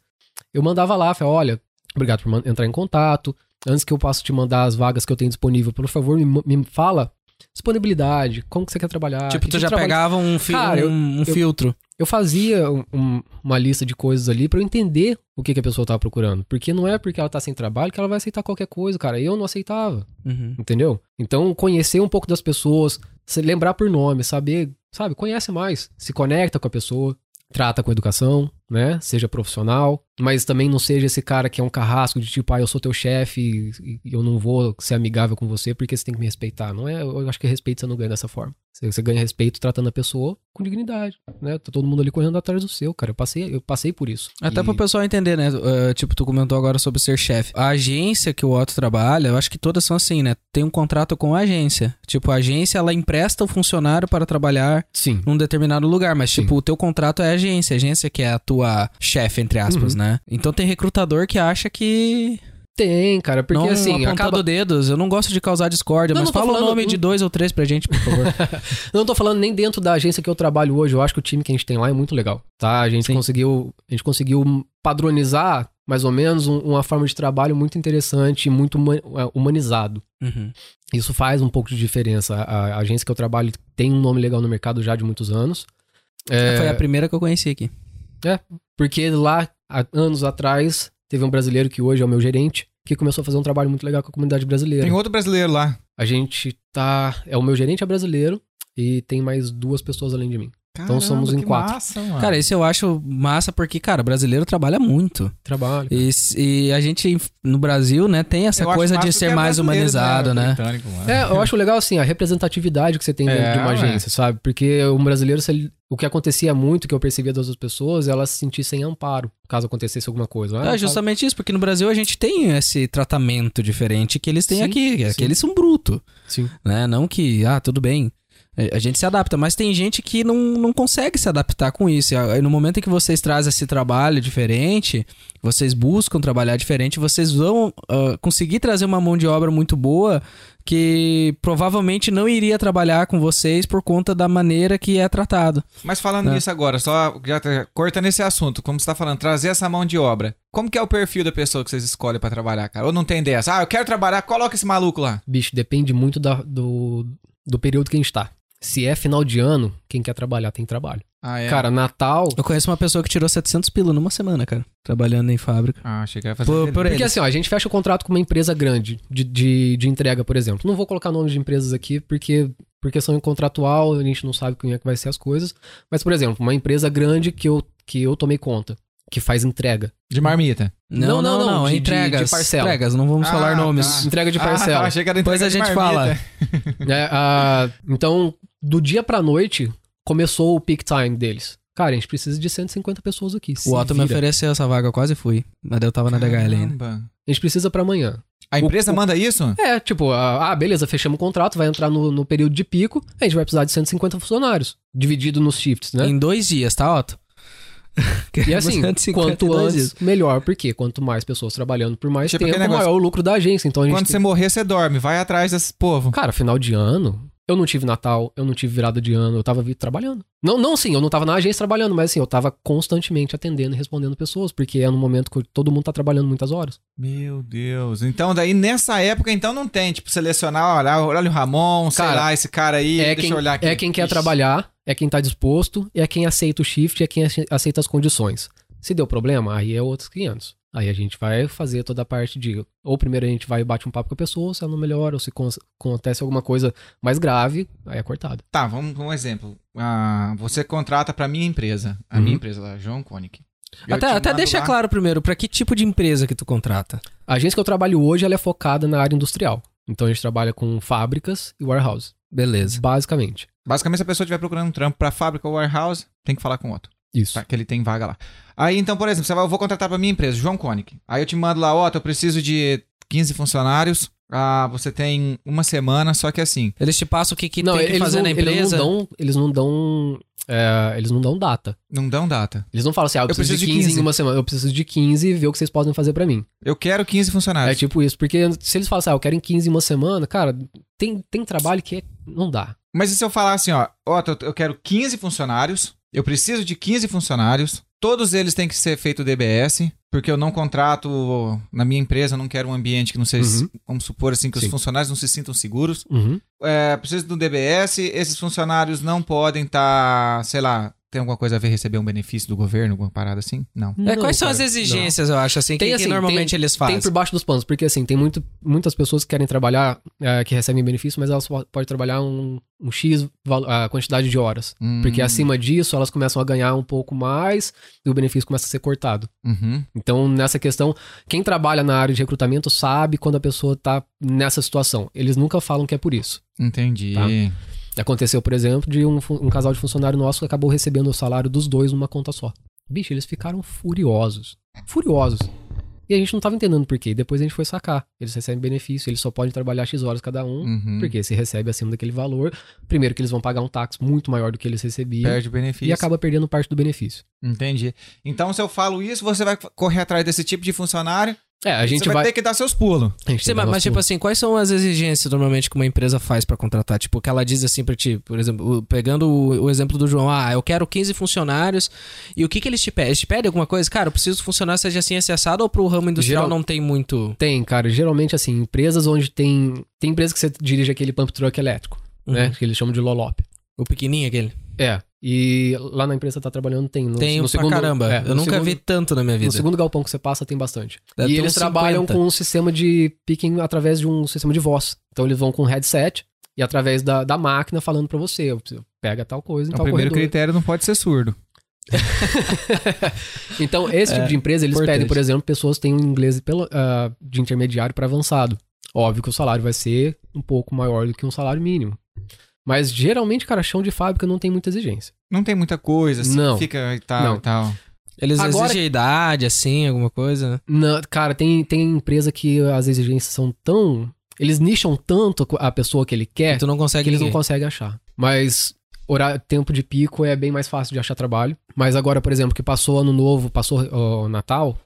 eu mandava lá, falei, olha, obrigado por entrar em contato. Antes que eu possa te mandar as vagas que eu tenho disponível, por favor, me, me fala disponibilidade, como que você quer trabalhar. Tipo, tu já trabalha... pegava um, fi Cara, um, um eu, filtro. Eu fazia um, uma lista de coisas ali para eu entender o que, que a pessoa tava procurando. Porque não é porque ela tá sem trabalho que ela vai aceitar qualquer coisa, cara. Eu não aceitava. Uhum. Entendeu? Então, conhecer um pouco das pessoas, lembrar por nome, saber, sabe, conhece mais, se conecta com a pessoa, trata com educação, né? Seja profissional, mas também não seja esse cara que é um carrasco de tipo, ah, eu sou teu chefe e eu não vou ser amigável com você porque você tem que me respeitar. Não é, eu acho que respeito você não ganha dessa forma. Você, você ganha respeito tratando a pessoa com dignidade, né? Tá todo mundo ali correndo atrás do seu, cara. Eu passei, eu passei por isso. Até e... pro pessoal entender, né? Uh, tipo, tu comentou agora sobre ser chefe. A agência que o Otto trabalha, eu acho que todas são assim, né? Tem um contrato com a agência. Tipo, a agência, ela empresta o funcionário para trabalhar Sim. num determinado lugar, mas Sim. tipo, o teu contrato é a agência. A agência que é a tua chefe, entre aspas, uhum. né? Então tem recrutador que acha que Tem, cara, porque não assim, acaba... dedos. Eu não gosto de causar discórdia, Não, mas não fala o falando- nome de dois ou três pra gente, por favor. Não tô falando nem dentro da agência que eu trabalho hoje. Eu acho que o time que a gente tem lá é muito legal, tá? A gente Sim. conseguiu, a gente conseguiu padronizar mais ou menos um- uma forma de trabalho muito interessante, e muito é, humanizado. Uhum. Isso faz um pouco de diferença. A, a agência que eu trabalho tem um nome legal no mercado já de muitos anos. É, Foi a primeira que eu conheci aqui. Porque lá, há anos atrás, teve um brasileiro que hoje é o meu gerente, que começou a fazer um trabalho muito legal com a comunidade brasileira. Tem outro brasileiro lá. A gente tá. É o meu gerente é brasileiro e tem mais duas pessoas além de mim. Então somos em que quatro. Massa, mano. Cara, isso eu acho massa porque, cara, brasileiro trabalha muito. Trabalho. E, e a gente, no Brasil, né, tem essa Eu coisa de ser é mais brasileiro, humanizado, né? Mano. É, eu acho legal assim, a representatividade que você tem dentro É, de uma ué. agência, sabe? Porque um brasileiro, se ele- o que acontecia muito, que eu percebia das outras pessoas, elas se sentissem amparo, caso acontecesse alguma coisa. Ah, É justamente isso, porque no Brasil a gente tem esse tratamento diferente que eles têm Sim, aqui. É sim. que eles são brutos, Sim. né? Não que, ah, tudo bem. É, A gente se adapta, mas tem gente que não, não consegue se adaptar com isso. E aí, no momento em que vocês trazem esse trabalho diferente, vocês buscam trabalhar diferente, vocês vão ah, conseguir trazer uma mão de obra muito boa que provavelmente não iria trabalhar com vocês por conta da maneira que é tratado. Mas falando É. nisso agora, só já tá- cortando esse assunto, como você tá falando, trazer essa mão de obra. Como que é o perfil da pessoa que vocês escolhem pra trabalhar, cara? Ou não tem dessa? Ah, eu quero trabalhar, coloca esse maluco lá. Bicho, depende muito da- do, do período que a gente tá. Se é final de ano, quem quer trabalhar tem trabalho. Ah, é? Cara, Natal. Eu conheço uma pessoa que tirou 700 pila numa semana, cara, trabalhando em fábrica. Ah, achei que ia fazer. Por- por Porque assim, ó, a gente fecha o contrato com uma empresa grande de, de, de entrega, por exemplo. Não vou colocar nomes de empresas aqui, porque por questão contratual, a gente não sabe como é que vai ser as coisas. Mas, por exemplo, uma empresa grande que eu, que eu tomei conta, que faz entrega. De marmita. Não, não, não, de- de- entregas. de parcela. Entregas, não vamos Ah, falar nomes. tá. Entrega de Ah, parcela. achei que era Depois a de gente marmita. né? Ah, então, do dia pra noite, começou o peak time deles. Cara, a gente precisa de 150 pessoas aqui. se O Otto me vira. ofereceu essa vaga, eu quase fui. Mas daí eu tava na DHL ainda. Caramba. A gente precisa pra amanhã. A empresa O- manda isso? É, tipo, ah, ah, beleza, fechamos o contrato, vai entrar no, no período de pico, a gente vai precisar de 150 funcionários, dividido nos shifts, né? Em dois dias, tá, Otto? E assim, 150 em quanto dois antes, melhor, porque quanto mais pessoas trabalhando por mais Tipo tempo, aquele negócio- maior o lucro da agência. Então a gente Quando tem- você morrer, você dorme. Vai atrás desse povo. Cara, final de ano, eu não tive Natal, eu não tive virada de ano, eu tava trabalhando. Não, não sim, eu não tava na agência trabalhando, mas assim, eu tava constantemente atendendo e respondendo pessoas, porque é no momento que todo mundo tá trabalhando muitas horas. Meu Deus. Então, daí nessa época, então não tem, tipo, selecionar, olha, olha o Ramon, sei Cara, lá, esse cara aí, é, deixa quem, eu olhar aqui. é quem quer Ixi. trabalhar, é quem tá disposto, é quem aceita o shift, é quem ace- aceita as condições. Se deu problema, aí é outros 500. Aí a gente vai fazer toda a parte de. Ou primeiro a gente vai e bate um papo com a pessoa, se ela não melhora, ou se con- acontece alguma coisa mais grave, aí é cortado. Tá, vamos um exemplo. Ah, você contrata pra minha empresa, a Uhum. minha empresa lá, João Koenig. Eu Até, até deixa lá- claro primeiro, pra que tipo de empresa que tu contrata? A agência que eu trabalho hoje, ela é focada na área industrial. Então a gente trabalha com fábricas e warehouse, Beleza. basicamente. Basicamente, se a pessoa estiver procurando um trampo pra fábrica ou warehouse, tem que falar com o outro. Isso. Tá? Que ele tem vaga lá. Aí, então, por exemplo, você vai, eu vou contratar pra minha empresa, João Koenig. Aí eu te mando lá, ó, eu preciso de 15 funcionários. Ah, você tem uma semana, só que assim. Eles te passam o que, que não, tem que eles fazer não, na eles empresa. não dão. Eles não dão. é, eles não dão data. Não dão data. Eles não falam assim, ah, eu, Eu preciso, preciso de de 15, 15. em uma semana. Eu preciso de 15 e ver o que vocês podem fazer pra mim. Eu quero 15 É funcionários. tipo isso. Porque se eles falam assim, ah, eu quero em 15 em uma semana, cara, tem, tem trabalho que é- não dá. Mas e se eu falar assim, ó, ó, eu- eu quero 15 funcionários, eu preciso de 15 funcionários, todos eles têm que ser feito DBS, porque eu não contrato na minha empresa, eu não quero um ambiente que não seja, Uhum. vamos supor assim, que os Sim. funcionários não se sintam seguros. Uhum. É, preciso do DBS, esses funcionários não podem estar, sei lá, tem alguma coisa a ver receber um benefício do governo, alguma parada assim? Não. É, Não, quais são cara, as exigências, eu acho, assim, Tem, que, que assim, normalmente tem- eles Tem fazem? por baixo dos panos, porque assim, tem muito, muitas pessoas que querem trabalhar, é, que recebem benefício, mas elas po- podem trabalhar um, um X a quantidade de horas. Porque Hum, acima disso, elas começam a ganhar um pouco mais e o benefício começa a ser cortado. uhum. Então, nessa questão, quem trabalha na área de recrutamento sabe quando a pessoa tá nessa situação. Eles nunca falam que é por isso. Entendi. Tá. Aconteceu, por exemplo, de um, um casal de funcionário nosso que acabou recebendo o salário dos dois numa conta só. Bicho, eles ficaram furiosos. Furiosos. E a gente não tava entendendo por quê. Depois a gente foi sacar. Eles recebem benefício, eles só podem trabalhar X horas cada um. Uhum. Porque se recebe acima daquele valor, primeiro que eles vão pagar um táxi muito maior do que eles recebiam. Perde o benefício. E acaba perdendo parte do benefício. Entendi. Então, se eu falo isso, você vai correr atrás desse tipo de funcionário, É, a gente Você vai, vai. ter que dar seus pulos. tem mas, mas, tipo assim, quais são as exigências normalmente que uma empresa faz pra contratar? Tipo, que ela diz assim pra ti, por exemplo, pegando o, o exemplo do João, ah, eu quero 15 funcionários, e o que que eles te pedem? Eles te pedem alguma coisa? Cara, eu preciso que o funcionário seja assim, esse assado, ou pro ramo industrial Geral- não tem muito... Tem, cara. Geralmente, assim, empresas onde tem. Tem empresas que você dirige aquele pump truck elétrico, né? Uhum. Que eles chamam de Lolop. O pequenininho aquele? É. E lá na empresa que tá trabalhando tem. No, tem no pra segundo, caramba. é, eu nunca segundo- vi tanto na minha vida. No segundo galpão que você passa tem bastante. Deve e ter eles trabalham 50. com um sistema de picking através de um sistema de voz. Então eles vão com um headset e através da, da máquina falando pra você, pega tal coisa em O tal primeiro corredor. critério não pode ser surdo. Então, esse tipo de empresa, eles importante. pedem, por exemplo, pessoas que têm um inglês pelo, ah, de intermediário para avançado. Óbvio que o salário vai ser um pouco maior do que um salário mínimo. Mas geralmente, cara, chão de fábrica não tem muita exigência. Não tem muita coisa, assim, Não. fica e tal Não. e tal. Eles Agora- exigem idade, assim, alguma coisa, né? Não, cara, tem, tem empresa que as exigências são tão. Eles nicham tanto a pessoa que ele quer tu não consegue que eles não ninguém. conseguem achar. Mas horário, tempo de pico é bem mais fácil de achar trabalho. Mas agora, por exemplo, que passou ano novo, passou o Natal.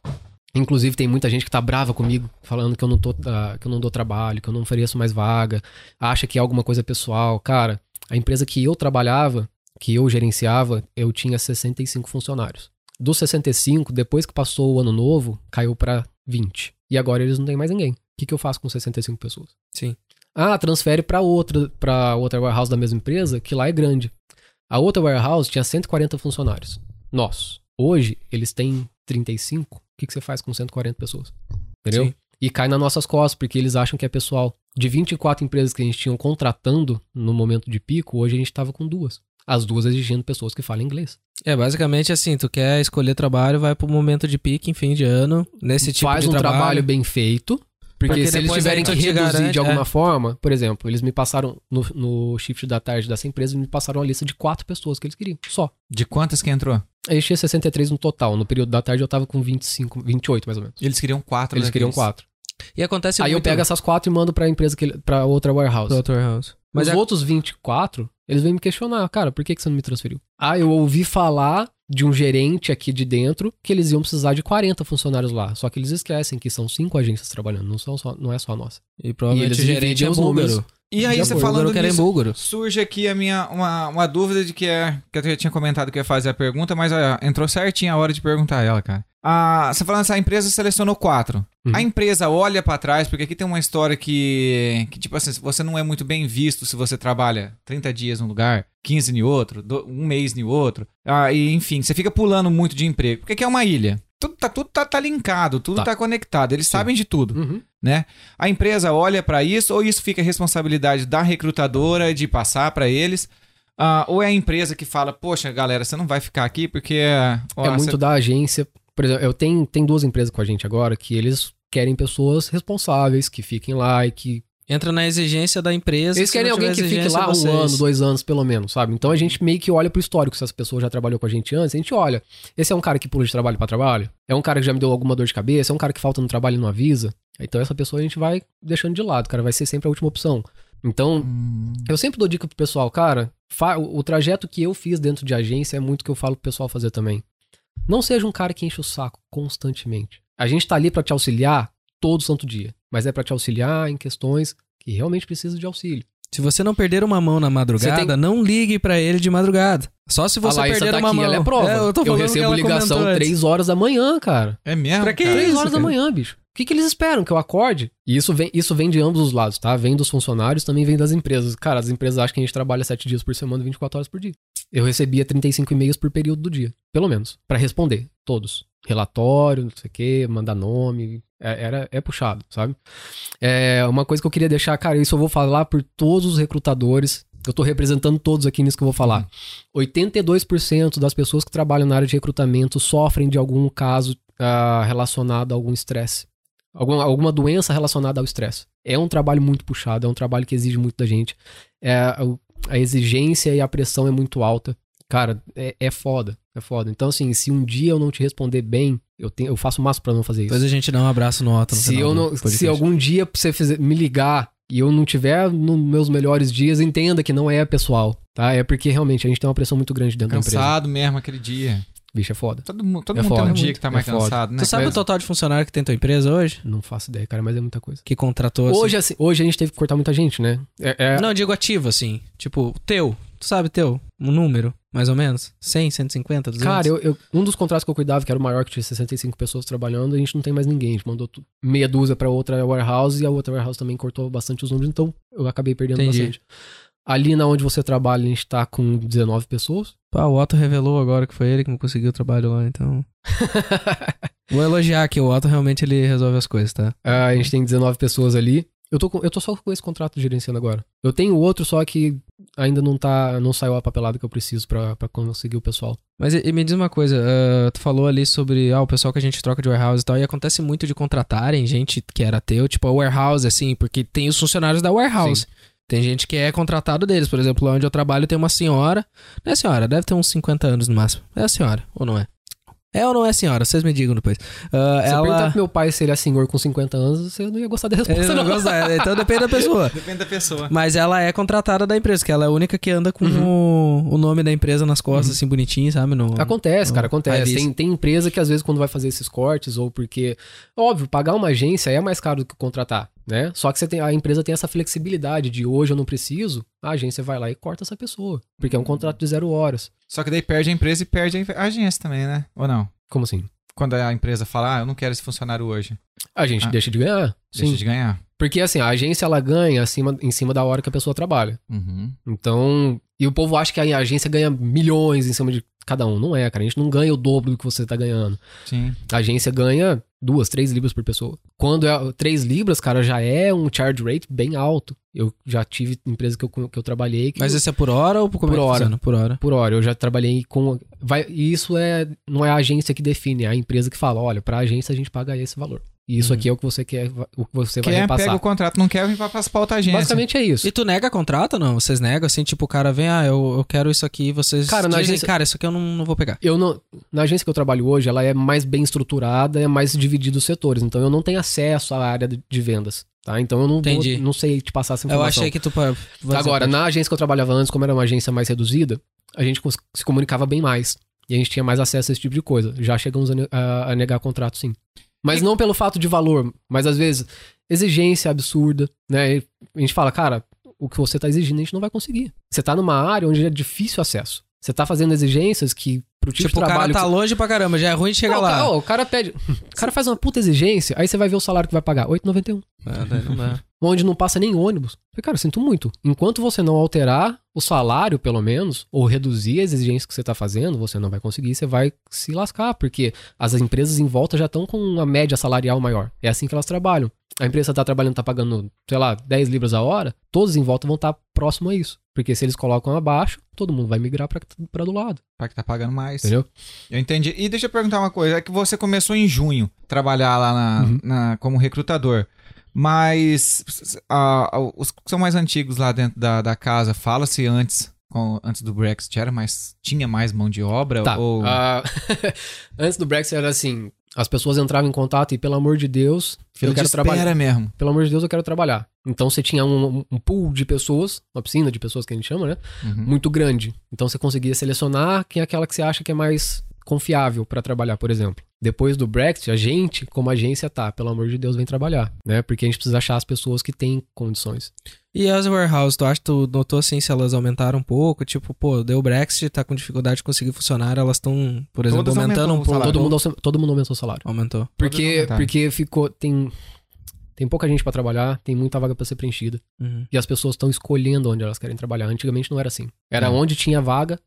Inclusive, tem muita gente que tá brava comigo, falando que eu não tô, ah, que eu não dou trabalho, que eu não ofereço mais vaga, acha que é alguma coisa pessoal. Cara, a empresa que eu trabalhava, que eu gerenciava, eu tinha 65 funcionários. Dos 65, depois que passou o ano novo, caiu pra 20. E agora eles não têm mais ninguém. O que, que eu faço com 65 pessoas? Sim. Ah, transfere para outra, para outra warehouse da mesma empresa, que lá é grande. A outra warehouse tinha 140 funcionários. Nós. Hoje, eles têm 35. O que, que você faz com 140 pessoas? Entendeu? Sim. E cai nas nossas costas, porque eles acham que é pessoal. De 24 empresas que a gente tinha contratando no momento de pico, hoje a gente tava com duas. As duas exigindo pessoas que falam inglês. É, basicamente assim, tu quer escolher trabalho, vai pro momento de pique, em fim de ano, nesse tipo Faz de um trabalho. trabalho. bem feito. Porque, Porque se eles tiverem que reduzir garante, de alguma é. forma, por exemplo, eles me passaram no, no shift da tarde dessa empresa, eles me passaram uma lista de quatro pessoas que eles queriam. Só. De quantas que entrou? Aí tinha 63 no total. No período da tarde eu tava com 25, 28 mais ou menos. Eles queriam quatro Eles queriam daqueles. quatro. E acontece Aí eu muito pego essas quatro e mando pra empresa que para outra warehouse. do Dr. House. Mas Os é- outros 24, eles vêm me questionar, cara, por que, que você não me transferiu? Ah, eu ouvi falar de um gerente aqui de dentro que eles iam precisar de 40 funcionários lá. Só que eles esquecem que são cinco agências trabalhando, não, são só, não é só a nossa. E provavelmente E o gerente é os búlgaro. números. E aí, você falando nisso, búlgaro. surge aqui a minha, uma, uma dúvida de que é. Que eu já tinha comentado que eu ia fazer a pergunta, mas ó, entrou certinho a hora de perguntar ela, cara. Ah, você falando assim, a empresa selecionou quatro. Uhum. A empresa olha pra trás, porque aqui tem uma história que, que, tipo assim, você não é muito bem visto se você trabalha 30 dias num lugar, 15 em outro, do- um mês em outro. Ah, e enfim, você fica pulando muito de emprego. Porque aqui é uma ilha. Tudo tá, tudo tá, tá linkado, tudo tá, Tá. conectado. Eles sabem de tudo Uhum. né? A empresa olha pra isso ou isso fica responsabilidade da recrutadora de passar pra eles? Ah, ou é a empresa que fala, poxa, galera, você não vai ficar aqui porque ó, é muito você- da agência. Por exemplo, eu tenho, tem duas empresas com a gente agora que eles querem pessoas responsáveis, que fiquem lá e que Entra na exigência da empresa. Eles se querem alguém que fique lá um ano, dois anos, pelo menos, sabe? Então a gente meio que olha pro histórico, se essa pessoa já trabalhou com a gente antes, a gente olha. Esse é um cara que pula de trabalho pra trabalho? É um cara que já me deu alguma dor de cabeça? É um cara que falta no trabalho e não avisa? Então essa pessoa a gente vai deixando de lado, cara, vai ser sempre a última opção. Então, Hum, eu sempre dou dica pro pessoal, cara, o o trajeto que eu fiz dentro de agência é muito que eu falo pro pessoal fazer também. Não seja um cara que enche o saco constantemente. A gente tá ali pra te auxiliar todo santo dia, mas é pra te auxiliar em questões que realmente precisam de auxílio. Se você não perder uma mão na madrugada, tem- não ligue pra ele de madrugada. Só se você perder tá uma aqui, mão. ela é prova. eu tô falando que recebo ligação. 3 horas da manhã, cara. É mesmo? Pra que cara? Três isso, horas da cara? manhã, bicho. O que, que eles esperam? Que eu acorde? E isso vem, isso vem de ambos os lados, tá? Vem dos funcionários, também vem das empresas. Cara, as empresas acham que a gente trabalha 7 dias por semana, 24 horas por dia. Eu recebia 35 e-mails por período do dia, pelo menos, Pra responder, todos. Relatório, não sei o quê, mandar nome, é, era, é puxado, sabe? É, uma coisa que eu queria deixar, cara, isso eu vou falar por todos os recrutadores, eu tô representando todos aqui nisso que eu vou falar. 82% das pessoas que trabalham na área de recrutamento sofrem de algum caso ah, relacionado a algum estresse. Alguma, alguma doença relacionada ao estresse. É um trabalho muito puxado, é um trabalho que exige muito da gente. É, a exigência e a pressão é muito alta. Cara, é, é foda, é foda. Então, assim, se um dia eu não te responder bem, eu, tenho, eu faço o máximo pra não fazer isso. Depois a gente dá um abraço no Otto no Se, eu não, se algum dia você fizer- me ligar e eu não tiver nos meus melhores dias, entenda que não é pessoal, tá? É porque realmente a gente tem uma pressão muito grande dentro da empresa. Cansado mesmo aquele dia. Bicho, é foda. Todo, mu- todo É mundo tem um foda. dia que tá É mais foda. cansado, né? Tu sabe Mas- o total de funcionário que tem tua empresa hoje? Não faço ideia, cara, mas é muita coisa. Que contratou assim? Hoje, assim, hoje a gente teve que cortar muita gente, né? É, é- Não, eu digo ativo, assim. Tipo, teu. Tu sabe teu? Um número, mais ou menos? 100, 150, 200? Cara, eu, eu- um dos contratos que eu cuidava, que era o maior, que tinha 65 pessoas trabalhando, a gente não tem mais ninguém. A gente mandou meia dúzia pra outra warehouse e a outra warehouse também cortou bastante os números, então eu acabei perdendo Entendi. bastante. Ali na onde você trabalha, a gente tá com 19 pessoas. Pá, o Otto revelou agora que foi ele que não conseguiu o trabalho lá, então... Vou elogiar que o Otto realmente ele resolve as coisas, tá? Ah, a gente tem 19 pessoas ali. Eu tô, com- eu tô só com esse contrato gerenciando agora. Eu tenho outro, só que ainda não tá. não saiu a papelada que eu preciso pra, pra conseguir o pessoal. Mas e, e me diz uma coisa, ah, tu falou ali sobre ah, o pessoal que a gente troca de warehouse e tal, e acontece muito de contratarem gente que era teu, tipo a warehouse, assim, porque tem os funcionários da warehouse. Tem gente que é contratado deles, por exemplo, lá onde eu trabalho tem uma senhora, não é senhora, deve ter uns 50 anos no máximo. É a senhora, ou não é? É ou não é senhora? Vocês me digam depois. Ah, Se eu perguntar ela... pro meu pai se ele é senhor com 50 anos, você não ia gostar da Ele resposta, não não. gosta, então depende da pessoa. Depende da pessoa. Mas ela é contratada da empresa, que ela é a única que anda com Uhum. o, o nome da empresa nas costas, assim, bonitinho, sabe? No... Acontece, cara, Não, acontece. Tem, tem empresa que às vezes quando vai fazer esses cortes, ou porque. Óbvio, pagar uma agência é mais caro do que contratar, né? Só que tem, a empresa tem essa flexibilidade de hoje eu não preciso, a agência vai lá e corta essa pessoa. Porque é um contrato de zero horas. Só que daí perde a empresa e perde a agência também, né? Ou não? Como assim? Quando a empresa fala, ah, eu não quero esse funcionário hoje. A gente Ah. deixa de ganhar. Deixa Sim. de ganhar. Porque assim, a agência ela ganha acima, em cima da hora que a pessoa trabalha. Uhum. Então. E o povo acha que a agência ganha milhões em cima de cada um. Não é, cara. A gente não ganha o dobro do que você tá ganhando. Sim. A agência ganha duas, três libras por pessoa. Quando é três libras, cara, já é um charge rate bem alto. Eu já tive empresa que eu, que eu trabalhei que Mas esse é por hora ou por, Por é que hora. Por hora. por hora eu já trabalhei com vai e isso é não é a agência que define, é a empresa que fala, olha, pra agência a gente paga esse valor. E isso Uhum. aqui é o que você quer, o que você vai Quer, repassar. pega o contrato, não quer, vai passar pra outra agência. Basicamente é isso. E tu nega contrato não? Vocês negam assim, tipo, o cara vem, ah, eu, eu quero isso aqui, vocês Cara, na dizem, agência- cara, isso aqui eu não, não vou pegar. Eu não, na agência que eu trabalho hoje, ela é mais bem estruturada, é mais dividida os setores, então eu não tenho acesso à área de- de vendas, tá? Então eu não vou- Entendi. não sei te passar essa Eu informação. achei que tu... vai Agora, na agência que eu trabalhava antes, como era uma agência mais reduzida, a gente se comunicava bem mais. E a gente tinha mais acesso a esse tipo de coisa. Já chegamos a, a- a negar contrato, sim. Mas não pelo fato de valor, mas às vezes exigência absurda, né? A gente fala, cara, o que você tá exigindo a gente não vai conseguir. Você tá numa área onde é difícil acesso. Você tá fazendo exigências que pro tipo, Tipo, de o trabalho... cara tá longe pra caramba, já é ruim de chegar Não, lá. O cara, ó, o cara pede... O cara faz uma puta exigência, aí você vai ver o salário que vai pagar. 8,91 Ah, daí não dá. Onde não passa nem ônibus. Falei, cara, sinto muito. Enquanto você não alterar o salário, pelo menos, ou reduzir as exigências que você tá fazendo, você não vai conseguir, você vai se lascar, porque as empresas em volta já estão com uma média salarial maior. É assim que elas trabalham. A empresa tá trabalhando, tá pagando, sei lá, 10 libras a hora, todos em volta vão estar próximo a isso. Porque se eles colocam abaixo, todo mundo vai migrar pra do lado, Pra que tá pagando mais. entendeu? Eu entendi. E deixa eu perguntar uma coisa. É que você começou em junho trabalhar lá na, Uhum. na- como recrutador. Mas ah, ah, os que são mais antigos lá dentro da, da casa, fala-se antes, com- antes do Brexit, era mais, tinha mais mão de obra? Tá. Ou... ah, antes do Brexit era assim, as pessoas entravam em contato e, pelo amor de Deus, eu Filho quero trabalhar. mesmo. pelo amor de Deus, eu quero trabalhar. Então você tinha um, um pool de pessoas, uma piscina de pessoas que a gente chama, né? Uhum. Muito grande. Então você conseguia selecionar quem é aquela que você acha que é mais confiável pra trabalhar, por exemplo. Depois do Brexit, a gente, como agência, tá, pelo amor de Deus, vem trabalhar, né? Porque a gente precisa achar as pessoas que têm condições. E as warehouse, tu acha que tu notou assim se elas aumentaram um pouco? Tipo, pô, deu Brexit, tá com dificuldade de conseguir funcionar, elas estão, por exemplo, Todas aumentando um o pouco. salário. Todo mundo, todo mundo aumentou o salário. Aumentou. Porque, porque ficou. Tem, tem pouca gente pra trabalhar, tem muita vaga pra ser preenchida. Uhum. E as pessoas estão escolhendo onde elas querem trabalhar. Antigamente não era assim. Era É. onde tinha vaga,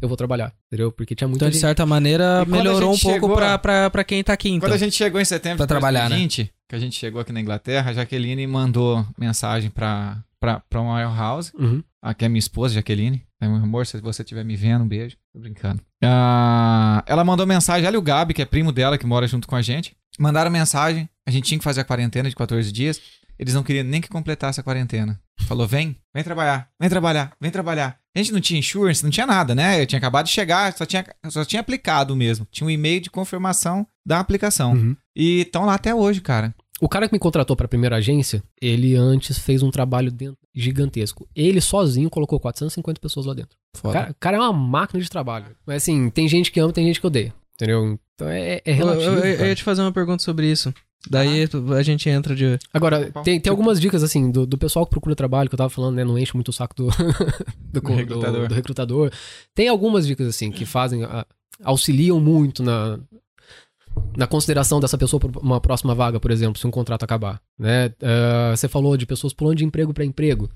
eu vou trabalhar. Entendeu? Porque tinha muita Então, de gente. certa maneira, E quando a melhorou um gente pouco chegou- pra, pra, pra quem tá aqui, então. Quando a gente chegou em setembro Pra de trabalhar, né? 2020, que a gente chegou aqui na Inglaterra, a Jaqueline mandou mensagem pra, pra, pra uma warehouse. Uhum. Aqui é minha esposa, Jaqueline. É, meu amor, se você estiver me vendo, um beijo. Tô brincando. Ah, ela mandou mensagem, ela e o Gabi, que é primo dela, que mora junto com a gente. Mandaram mensagem. A gente tinha que fazer a quarentena de 14 dias. Eles não queriam nem que completasse a quarentena. Falou, vem, vem trabalhar, vem trabalhar, vem trabalhar. A gente não tinha insurance, não tinha nada, né? Eu tinha acabado de chegar, só tinha, só tinha aplicado mesmo. Tinha um e-mail de confirmação da aplicação. Uhum. E estão lá até hoje, cara. O cara que me contratou pra primeira agência, ele antes fez um trabalho dentro gigantesco. Ele sozinho colocou 450 pessoas lá dentro. O cara, o cara é uma máquina de trabalho. Mas assim, tem gente que ama, tem gente que odeia. Entendeu? Então é, é Eu, relativo. eu- eu cara. ia te fazer uma pergunta sobre isso. Daí tu- a gente entra de. Agora, Bom, tem, tem algumas dicas, assim, do, do pessoal que procura trabalho, que eu tava falando, né? Não enche muito o saco do, do, do- recrutador. do recrutador. Tem algumas dicas, assim, que fazem, auxiliam muito na, na consideração dessa pessoa para uma próxima vaga, por exemplo, se um contrato acabar, né? Ah, você falou de pessoas pulando de emprego para emprego.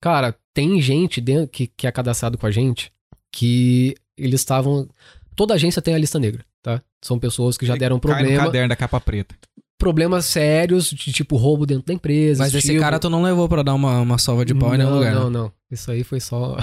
Cara, tem gente dentro, que, que é cadastrado com a gente que eles estavam... Toda agência tem a lista negra, tá? São pessoas que já deram Cai no problema, caderno da capa preta. Problemas sérios de tipo roubo dentro da empresa. Mas esse cara tu não levou pra dar uma, uma sova de pau em nenhum não, lugar. Não, né? não. Isso aí foi só.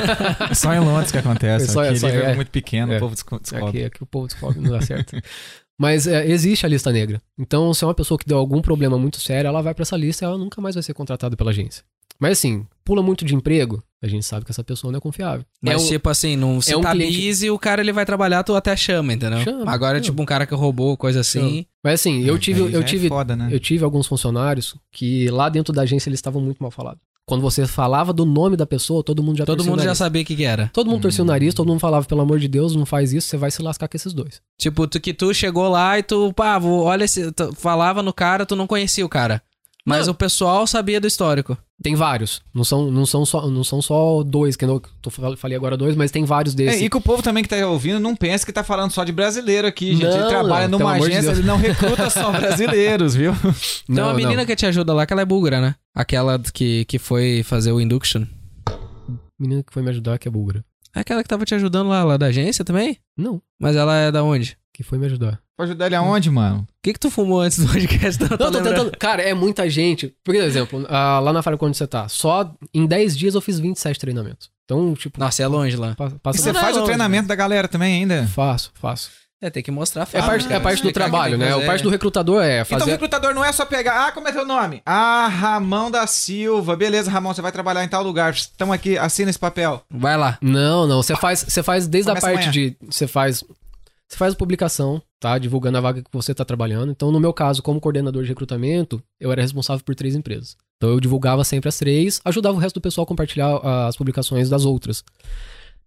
Só em Londres que acontece. É só- Aqui é só- ele é é. muito pequeno, É. o povo desco- descobre. Aqui, aqui o povo descobre, não dá certo. Mas é, existe a lista negra. Então, se é uma pessoa que deu algum problema muito sério, ela vai pra essa lista e ela nunca mais vai ser contratada pela agência. Mas assim, pula muito de emprego, a gente sabe que essa pessoa não é confiável. Mas é um- tipo assim, não se é um tá cliente- busy, o cara ele vai trabalhar, tu até chama, entendeu? Chama, Agora, chama. tipo, um cara que roubou, coisa assim. Mas assim, eu Aí tive, já eu é tive, foda, né? eu tive alguns funcionários que lá dentro da agência eles estavam muito mal falados. Quando você falava do nome da pessoa, todo mundo já Todo torcia o mundo já sabia o que, que era. Todo mundo torcia Hum. o nariz, todo mundo falava, pelo amor de Deus, não faz isso, você vai se lascar com esses dois. Tipo, tu, que tu chegou lá e tu, pá, vou, olha esse. tu falava no cara, tu não conhecia o cara. Mas Não. o pessoal sabia do histórico. Tem vários. Não são, não são, só, não são só dois, que eu tô, fal- falei agora dois, mas tem vários É, desses. e que o povo também que tá ouvindo não pensa que tá falando só de brasileiro aqui, gente. ele Não, trabalha não, numa de agência, Deus. ele não recruta só brasileiros, viu? Tem uma menina que te ajuda lá que ela é búlgara, né? Aquela que, que foi fazer o induction. Menina que foi me ajudar, que é búlgara. É aquela que tava te ajudando lá, lá da agência também? Não, Mas ela é da onde? que foi me ajudar. Pra ajudar ele aonde, mano? O que que tu fumou antes do podcast? Não, Não, tô tentando. Cara, é muita gente. Por exemplo, ah, lá na Falcon onde você tá, só em 10 dias eu fiz 27 treinamentos. Então, tipo, Nossa, é longe lá. pa- E passa você não é faz o treinamento da galera também ainda? Faço, faço. É, tem que mostrar É fato, parte, cara. é parte do Explicar trabalho, que né? que O fazer. parte do recrutador é Então o fazer. recrutador não é só pegar, ah, como é teu nome? Ah, Ramão da Silva. Beleza, Ramon, você vai trabalhar em tal lugar. Estamos aqui, assina esse papel. Vai lá. Não, não. Você faz, você faz desde Começa a parte amanhã. de. Você faz. Você faz a publicação, tá? Divulgando a vaga que você tá trabalhando. Então, no meu caso, como coordenador de recrutamento, eu era responsável por três empresas. Então, eu divulgava sempre as três, ajudava o resto do pessoal a compartilhar ah, as publicações das outras.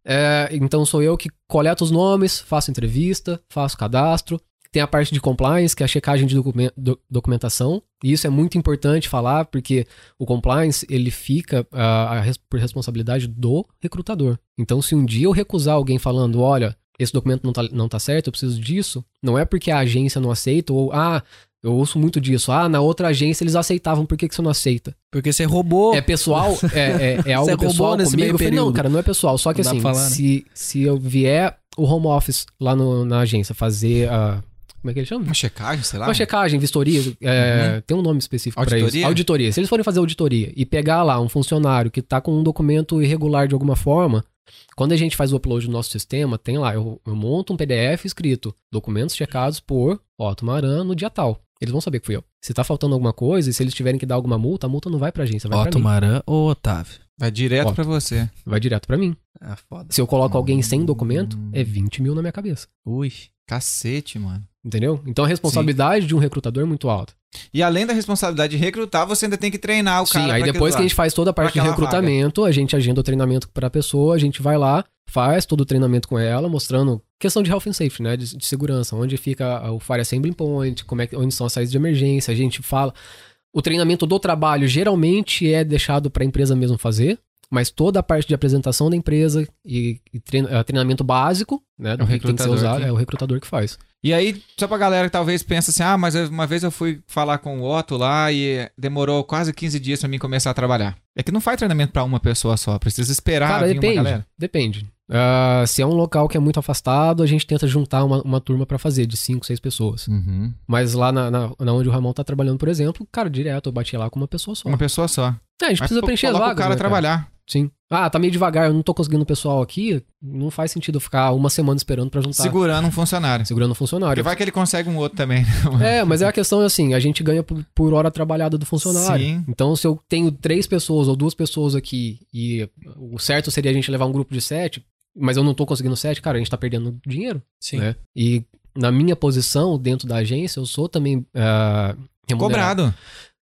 É, então, sou eu que coleto os nomes, faço entrevista, faço cadastro. Tem a parte de compliance, que é a checagem de documen- do- documentação. E isso é muito importante falar, porque o compliance, ele fica res- por responsabilidade do recrutador. Então, se um dia eu recusar alguém falando, olha, esse documento não tá, não tá certo, eu preciso disso, não é porque a agência não aceita, ou, ah, eu ouço muito disso, ah, na outra agência eles aceitavam, por que, que você não aceita? Porque você roubou. É pessoal, é, é, é algo Você pessoal nesse comigo? meio Eu falei, não, cara, não é pessoal, só que Não assim, falar, né? se, se eu vier o home office lá no- na agência fazer a... Como é que ele chama? Uma checagem, sei lá. Uma checagem, vistoria, é, tem um nome específico para isso. Auditoria? Auditoria. Se eles forem fazer auditoria e pegar lá um funcionário que tá com um documento irregular de alguma forma, quando a gente faz o upload no nosso sistema, tem lá, eu, eu monto um PDF escrito, documentos checados por Otto Maran no dia tal. Eles vão saber que fui eu. Se tá faltando alguma coisa, e se eles tiverem que dar alguma multa, a multa não vai pra agência, vai pra Otto mim. Maran ou Otávio? Vai direto Ó. pra você. Vai direto pra mim. Ah, foda. Se eu coloco alguém sem documento, é 20 mil na minha cabeça. Ui. Cacete, mano. Entendeu? Então a responsabilidade de um recrutador é muito alta. E além da responsabilidade de recrutar, você ainda tem que treinar o cara. Sim, aí depois que a gente faz toda a parte de recrutamento, a gente agenda o treinamento pra pessoa, a gente vai lá, faz todo o treinamento com ela, mostrando questão de health and safety, né, de, de segurança, onde fica o Fire Assembly Point, como é que, onde são as saídas de emergência, a gente fala... O treinamento do trabalho geralmente é deixado pra empresa mesmo fazer, mas toda a parte de apresentação da empresa e, e trein- eh, treinamento básico, né, É o que tem que ser recrutador usado, que- é o recrutador que faz. E aí, só pra galera que talvez pense assim, ah, mas uma vez eu fui falar com o Otto lá e demorou quase 15 dias pra mim começar a trabalhar. É que não faz treinamento pra uma pessoa só, precisa esperar Cara, vir depende. uma galera. Depende. Ah, se é um local que é muito afastado, a gente tenta juntar uma, uma turma pra fazer, de 5, 6 pessoas. Uhum. Mas lá na, na, na onde o Ramon tá trabalhando, por exemplo, cara, direto, eu bati lá com uma pessoa só. Uma pessoa só. É, a gente Mas precisa preencher as vagas. o cara né, trabalhar. Sim. Ah, tá meio devagar, eu não tô conseguindo o pessoal aqui. Não faz sentido eu ficar uma semana esperando pra juntar. Segurando um funcionário. Segurando Porque funcionário. vai que ele consegue um outro também. É, mas é a questão assim, a gente ganha por, hora trabalhada do funcionário. Sim. Então, se eu tenho três pessoas ou duas pessoas aqui e o certo seria a gente levar um grupo de sete, mas eu não tô conseguindo sete, cara, a gente tá perdendo dinheiro. Sim. né? E na minha posição dentro da agência, eu sou também remunerado. Cobrado.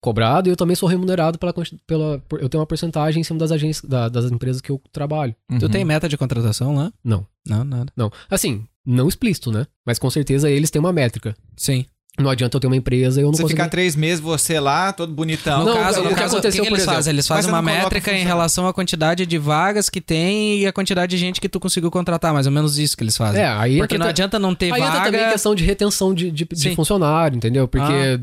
Cobrado e eu também sou remunerado pela, pela por- eu tenho uma porcentagem em cima das agências da- das empresas que eu trabalho. Tu Uhum. tem meta de contratação lá? Não. Não, nada. Não, assim, não explícito, né? Mas com certeza eles têm uma métrica. Sim. Não adianta eu ter uma empresa e eu não Você consigo. ficar três meses, você lá, todo bonitão. No Não, caso, o no que caso, o que, aconteceu, que por eles fazem? Eles fazem uma métrica em relação à quantidade de vagas que tem e a quantidade de gente que tu conseguiu contratar. Mais ou menos isso que eles fazem. É, aí Porque entra, não adianta não ter aí entra também vaga. questão de retenção de, de, de funcionário, entendeu? Porque eh,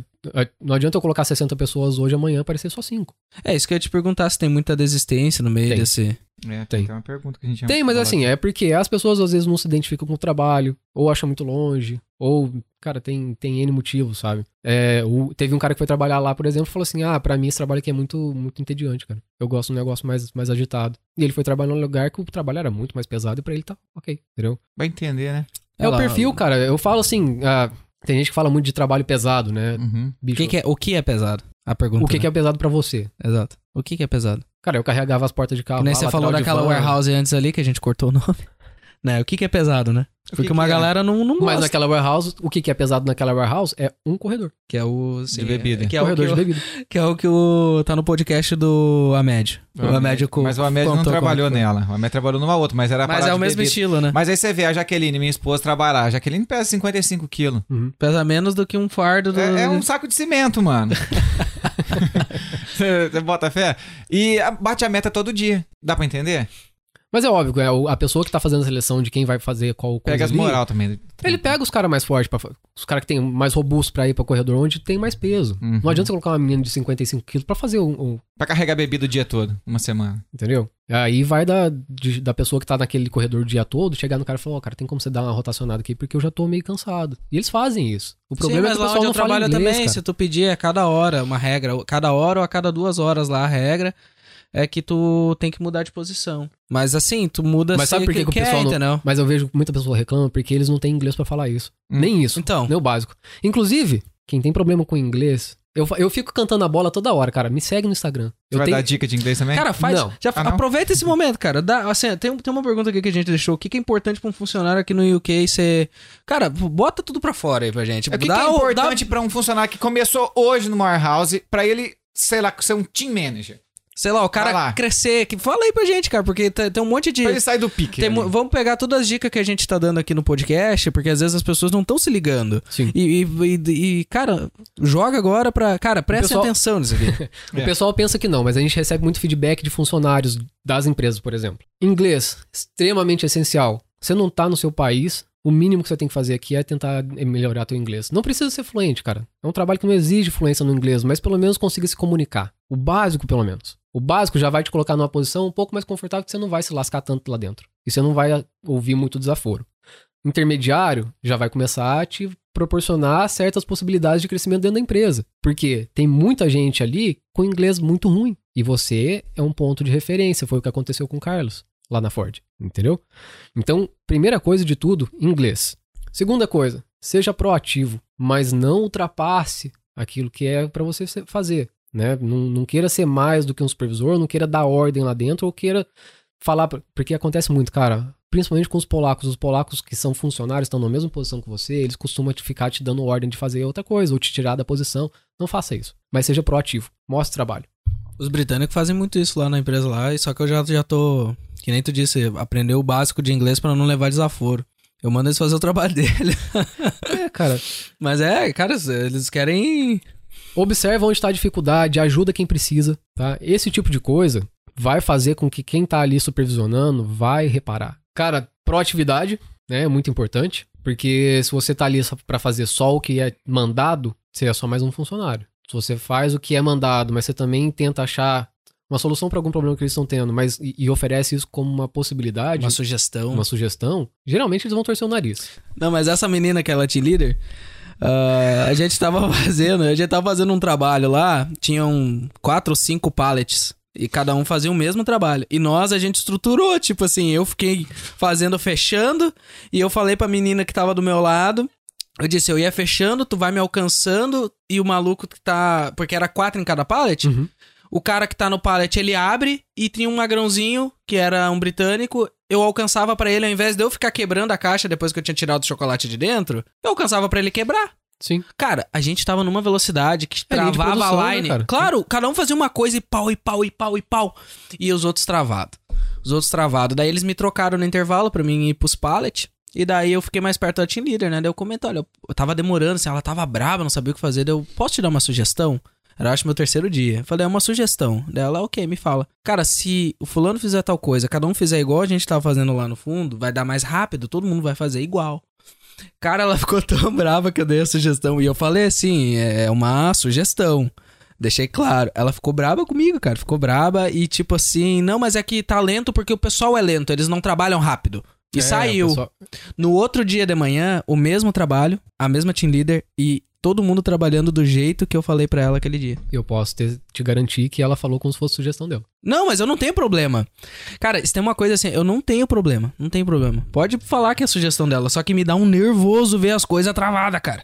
não adianta eu colocar 60 pessoas hoje amanhã aparecer só 5. É isso que eu ia te perguntar se tem muita desistência no meio Tem. desse. É, Tem. tem uma pergunta que a gente Tem, mas assim, é porque as pessoas às vezes não se identificam com o trabalho, ou acham muito longe, ou, cara, tem, tem N motivos, sabe? É, o- teve um cara que foi trabalhar lá, por exemplo, e falou assim: ah, pra mim esse trabalho aqui é muito, muito entediante, cara. Eu gosto de um negócio mais, mais agitado. E ele foi trabalhar num lugar que o trabalho era muito mais pesado e pra ele tá ok, entendeu? Vai entender, né? É Ela- o perfil, cara. Eu falo assim, ah, tem gente que fala muito de trabalho pesado, né? Uhum. O Bicho, que, que é, o que é pesado? A pergunta. o que, né? que é pesado pra você? Exato. O que, que é pesado? Cara, eu carregava as portas de carro. Que nem lá, você falou daquela van. warehouse antes ali, que a gente cortou o nome. né? O que, que é pesado, né? O Porque que uma que é? galera não, não Mas gosta. naquela warehouse, o que, que é pesado naquela warehouse é um corredor. Que é o... sim, bebida. Que é, o corredor que, de o- bebida. que é o que o... Tá no podcast do Amédio. O Amédio co- Mas o Amédio não trabalhou nela. O Amédio trabalhou numa outra, mas era. Mas é o de mesmo bebida. estilo, né? Mas aí você vê a Jaqueline, minha esposa, trabalhar. A Jaqueline pesa 55 quilos. Uhum. Pesa menos do que um fardo do... É, é um saco de cimento, mano. Você você bota fé? E bate a meta todo dia. Dá pra entender? Mas é óbvio, é a pessoa que tá fazendo a seleção de quem vai fazer qual coisa Pega as ali, moral também. Ele pega os caras mais fortes, pra, os caras que tem mais robustos pra ir pra corredor onde tem mais peso. Uhum. Não adianta você colocar uma menina de 55 quilos pra fazer um, um- Pra carregar bebida o dia todo, uma semana. Entendeu? Aí vai da, de- da pessoa que tá naquele corredor o dia todo, chegar no cara e falar, ó, cara, tem como você dar uma rotacionada aqui porque eu já tô meio cansado. E eles fazem isso. O problema Sim, é mas que o lá pessoal onde não eu fala trabalho inglês, também, cara. se tu pedir a cada hora uma regra, cada hora ou a cada duas horas lá a regra, é que tu tem que mudar de posição. Mas assim, tu muda Mas se sabe por que, que o quer, pessoal não... entendeu? Mas eu vejo que muita pessoa reclama porque eles não têm inglês pra falar isso. Hum. Nem isso. Então. Nem o básico. Inclusive, quem tem problema com inglês... Eu, eu fico cantando a bola toda hora, cara. Me segue no Instagram. Você Eu vai tenho... dar dica de inglês também? Cara, faz. Não. Já Ah, não? aproveita esse momento, cara. Dá, assim, tem, tem uma pergunta aqui que a gente deixou. O que, que é importante pra um funcionário aqui no UK ser. Cara, bota tudo pra fora aí pra gente. o que, que Dá é o- importante pra um funcionário que começou hoje no warehouse, pra ele, sei lá, ser um team manager? Sei lá, o cara lá. crescer. Que, fala aí pra gente, cara, porque tem, tem um monte de. Pra ele sair do pique. tem vamos pegar todas as dicas que a gente tá dando aqui no podcast, porque às vezes as pessoas não estão se ligando. Sim. E, e- e- cara, joga agora pra. Cara, presta pessoal- atenção nisso aqui. O É. pessoal pensa que não, mas a gente recebe muito feedback de funcionários das empresas, por exemplo. Inglês, extremamente essencial. Você não tá no seu país, o mínimo que você tem que fazer aqui é tentar melhorar teu inglês. Não precisa ser fluente, cara. É um trabalho que não exige fluência no inglês, mas pelo menos consiga se comunicar. O básico, pelo menos. O básico já vai te colocar numa posição um pouco mais confortável que você não vai se lascar tanto lá dentro. E você não vai ouvir muito desaforo. Intermediário já vai começar a te proporcionar certas possibilidades de crescimento dentro da empresa. Porque tem muita gente ali com inglês muito ruim. E você é um ponto de referência. Foi o que aconteceu com o Carlos lá na Ford. Entendeu? Então, primeira coisa de tudo, inglês. Segunda coisa, seja proativo, mas não ultrapasse aquilo que é para você fazer. Né? Não, não queira ser mais do que um supervisor, não queira dar ordem lá dentro, ou queira falar. Porque acontece muito, cara. Principalmente com os polacos. Os polacos que são funcionários, estão na mesma posição que você, eles costumam te ficar te dando ordem de fazer outra coisa, ou te tirar da posição. Não faça isso. Mas seja proativo. Mostre trabalho. Os britânicos fazem muito isso lá na empresa lá, só que eu já, já tô. Que nem tu disse, aprender o básico de inglês pra não levar desaforo. Eu mando eles fazer o trabalho dele. É, cara. Mas é, cara, eles querem. Observa onde está a dificuldade, ajuda quem precisa, tá? Esse tipo de coisa vai fazer com que quem tá ali supervisionando vai reparar. Cara, proatividade, né, é muito importante, porque se você tá ali pra fazer só o que é mandado, você é só mais um funcionário. Se você faz o que é mandado, mas você também tenta achar uma solução para algum problema que eles estão tendo, mas e, e oferece isso como uma possibilidade, Uma uma, sugestão. sugestão, geralmente eles vão torcer o nariz. Não, mas essa menina que ela é team leader, ah, a gente tava fazendo, a gente tava fazendo um trabalho lá, tinham quatro ou cinco pallets. E cada um fazia o mesmo trabalho. E nós, a gente estruturou, tipo assim, eu fiquei fazendo, fechando, e eu falei pra menina que tava do meu lado. Eu disse, eu ia fechando, tu vai me alcançando, e o maluco que tá. Porque era quatro em cada pallet. Uhum. O cara que tá no pallet, ele abre e tinha um magrãozinho, que era um britânico. Eu alcançava pra ele, ao invés de eu ficar quebrando a caixa depois que eu tinha tirado o chocolate de dentro, eu alcançava pra ele quebrar. Sim. Cara, a gente tava numa velocidade que É travava produção, a né, line. cara? claro, cada um fazia uma coisa e pau, e pau, e pau, e pau. E os outros travados. Os outros travados. Daí eles me trocaram no intervalo pra mim ir pros pallet. E daí eu fiquei mais perto da team leader, né? Daí eu comento, olha, eu tava demorando, assim, ela tava brava, não sabia o que fazer. Daí eu, posso te dar uma sugestão? Era, acho, meu terceiro dia. Falei, é uma sugestão. Daí ela, ok, me fala. Cara, se o fulano fizer tal coisa, cada um fizer igual a gente tava fazendo lá no fundo, vai dar mais rápido, todo mundo vai fazer igual. Cara, ela ficou tão brava que eu dei a sugestão. E eu falei assim, é uma sugestão. Deixei claro. Ela ficou braba comigo, cara. Ficou braba e tipo assim, não, mas é que tá lento porque o pessoal é lento, eles não trabalham rápido. E É, saiu. pessoal- No outro dia de manhã, o mesmo trabalho, a mesma team leader e todo mundo trabalhando do jeito que eu falei pra ela aquele dia. Eu posso ter- te garantir que ela falou como se fosse sugestão dela. Não, mas eu não tenho problema. Cara, se tem uma coisa assim, eu não tenho problema. Não tem problema. Pode falar que é sugestão dela, só que me dá um nervoso ver as coisas travadas, cara.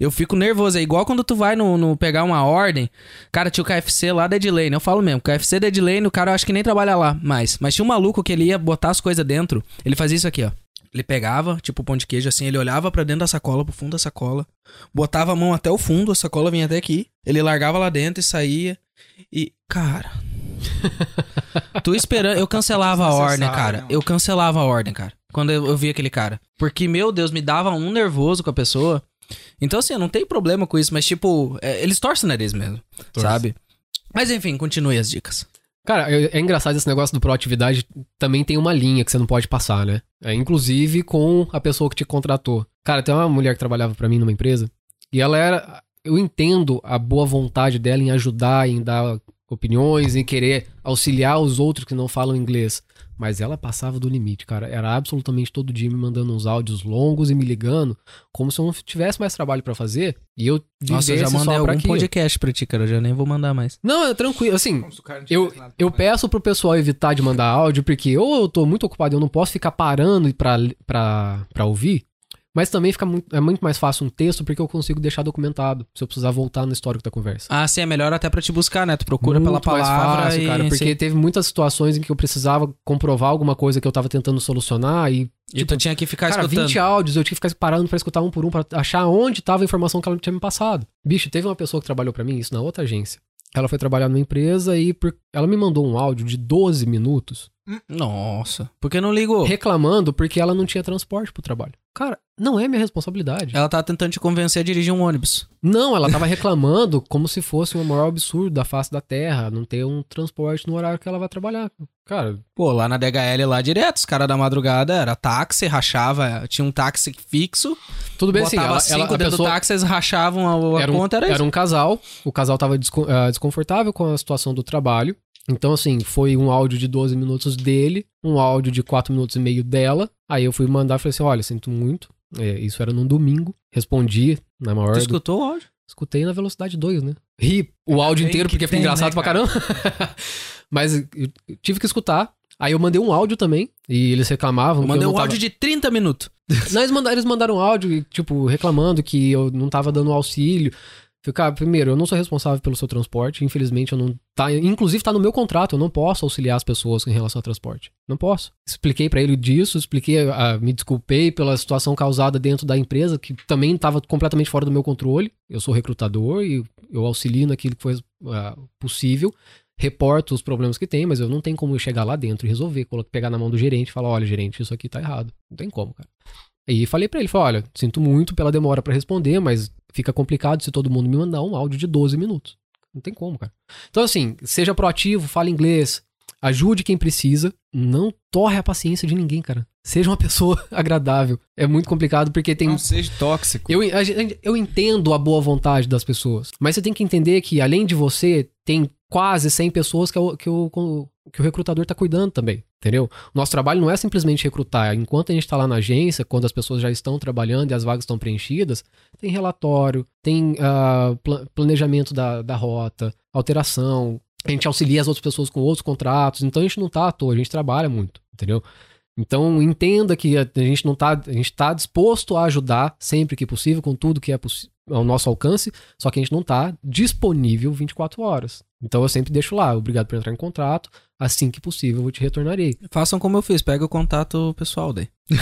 Eu fico nervoso. É igual quando tu vai no, no pegar uma ordem. Cara, tinha o KFC lá da Edlane. Eu falo mesmo, KFC da Edlane, o cara eu acho que nem trabalha lá mais. Mas tinha um maluco que ele ia botar as coisas dentro. Ele fazia isso aqui, ó. Ele pegava, tipo, pão de queijo assim, ele olhava pra dentro da sacola, pro fundo da sacola, botava a mão até o fundo, a sacola vinha até aqui, ele largava lá dentro e saía. E, cara. tu esperando. Eu cancelava a ordem, cara. né? Eu cancelava a ordem, cara. Quando eu, eu vi aquele cara. Porque, meu Deus, me dava um nervoso com a pessoa. Então, assim, eu não tenho problema com isso, mas, tipo, é, eles torcem o nariz mesmo, Torce. sabe? Mas, enfim, continue as dicas. Cara, é, é engraçado esse negócio do proatividade. Também tem uma linha que você não pode passar, né? É, inclusive com a pessoa que te contratou. Cara, tem uma mulher que trabalhava pra mim numa empresa e ela era. Eu entendo a boa vontade dela em ajudar, em dar opiniões, em querer auxiliar os outros que não falam inglês. Mas ela passava do limite, cara. Era absolutamente todo dia me mandando uns áudios longos e me ligando, como se eu não tivesse mais trabalho pra fazer. E eu Nossa, eu já mandei algum aquilo. podcast pra ti, cara. Eu já nem vou mandar mais. Não, é tranquilo. Assim, eu, eu peço pro pessoal evitar de mandar áudio, porque ou eu tô muito ocupado e eu não posso ficar parando pra, pra, pra ouvir, mas também fica muito, é muito mais fácil um texto porque eu consigo deixar documentado, se eu precisar voltar no histórico da conversa. Ah, sim, é melhor até pra te buscar, né? Tu procura pela Muito mais palavra fácil, e... cara, porque sim. teve muitas situações em que eu precisava comprovar alguma coisa que eu tava tentando solucionar e, E tu tinha que ficar cara, escutando. 20 áudios, eu tinha que ficar parando pra escutar um por um pra achar onde tava a informação que ela tinha me passado. Bicho, teve uma pessoa que trabalhou pra mim, isso na outra agência. Ela foi trabalhar numa empresa e por- ela me mandou um áudio de 12 minutos Nossa. Por que não ligou? reclamando porque ela não tinha transporte pro trabalho. Cara, não é minha responsabilidade. Ela tá tentando te convencer a dirigir um ônibus. Não, ela tava reclamando como se fosse o maior absurdo da face da terra, não ter um transporte no horário que ela vai trabalhar. Cara, Pô, lá na DHL lá direto, os caras da madrugada era táxi, rachava, tinha um táxi fixo, tudo bem assim, ela, cinco ela, dentro pessoa do táxi, eles rachavam a, a era um, conta, era, era isso. um casal, o casal tava ah, desconfortável com a situação do trabalho. Então, assim, foi um áudio de 12 minutos dele, um áudio de 4 minutos e meio dela. Aí eu fui mandar e falei assim: olha, sinto muito. É, isso era num domingo. Respondi na maior. Tu do- escutou o áudio? Escutei na velocidade 2, né? Ri o áudio bem inteiro que porque fica tem, engraçado né, pra caramba. Mas eu tive que escutar. Aí eu mandei um áudio também. E eles reclamavam. Eu mandei eu um tava- áudio de 30 minutos. Não, eles, mandaram, eles mandaram um áudio, tipo, reclamando que eu não tava dando auxílio. Falei, cara, primeiro, eu não sou responsável pelo seu transporte. Infelizmente, eu não. Tá, inclusive, tá no meu contrato. Eu não posso auxiliar as pessoas em relação ao transporte. Não posso. Expliquei pra ele disso, expliquei, ah, me desculpei pela situação causada dentro da empresa, que também tava completamente fora do meu controle. Eu sou recrutador e eu auxilio naquilo que foi ah, possível. Reporto os problemas que tem, mas eu não tenho como chegar lá dentro e resolver, pegar na mão do gerente e falar: olha, gerente, isso aqui tá errado. Não tem como, cara. E falei pra ele, falei, olha, sinto muito pela demora pra responder, mas fica complicado se todo mundo me mandar um áudio de 12 minutos. Não tem como, cara. Então, assim, seja proativo, fale inglês, ajude quem precisa, não torre a paciência de ninguém, cara. Seja uma pessoa agradável. É muito complicado porque tem Não seja tóxico. eu, eu entendo a boa vontade das pessoas, mas você tem que entender que, além de você, tem quase 100 pessoas que, o- que, o, que o recrutador tá cuidando também, entendeu? Nosso trabalho não é simplesmente recrutar. Enquanto a gente tá lá na agência, quando as pessoas já estão trabalhando e as vagas estão preenchidas, tem relatório, tem ah, pla- planejamento da, da rota, alteração, a gente auxilia as outras pessoas com outros contratos, então a gente não tá à toa, a gente trabalha muito, entendeu? Então entenda que a gente não tá, a gente tá disposto a ajudar sempre que possível, com tudo que é possi- ao nosso alcance, só que a gente não tá disponível 24 horas. Então eu sempre deixo lá, obrigado por entrar em contrato, assim que possível eu te retornarei. Façam como eu fiz, pega o contato pessoal daí.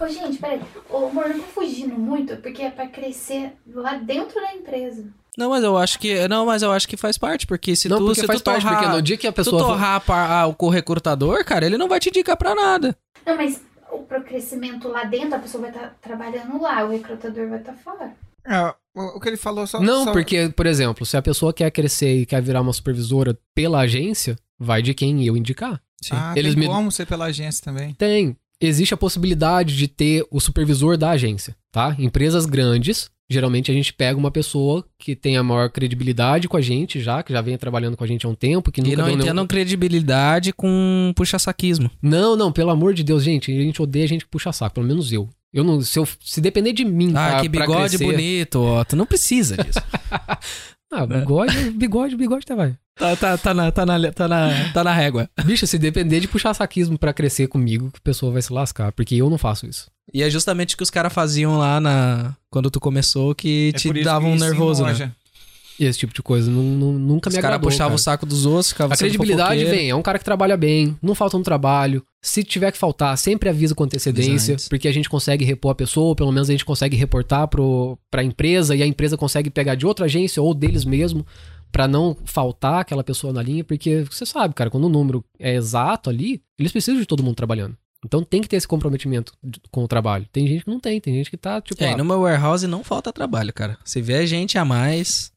Ô, gente, peraí. O amor não tá fugindo muito, porque é pra crescer lá dentro da empresa. Não, mas eu acho que. Não, mas eu acho que faz parte, porque se não, tu, porque se faz tu parte, torrar, porque no dia que a tu pessoa... for- torrar a ah, o recrutador, cara, ele não vai te indicar pra nada. Não, mas o pro crescimento lá dentro, a pessoa vai estar trabalhando lá, o recrutador vai estar fora. É, o, que ele falou só. Não, só- porque, por exemplo, se a pessoa quer crescer e quer virar uma supervisora pela agência, vai de quem eu indicar. Ah, Eles tem me- como ser pela agência também. Tem. Existe a possibilidade de ter o supervisor da agência, tá? Empresas grandes, geralmente a gente pega uma pessoa que tem a maior credibilidade com a gente já, que já vem trabalhando com a gente há um tempo, que E nunca não deu nenhum- entendam credibilidade com puxa-saquismo. Não, não, pelo amor de Deus, gente, a gente odeia gente que puxa saco, pelo menos eu. Eu não, se, eu, se depender de mim, Ah, pra- que pra bigode crescer- bonito, ó. Tu não precisa disso. Ah, bigode, bigode, bigode tá vai. tá, tá, tá, na, tá, na, tá, na, tá na régua. Bicho, se depender de puxar saquismo pra crescer comigo, que a pessoa vai se lascar, porque eu não faço isso. E é justamente o que os caras faziam lá na. Quando tu começou que É te que um nervoso, né? Esse tipo de coisa não, não- nunca Os me caras agradou, puxavam cara. o saco dos outros, ficavam A credibilidade vem, é um cara que trabalha bem, não falta no trabalho. Se tiver que faltar, sempre avisa com antecedência, porque a gente consegue repor a pessoa, ou pelo menos a gente consegue reportar pro, pra empresa, e a empresa consegue pegar de outra agência ou deles mesmo, pra não faltar aquela pessoa na linha, porque você sabe, cara, quando o número é exato ali, eles precisam de todo mundo trabalhando. Então tem que ter esse comprometimento com o trabalho. Tem gente que não tem, tem gente que tá, tipo, É, ah, no meu warehouse não falta trabalho, cara. Se vier gente a mais,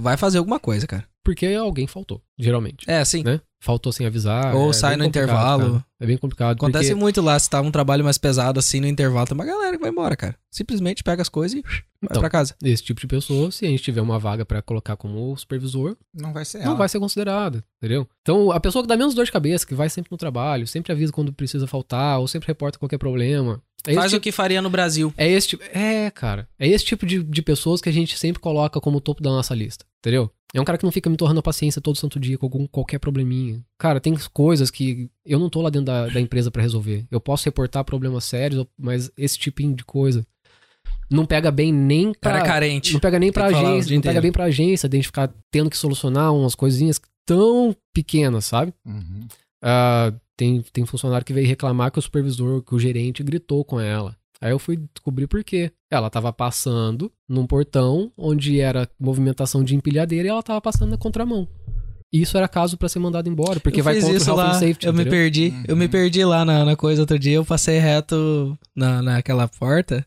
vai fazer alguma coisa, cara. Porque alguém faltou, geralmente, É, assim. né? Faltou sem avisar. Ou é sai no intervalo. cara. É bem complicado. Acontece porque... muito lá, se tá um trabalho mais pesado assim no intervalo, tem uma galera que vai embora, cara. Simplesmente pega as coisas e vai Então, pra casa. esse tipo de pessoa, se a gente tiver uma vaga pra colocar como supervisor, Não vai ser não ela. vai ser considerada, entendeu? Então, a pessoa que dá menos dor de cabeça, que vai sempre no trabalho, sempre avisa quando precisa faltar, ou sempre reporta qualquer problema. É Faz o tipo, que faria no Brasil. é esse tipo. É, cara. É esse tipo de, de pessoas que a gente sempre coloca como topo da nossa lista, entendeu? É um cara que não fica me torrando a paciência todo santo dia com algum, qualquer probleminha. Cara, tem coisas que eu não tô lá dentro da, da empresa pra resolver. Eu posso reportar problemas sérios, mas esse tipinho de coisa não pega bem nem pra. Cara carente. Não pega nem pra agência, não pega bem pra agência, de a gente ficar tendo que solucionar umas coisinhas tão pequenas, sabe? Uhum. Ah, tem, tem funcionário que veio reclamar que o supervisor, que o gerente gritou com ela. Aí eu fui descobrir por quê. Ela tava passando num portão onde era movimentação de empilhadeira e ela tava passando na contramão. Isso era caso pra ser mandado embora, porque eu vai contra isso o health lá, safety, eu me entendeu? perdi. Eu me Uhum. perdi lá na, na coisa outro dia, eu passei reto na, naquela porta.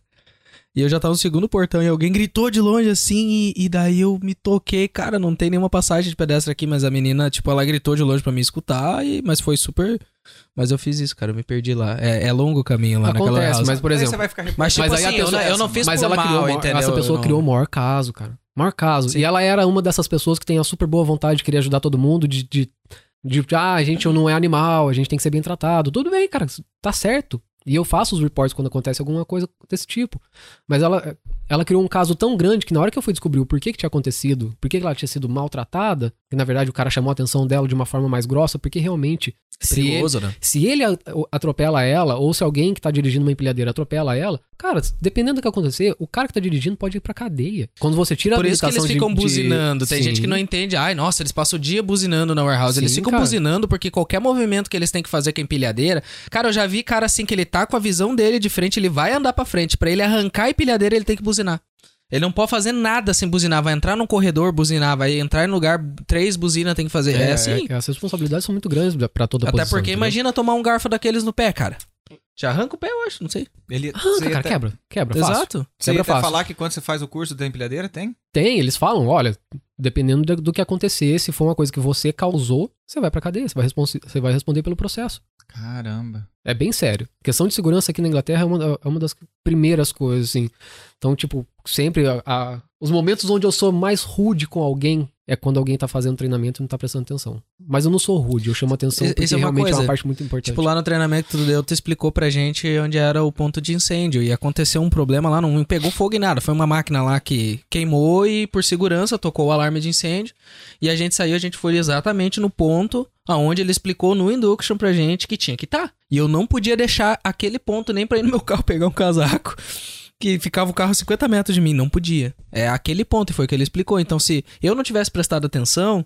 E eu já tava no segundo portão e alguém gritou de longe assim, e, e daí eu me toquei. Cara, não tem nenhuma passagem de pedestre aqui, mas a menina, tipo, ela gritou de longe pra me escutar, e, mas foi super. Mas eu fiz isso, cara, eu me perdi lá. É, é longo o caminho lá naquela Acontece, house. mas por Aí exemplo, você vai ficar Mas, tipo Mas aí assim, eu, pessoa- não, eu não fiz mas por ela mal, criou, entendeu? essa pessoa Eu não- criou o maior caso, cara. Maior caso. Sim. E ela era uma dessas pessoas que tem a super boa vontade de querer ajudar todo mundo, de, de, de ah, a gente não é animal, a gente tem que ser bem tratado. Tudo bem, cara, tá certo. E eu faço os reports quando acontece alguma coisa desse tipo. Mas ela, ela criou um caso tão grande que na hora que eu fui descobrir o porquê que tinha acontecido, por que ela tinha sido maltratada, na verdade o cara chamou a atenção dela de uma forma mais grossa, porque realmente, se ele, Perigoso, né? se ele atropela ela, ou se alguém que tá dirigindo uma empilhadeira atropela ela, cara, dependendo do que acontecer, o cara que tá dirigindo pode ir pra cadeia. Quando você tira a Por isso que eles de- ficam de- buzinando. Tem Sim. gente que não entende. Ai, nossa, eles passam o dia buzinando na warehouse. eles Sim, ficam cara. buzinando porque qualquer movimento que eles têm que fazer com a empilhadeira. Cara, eu já vi cara assim que ele tá com a visão dele de frente, ele vai andar pra frente. Pra ele arrancar a empilhadeira, ele tem que buzinar. Ele não pode fazer nada sem buzinar. Vai entrar num corredor, buzinar. Vai entrar no lugar, três buzinas tem que fazer. É, assim. é, as responsabilidades são muito grandes pra toda a Até posição, porque entendeu? imagina tomar um garfo daqueles no pé, cara. Te arranca o pé, eu acho, não sei. Ele, você Arranca, ia cara, até- quebra, quebra, fácil. Exato. Você ia Quebra até fácil. falar que quando você faz o curso da empilhadeira, tem? Tem, eles falam, olha, dependendo do, que acontecer, se for uma coisa que você causou, você vai pra cadeia, você vai, você vai responder pelo processo. Caramba. É bem sério. questão de segurança aqui na Inglaterra é uma, é uma das primeiras coisas, assim. Então, tipo, sempre a- a- os momentos onde eu sou mais rude com alguém é quando alguém tá fazendo treinamento e não tá prestando atenção. Mas eu não sou rude, eu chamo atenção porque é realmente é coisa. uma parte muito importante. Tipo, lá no treinamento que tu deu, tu explicou pra gente onde era o ponto de incêndio. E aconteceu um problema lá, não pegou fogo em nada. Foi uma máquina lá que queimou e, por segurança, tocou o alarme de incêndio. E a gente saiu, a gente foi exatamente no ponto aonde ele explicou no induction pra gente que tinha que estar. E eu não podia deixar aquele ponto nem pra ir no meu carro pegar um casaco. que ficava o carro a 50 metros de mim. Não podia. É aquele ponto, e foi o que ele explicou. Então, se eu não tivesse prestado atenção,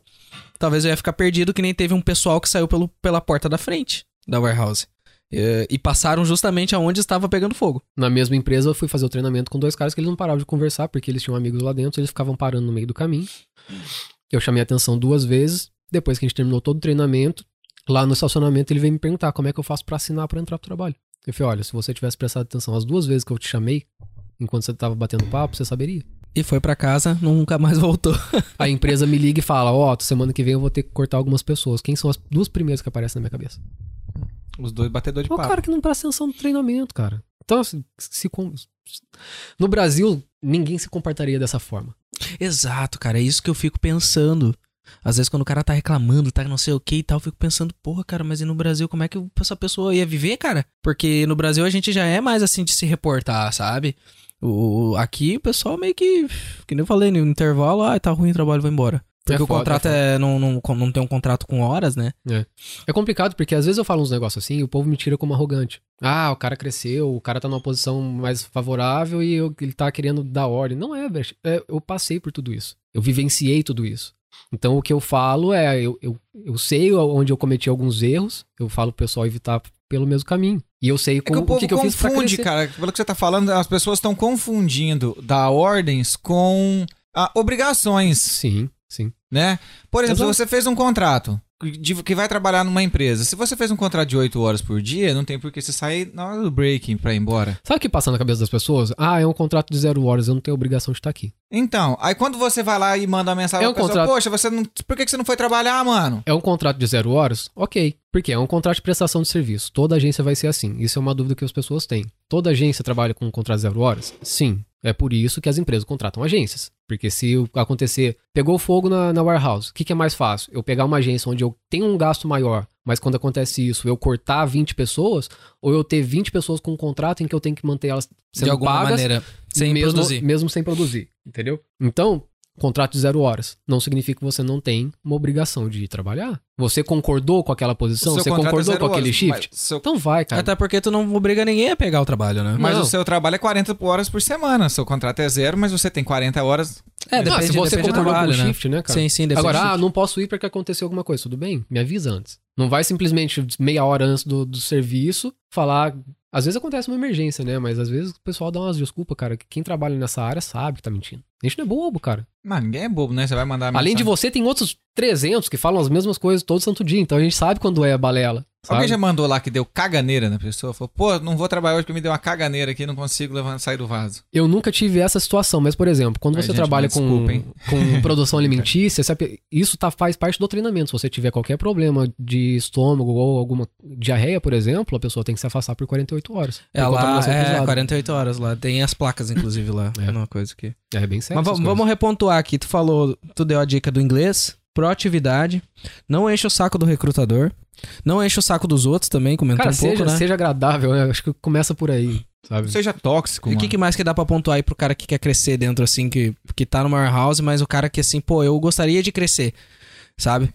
talvez eu ia ficar perdido, que nem teve um pessoal que saiu pelo, pela porta da frente da warehouse. E, e passaram justamente aonde estava pegando fogo. Na mesma empresa, eu fui fazer o treinamento com dois caras que eles não paravam de conversar, porque eles tinham amigos lá dentro, eles ficavam parando no meio do caminho. Eu chamei a atenção duas vezes. Depois que a gente terminou todo o treinamento, lá no estacionamento, ele veio me perguntar como é que eu faço pra assinar pra entrar pro trabalho. Eu falei, olha, se você tivesse prestado atenção as duas vezes que eu te chamei, enquanto você tava batendo papo, você saberia. E foi pra casa, nunca mais voltou. A empresa me liga e fala, ó, semana que vem eu vou ter que cortar algumas pessoas. Quem são as duas primeiras que aparecem na minha cabeça? Os dois batedores de É o papo. cara que não presta atenção no treinamento, cara. Então, assim, se com- no Brasil, ninguém se comportaria dessa forma. Exato, cara. É isso que eu fico pensando. Às vezes, quando o cara tá reclamando, tá não sei o que e tal, eu fico pensando, porra, cara, mas e no Brasil, como é que essa pessoa ia viver, cara? Porque no Brasil a gente já é mais assim de se reportar, sabe? O, aqui o pessoal meio que. Que nem eu falei, no intervalo, ah, tá ruim o trabalho, vou embora. Porque É o foda, contrato é é, não, não, não tem um contrato com horas, né? É complicado porque às vezes eu falo uns negócios assim e o povo me tira como arrogante. Ah, o cara cresceu, o cara tá numa posição mais favorável e eu- ele tá querendo dar ordem. Não é, velho. É, eu passei por tudo isso. Eu vivenciei tudo isso. Então o que eu falo é, eu, eu, eu sei onde eu cometi alguns erros, eu falo pro pessoal evitar pelo mesmo caminho. E eu sei É que o povo o que, que eu fiz pra confunde, cara. Pelo que você tá falando, as pessoas estão confundindo dar ordens com ah, obrigações, Sim, sim. né? Por exemplo, Exato. se você fez um contrato de- que vai trabalhar numa empresa, se você fez um contrato de 8 horas por dia, não tem por que você sair na hora do break pra ir embora. Sabe o que passa na cabeça das pessoas? Ah, é um contrato de zero horas, eu não tenho obrigação de estar aqui. Então, aí quando você vai lá e manda uma mensagem É um pra pessoa, contrato. poxa, você não, por que que você não foi trabalhar, mano? É um contrato de zero horas? Ok. Porque é um contrato de prestação de serviço. Toda agência vai ser assim. Isso é uma dúvida que as pessoas têm. Toda agência trabalha com um contrato de zero horas? Sim. É por isso que as empresas contratam agências. Porque se acontecer, pegou fogo na, na warehouse, o que, que é mais fácil? Eu pegar uma agência onde eu tenho um gasto maior, mas quando acontece isso, eu cortar 20 pessoas, ou eu ter 20 pessoas com um contrato em que eu tenho que manter elas sendo de alguma pagas, maneira. Sem mesmo, produzir. mesmo sem produzir, entendeu? Então, contrato de zero horas não significa que você não tem uma obrigação de ir trabalhar. Você concordou com aquela posição? Você é concordou zero com aquele horas, shift? Seu- Então vai, cara. Até porque tu não obriga ninguém a pegar o trabalho, né? mas Não. o seu trabalho é 40 horas por semana. Seu contrato é zero, mas você tem 40 horas. É, Ah, depende, se você depende do concordou trabalho, com o né? shift, né, cara? Sim, sim, depende Agora, do ah, shift. não posso ir porque aconteceu alguma coisa. Tudo bem? Me avisa antes. Não vai simplesmente meia hora antes do, do serviço falar. Às vezes acontece uma emergência, né? Mas às vezes o pessoal dá umas desculpas, cara. que Quem trabalha nessa área sabe que tá mentindo. A gente não é bobo, cara. Mano, ninguém é bobo, né? Você vai mandar Além de você, tem outros 300 que falam as mesmas coisas todo santo dia. Então a gente sabe quando é balela. Sabe? Alguém já mandou lá que deu caganeira na pessoa? Falou, pô, não vou trabalhar hoje porque me deu uma caganeira aqui, não consigo levantar, sair do vaso. Eu nunca tive essa situação, mas, por exemplo, quando Ai, você gente, trabalha mas com, desculpa, com produção alimentícia, sabe, isso tá, faz parte do treinamento. Se você tiver qualquer problema de estômago ou alguma diarreia, por exemplo, a pessoa tem que se afastar por 48 horas. É lá, é, cruzada. 48 horas lá. Tem as placas, inclusive, lá. É. Uma coisa que... É bem. Mas vamos, vamos repontuar aqui. Tu falou, tu deu a dica do inglês, proatividade, não enche o saco do recrutador, não enche o saco dos outros também, comentou Cara, um pouco, seja, né? seja agradável, né? Acho que começa por aí, sabe? Seja tóxico, E o que, que mais que dá pra pontuar aí pro cara que quer crescer dentro, assim, que, que tá no warehouse, mas o cara que, assim, pô, eu gostaria de crescer, sabe? O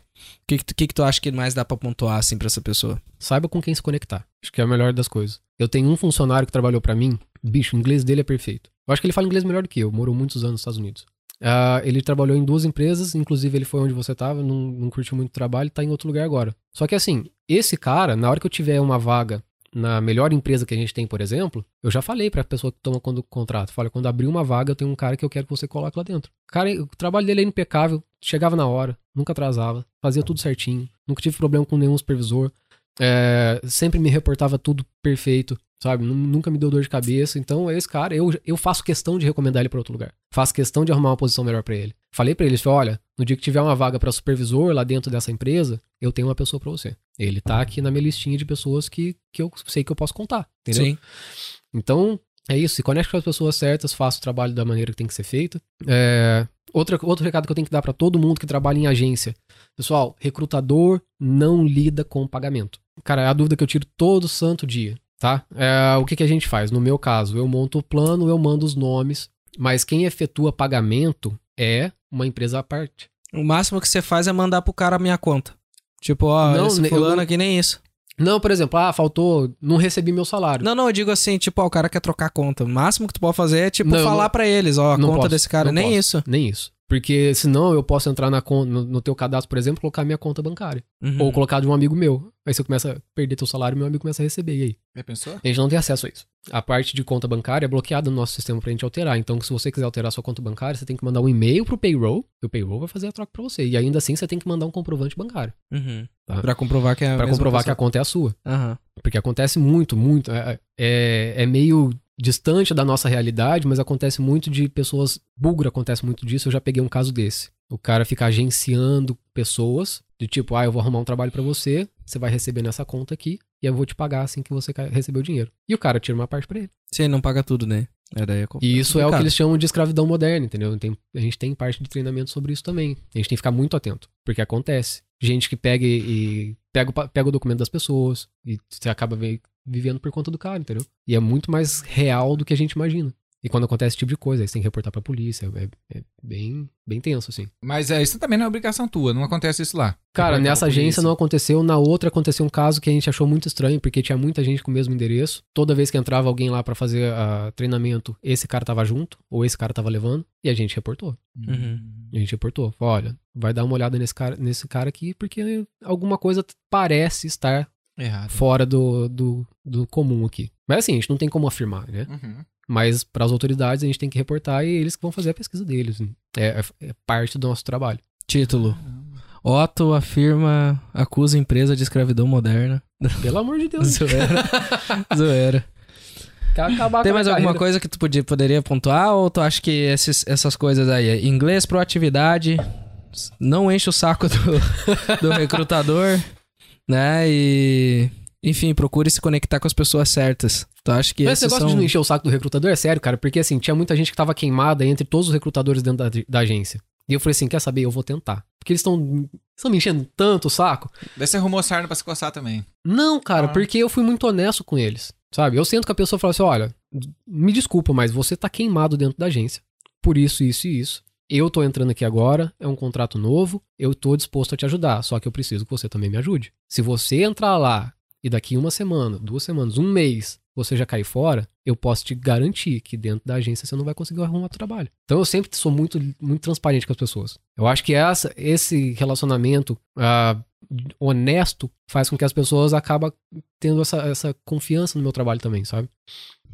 que, que, tu- que que tu acha que mais dá pra pontuar, assim, pra essa pessoa? Saiba com quem se conectar. Acho que é a melhor das coisas. Eu tenho um funcionário que trabalhou pra mim, bicho, o inglês dele é perfeito. Eu acho que ele fala inglês melhor do que eu, morou muitos anos nos Estados Unidos. Ah, ele trabalhou em duas empresas, inclusive ele foi onde você tava, não, não curtiu muito o trabalho, tá em outro lugar agora. Só que assim, esse cara, na hora que eu tiver uma vaga na melhor empresa que a gente tem, por exemplo, eu já falei pra pessoa que toma quando contrato, fala, quando abrir uma vaga, eu tenho um cara que eu quero que você coloque lá dentro. Cara, o trabalho dele é impecável, chegava na hora, nunca atrasava, fazia tudo certinho, nunca tive problema com nenhum supervisor, é, sempre me reportava tudo perfeito, sabe? Nu- Nunca me deu dor de cabeça. Então, esse cara, eu, eu faço questão de recomendar ele pra outro lugar. Faço questão de arrumar uma posição melhor pra ele. Falei pra ele, olha, no dia que tiver uma vaga pra supervisor lá dentro dessa empresa, eu tenho uma pessoa pra você. Ele tá aqui na minha listinha de pessoas que, que eu sei que eu posso contar, entendeu? Sim. Então, é isso. Se conecte com as pessoas certas, faça o trabalho da maneira que tem que ser feito. É, outra, outro recado que eu tenho que dar pra todo mundo que trabalha em agência. Pessoal, recrutador não lida com pagamento. Cara, é a dúvida que eu tiro todo santo dia, tá? É, o que, que a gente faz? No meu caso, eu monto o plano, eu mando os nomes, mas quem efetua pagamento é uma empresa à parte. O máximo que você faz é mandar pro cara a minha conta. Tipo, ó, Não, esse eu fulano não- aqui nem isso. Não, por exemplo, ah, faltou, não recebi meu salário. Não, não, eu digo assim, tipo, ó, o cara quer trocar a conta. O máximo que tu pode fazer é, tipo, Não, eu falar pra eles, ó, a conta posso, desse cara. Nem posso. isso. Nem isso. Porque senão eu posso entrar na no, no teu cadastro, por exemplo, e colocar minha conta bancária. Uhum. Ou colocar de um amigo meu. Aí você começa a perder teu salário, meu amigo começa a receber. E aí? Já pensou? A gente não tem acesso a isso. A parte de conta bancária é bloqueada no nosso sistema pra gente alterar. Então, se você quiser alterar sua conta bancária, você tem que mandar um e-mail pro payroll, e o payroll vai fazer a troca pra você. E ainda assim, você tem que mandar um comprovante bancário. Uhum. Tá. Pra comprovar que é a Pra comprovar que a pessoa. conta é a sua. Aham. Porque acontece muito, muito. É, é, é meio distante da nossa realidade, mas acontece muito de pessoas. Bugre acontece muito disso. Eu já peguei um caso desse. O cara fica agenciando pessoas, de tipo, ah, eu vou arrumar um trabalho pra você, você vai receber nessa conta aqui, e eu vou te pagar assim que você receber o dinheiro. E o cara tira uma parte pra ele. Você não paga tudo, né? É, daí é E isso é o que eles chamam de escravidão moderna, entendeu? Tem- a gente tem parte de treinamento sobre isso também. A gente tem que ficar muito atento, porque acontece. Gente que pega e, e pega, pega o documento das pessoas e você acaba vi- vivendo por conta do cara, entendeu? E é muito mais real do que a gente imagina. E quando acontece esse tipo de coisa, aí você tem que reportar pra polícia. É, é bem, bem tenso, assim. Mas é, isso também não é obrigação tua, não acontece isso lá. Cara, nessa agência não aconteceu. Na outra aconteceu um caso que a gente achou muito estranho, porque tinha muita gente com o mesmo endereço. Toda vez que entrava alguém lá pra fazer ah, treinamento, esse cara tava junto, ou esse cara tava levando, e a gente reportou. Uhum. A gente reportou. Falou, olha, vai dar uma olhada nesse cara, nesse cara aqui, porque alguma coisa parece estar Errado. fora do, do, do comum aqui. Mas assim, a gente não tem como afirmar, né? Uhum. Mas para as autoridades a gente tem que reportar e eles que vão fazer a pesquisa deles. É, é- é parte do nosso trabalho. Título. Otto afirma, acusa empresa de escravidão moderna. Pelo amor de Deus. Zoeira. Zoeira. Quer acabar Tem com a mais alguma carreira. coisa que tu podia, poderia pontuar ou tu acha que esses- essas coisas aí, é inglês, proatividade, não enche o saco do, do recrutador, né? E enfim, procure se conectar com as pessoas certas. Tu acha que Mas esse negócio são... de não encher o saco do recrutador é sério, cara, porque assim, tinha muita gente que tava queimada entre todos os recrutadores dentro da, da agência. E eu falei assim, quer saber? Eu vou tentar. Porque eles estão estão me enchendo tanto o saco. Daí você arrumou sarna pra se coçar também. Não, cara, Ah. porque eu fui muito honesto com eles. Sabe? Eu sento com a pessoa e falo assim: olha, me desculpa, mas você tá queimado dentro da agência. Por isso, isso e isso. Eu tô entrando aqui agora, é um contrato novo, eu tô disposto a te ajudar, só que eu preciso que você também me ajude. Se você entrar lá e daqui uma semana, duas semanas, um mês, você já cair fora, eu posso te garantir que dentro da agência você não vai conseguir arrumar outro trabalho. Então eu sempre sou muito, muito transparente com as pessoas. Eu acho que essa, esse relacionamento ah, honesto faz com que as pessoas acabam tendo essa, essa confiança no meu trabalho também, sabe?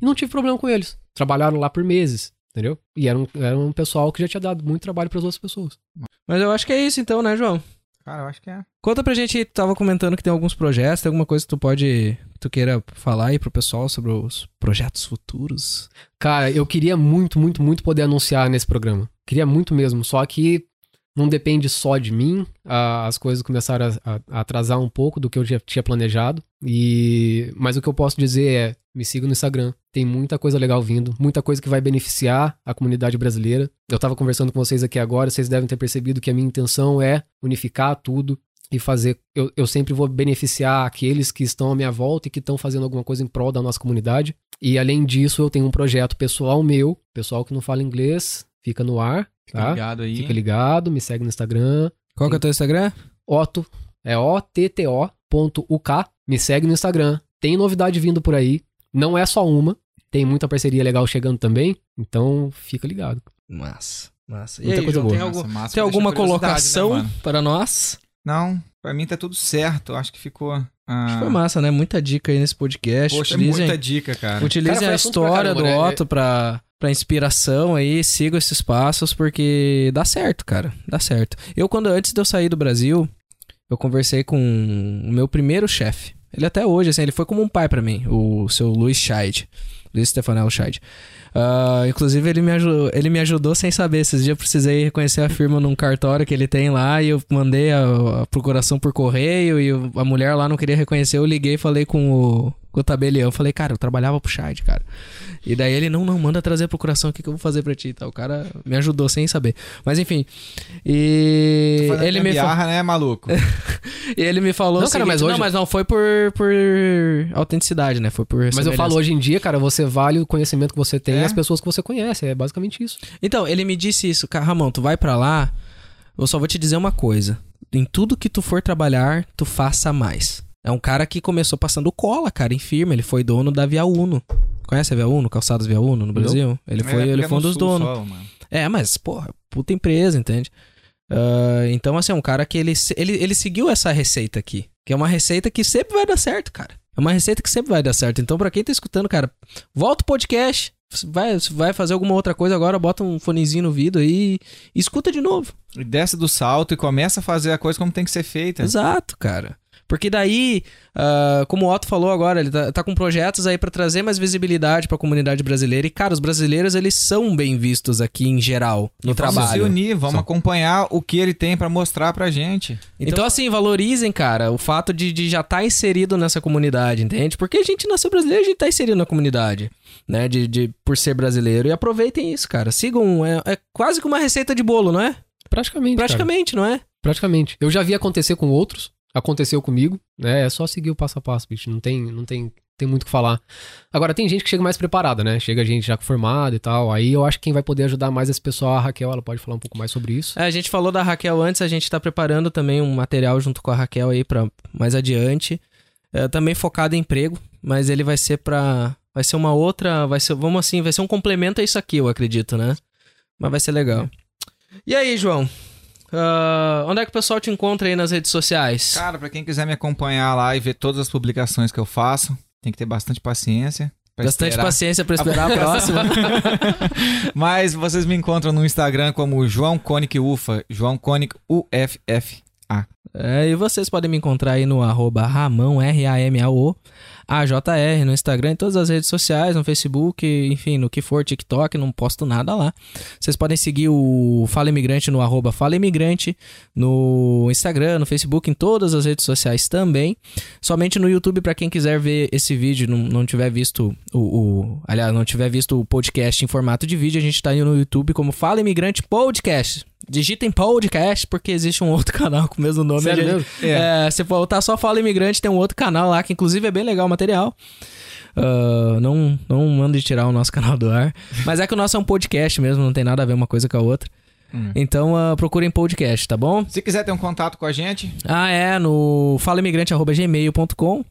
E não tive problema com eles. Trabalharam lá por meses, entendeu? E era um, era um pessoal que já tinha dado muito trabalho para as outras pessoas. Mas eu acho que é isso então, né, João? Cara, eu acho que é. Conta pra gente, tu tava comentando que tem alguns projetos, tem alguma coisa que tu pode, que tu queira falar aí pro pessoal sobre os projetos futuros? Cara, eu queria muito, muito, muito poder anunciar nesse programa. Queria muito mesmo, só que não depende só de mim. As coisas começaram a, a- atrasar um pouco do que eu já tinha planejado. E mas o que eu posso dizer é, me siga no Instagram. Tem muita coisa legal vindo, muita coisa que vai beneficiar a comunidade brasileira. Eu tava conversando com vocês aqui agora, vocês devem ter percebido que a minha intenção é unificar tudo e fazer. Eu, eu sempre vou beneficiar aqueles que estão à minha volta e que estão fazendo alguma coisa em prol da nossa comunidade. E além disso, eu tenho um projeto pessoal meu, pessoal que não fala inglês, fica no ar, Fica tá? ligado aí. Fica ligado, me segue no Instagram. Qual que é o teu Instagram? Otto, é O-T-T-O.UK. Me segue no Instagram. Tem novidade vindo por aí. Não é só uma. Tem muita parceria legal chegando também. Então, fica ligado. Massa, massa. E Muita aí, coisa João, boa. tem, algum- massa tem pra alguma curiosidade, colocação né, para nós? Não, pra mim tá tudo certo. Acho que ficou. ah, Acho que foi massa, né? Muita dica aí nesse podcast. Poxa, é Utilizem, muita dica, cara. utilizem Cara, a história caramba, do né? Otto pra, pra inspiração aí. Sigam esses passos porque dá certo, cara. Dá certo. Eu, quando antes de eu sair do Brasil, eu conversei com o meu primeiro chefe. Ele até hoje, assim, ele foi como um pai pra mim, o seu Luiz Scheid. Luiz Stefanel Scheid. Ah, inclusive, ele me, ajudou, ele me ajudou sem saber. Esses dias eu precisei reconhecer a firma num cartório que ele tem lá e eu mandei a, a procuração por correio e a mulher lá não queria reconhecer. Eu liguei e falei com o, com o tabelião. Eu falei, cara, eu trabalhava pro Scheid, cara. E daí ele, não, não, manda trazer a procuração aqui que eu vou fazer pra ti. e tal. O cara me ajudou sem saber. Mas enfim. E ele me, fa- gambiarra, né, maluco? e ele me falou Não, o cara, seguinte, mas hoje- Não, mas não foi por, por autenticidade, né? Foi por Mas eu falo, hoje em dia, cara, você vale o conhecimento que você tem É? e as pessoas que você conhece. É basicamente isso. Então, ele me disse isso. Cara, Ramon, tu vai pra lá, eu só vou te dizer uma coisa. Em tudo que tu for trabalhar, tu faça mais. É um cara que começou passando cola, cara, em firma. Ele foi dono da Via Uno. Conhece a Via Uno, Calçados Via Uno no Brasil? Ele foi, É, ele fica foi um dos donos. só. É, mas, porra, puta empresa, entende? Ah, então, assim, é um cara que ele, ele, ele seguiu essa receita aqui. Que é uma receita que sempre vai dar certo, cara. É uma receita que sempre vai dar certo. Então, pra quem tá escutando, cara, volta o podcast. Vai, vai fazer alguma outra coisa agora, bota um fonezinho no ouvido aí e escuta de novo. E desce do salto e começa a fazer a coisa como tem que ser feita. Exato, cara. Porque daí, ah, como o Otto falou agora, ele tá, tá com projetos aí pra trazer mais visibilidade pra comunidade brasileira. E, cara, os brasileiros, eles são bem vistos aqui em geral, no E Vamos se trabalho. unir, vamos Só. acompanhar o que ele tem pra mostrar pra gente. Então, assim, valorizem, cara, o fato de, de já estar inserido nessa comunidade, entende? Porque a gente nasceu brasileiro, a gente tá inserido na comunidade, né? De, de, por ser brasileiro. E aproveitem isso, cara. Sigam, é, é quase que uma receita de bolo, não é? Praticamente. cara. Praticamente, não é? Praticamente. Eu já vi acontecer com outros, aconteceu comigo, né? É só seguir o passo a passo, bicho. Não tem, não tem, tem muito o que falar. Agora, tem gente que chega mais preparada, né? Chega gente já formada e tal. Aí eu acho que quem vai poder ajudar mais esse pessoal, a Raquel, ela pode falar um pouco mais sobre isso. É, a gente falou da Raquel antes, a gente tá preparando também um material junto com a Raquel aí pra mais adiante. É, também focado em emprego, mas ele vai ser pra. Vai ser uma outra. Vai ser, vamos assim, vai ser um complemento a isso aqui, eu acredito, né? Mas vai ser legal. E aí, João? Ah, onde é que o pessoal te encontra aí nas redes sociais? Cara, pra quem quiser me acompanhar lá e ver todas as publicações que eu faço, tem que ter bastante paciência. Bastante esperar. paciência pra esperar a próxima. Mas vocês me encontram no Instagram como João Conic Ufa, João Conic UFF. É, e vocês podem me encontrar aí no arroba Ramão, R-A-M-A-O, A-J-R, no Instagram, em todas as redes sociais, no Facebook, enfim, no que for, TikTok, não posto nada lá. Vocês podem seguir o Fala Imigrante no arroba Fala Imigrante, no Instagram, no Facebook, em todas as redes sociais também. Somente no YouTube, pra quem quiser ver esse vídeo, não, não tiver visto o, o- Aliás, não tiver visto o podcast em formato de vídeo, a gente tá aí no YouTube como Fala Imigrante Podcast. Digitem podcast, porque existe um outro canal com o mesmo nome. Sério gente- mesmo? é, se botar só Fala Imigrante, tem um outro canal lá, que inclusive é bem legal o material. Ah, não, não mande tirar o nosso canal do ar. Mas é que o nosso é um podcast mesmo, não tem nada a ver uma coisa com a outra. Hum. Então ah, procurem podcast, tá bom? Se quiser ter um contato com a gente, Ah, é, no falaimigrante.gmail.com.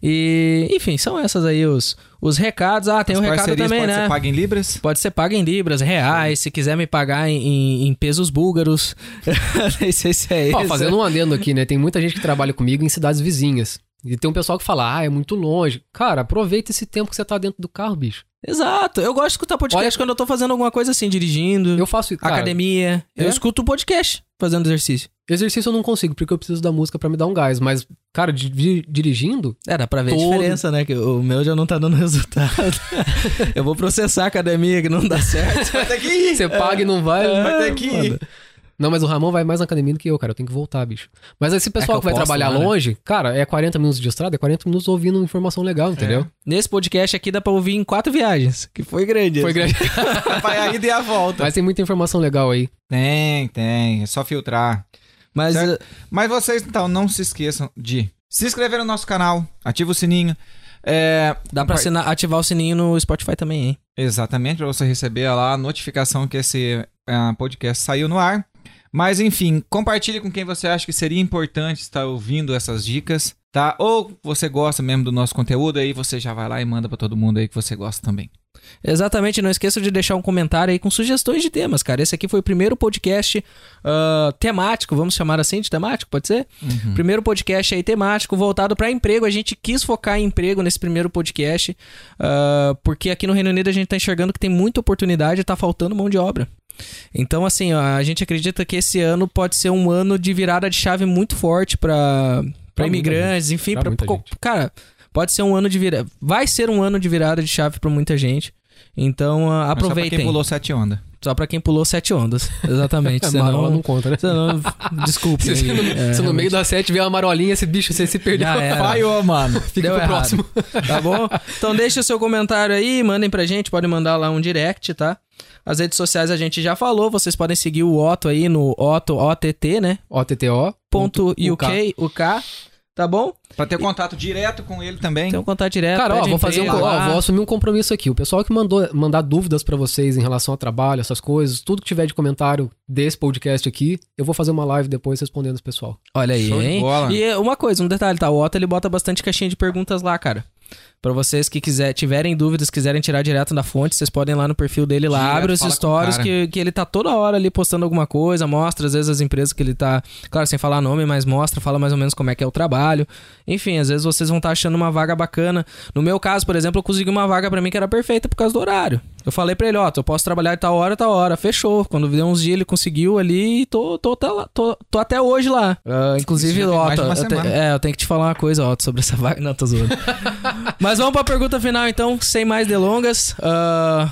E, enfim, são essas aí os, os recados. Ah, tem as um recado também, pode né? ser paga em libras. Pode ser pago em libras, reais, se quiser me pagar em, em- pesos búlgaros. Nem sei se é isso. Ó, fazendo um adendo aqui, né? Tem muita gente que trabalha comigo em cidades vizinhas. E tem um pessoal que fala, ah, é muito longe. Cara, aproveita esse tempo que você tá dentro do carro, bicho. Exato. Eu gosto de escutar podcast Olha- quando eu tô fazendo alguma coisa assim, dirigindo, Eu faço. Cara, academia. Eu é? escuto podcast fazendo exercício. Exercício eu não consigo, porque eu preciso da música pra me dar um gás. Mas, cara, di- di- dirigindo, É, dá pra ver a Todo- diferença, né? Que o meu já não tá dando resultado. eu vou processar a academia que não dá certo. Vai ter que ir. você paga e não vai. Vai ter que ir. Não, mas o Ramon vai mais na academia do que eu, cara. Eu tenho que voltar, bicho. Mas esse pessoal É que que, vai posto trabalhar né? longe, cara, é 40 minutos de estrada, é 40 minutos ouvindo informação legal, entendeu? Nesse podcast aqui dá pra ouvir em quatro viagens, que foi grande. Foi grande. Vai a ida e a volta. Mas tem muita informação legal aí. Tem, tem. É só filtrar. Mas Certo. uh, Mas vocês, então, não se esqueçam de se inscrever no nosso canal, ativa o sininho. É, dá pra assinar- ativar o sininho no Spotify também, hein? Exatamente, para você receber lá a notificação que esse ah, podcast saiu no ar. Mas enfim, compartilhe com quem você acha que seria importante estar ouvindo essas dicas, tá? Ou você gosta mesmo do nosso conteúdo, aí você já vai lá e manda para todo mundo aí que você gosta também. Exatamente, não esqueça de deixar um comentário aí com sugestões de temas, cara. Esse aqui foi o primeiro podcast ah, temático, vamos chamar assim de temático, pode ser? Primeiro podcast aí temático, voltado para emprego. A gente quis focar em emprego nesse primeiro podcast, ah, porque aqui no Reino Unido a gente tá enxergando que tem muita oportunidade e tá faltando mão de obra. Então, assim, a gente acredita que esse ano pode ser um ano de virada de chave muito forte para imigrantes, enfim, Pra cara, pode ser um ano de virada, vai ser um ano de virada de chave para muita gente. Então, ah, Mas Só pra aproveitem. quem pulou sete ondas. Só pra quem pulou sete ondas. Exatamente. Senão, marola não conta, né? senão, desculpe. Se, você no, É, se no meio da sete vier uma marolinha, esse bicho, você se perdeu. Falhou, mano. Fica Deu pro errado. próximo. Tá bom? Então deixa o seu comentário aí, mandem pra gente, pode mandar lá um direct, tá? As redes sociais a gente já falou, vocês podem seguir o Otto aí no Otto, OTT, né? OTTO. Ponto UK, UK. tá bom? Pra ter contato direto com ele também. Tem um contato direto. Cara, ó, vou fazer um, ó, vou assumir um compromisso aqui. O pessoal que mandou mandar dúvidas pra vocês em relação ao trabalho, essas coisas, tudo que tiver de comentário desse podcast aqui, eu vou fazer uma live depois respondendo esse pessoal. Olha aí, Show de hein? bola. E uma coisa, um detalhe, tá? O Otto ele bota bastante caixinha de perguntas lá, cara. Pra vocês que quiser, tiverem dúvidas, quiserem tirar direto da fonte, vocês podem ir lá no perfil dele lá, Direto, abre os stories que, que ele tá toda hora ali postando alguma coisa, mostra às vezes as empresas que ele tá, claro, sem falar nome, mas mostra, fala mais ou menos como é que é o trabalho. Enfim, às vezes vocês vão estar achando uma vaga bacana. No meu caso, por exemplo, eu consegui uma vaga pra mim que era perfeita por causa do horário. Eu falei pra ele, ó, eu posso trabalhar tal hora, tal hora. Fechou. Quando deu uns dias ele conseguiu ali e tô, tô, até lá- tô, tô até hoje lá. Ah, inclusive, uma eu te- é, eu tenho que te falar uma coisa, Otto, sobre essa vaga. Não, tô zoando. Mas vamos pra pergunta final, então, sem mais delongas. Ah,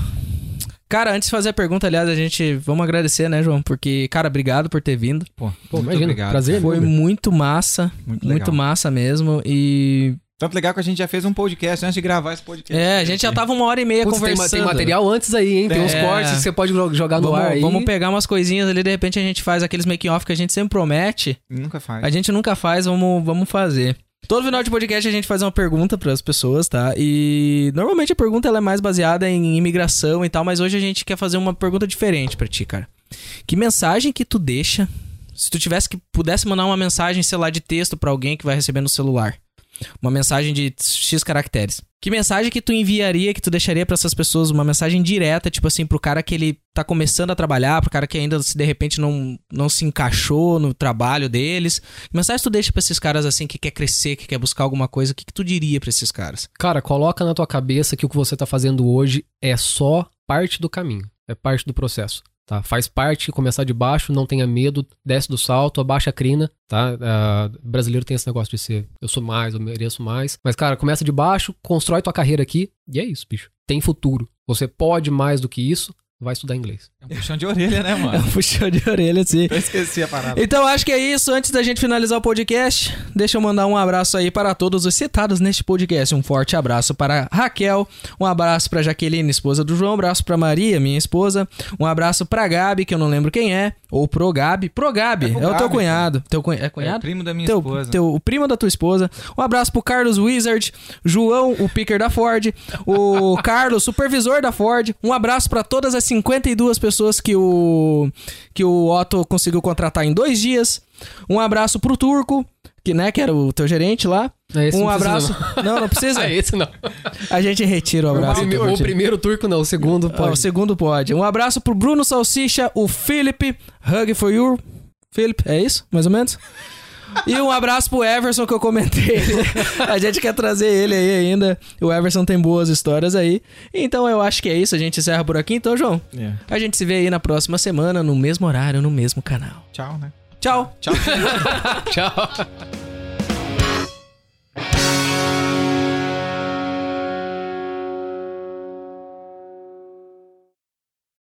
Cara, antes de fazer a pergunta, aliás, a gente. Vamos agradecer, né, João? Porque, cara, obrigado por ter vindo. Pô, Pô, muito imagina, obrigado. prazer. Foi meu. muito massa. Muito Muito, massa mesmo. E. Tanto legal que a gente já fez um podcast antes de gravar esse podcast. É, a gente já tava uma hora e meia Putz, tem, conversando. tem material antes aí, hein? Tem uns É. cortes que você pode jo- jogar no Vamos, ar aí. vamos pegar umas coisinhas ali, de repente a gente faz aqueles making-off que a gente sempre promete. Nunca faz. A gente nunca faz, vamos, vamos fazer. Todo final de podcast a gente faz uma pergunta para as pessoas, tá? E normalmente a pergunta ela é mais baseada em imigração e tal, mas hoje a gente quer fazer uma pergunta diferente pra ti, cara. Que mensagem que tu deixa se tu tivesse que pudesse mandar uma mensagem, sei lá, de texto pra alguém que vai receber no celular? Uma mensagem de X caracteres. Que mensagem que tu enviaria, que tu deixaria pra essas pessoas? Uma mensagem direta, tipo assim, pro cara que ele tá começando a trabalhar, pro cara que ainda se de repente não, não se encaixou no trabalho deles. Que mensagem tu deixa pra esses caras assim que quer crescer, que quer buscar alguma coisa? O que, que tu diria pra esses caras? Cara, coloca na tua cabeça que o que você tá fazendo hoje é só parte do caminho, é parte do processo. Tá? Faz parte começar de baixo, não tenha medo, desce do salto, abaixa a crina, tá? Ah, brasileiro tem esse negócio de ser eu sou mais, eu mereço mais. Mas, cara, começa de baixo, constrói tua carreira aqui, e é isso, bicho. Tem futuro. Você pode mais do que isso, vai estudar inglês. É um puxão de orelha, né, É mano? um puxão de orelha, assim. Eu esqueci a parada. Então acho que é isso. Antes da gente finalizar o podcast, deixa eu mandar um abraço aí para todos os citados neste podcast. Um forte abraço para Raquel, um abraço para Jaqueline, esposa do João, um abraço para Maria, minha esposa, um abraço para Gabi, que eu não lembro quem é, ou pro Gabi. Pro Gabi, É é, pro o teu Gabi, cunhado. Teu cunha... É É cunhado? primo da minha Teu, esposa. teu, o primo da tua esposa. Um abraço pro Carlos Wizard, João, o picker da Ford, o Carlos, supervisor da Ford. Um abraço pra todas as 52 pessoas que o que o Otto conseguiu contratar em dois dias. Um abraço pro Turco, que né, que era o teu gerente lá. É, um não precisa, abraço. Não, não precisa. Ah, esse não. A gente retira o O, abraço. prime- Turco. o primeiro turco não, o segundo Ah, o pode. segundo pode. Um abraço pro Bruno Salsicha, o Felipe, Hug for You. Felipe, é isso? Mais ou menos? E um abraço pro Everson que eu comentei. a gente quer trazer ele aí ainda. O Everson tem boas histórias aí. Então eu acho que é isso. A gente encerra por aqui. Então, João, yeah. a gente se vê aí na próxima semana, no mesmo horário, no mesmo canal. Tchau, né? Tchau. Tchau. Tchau.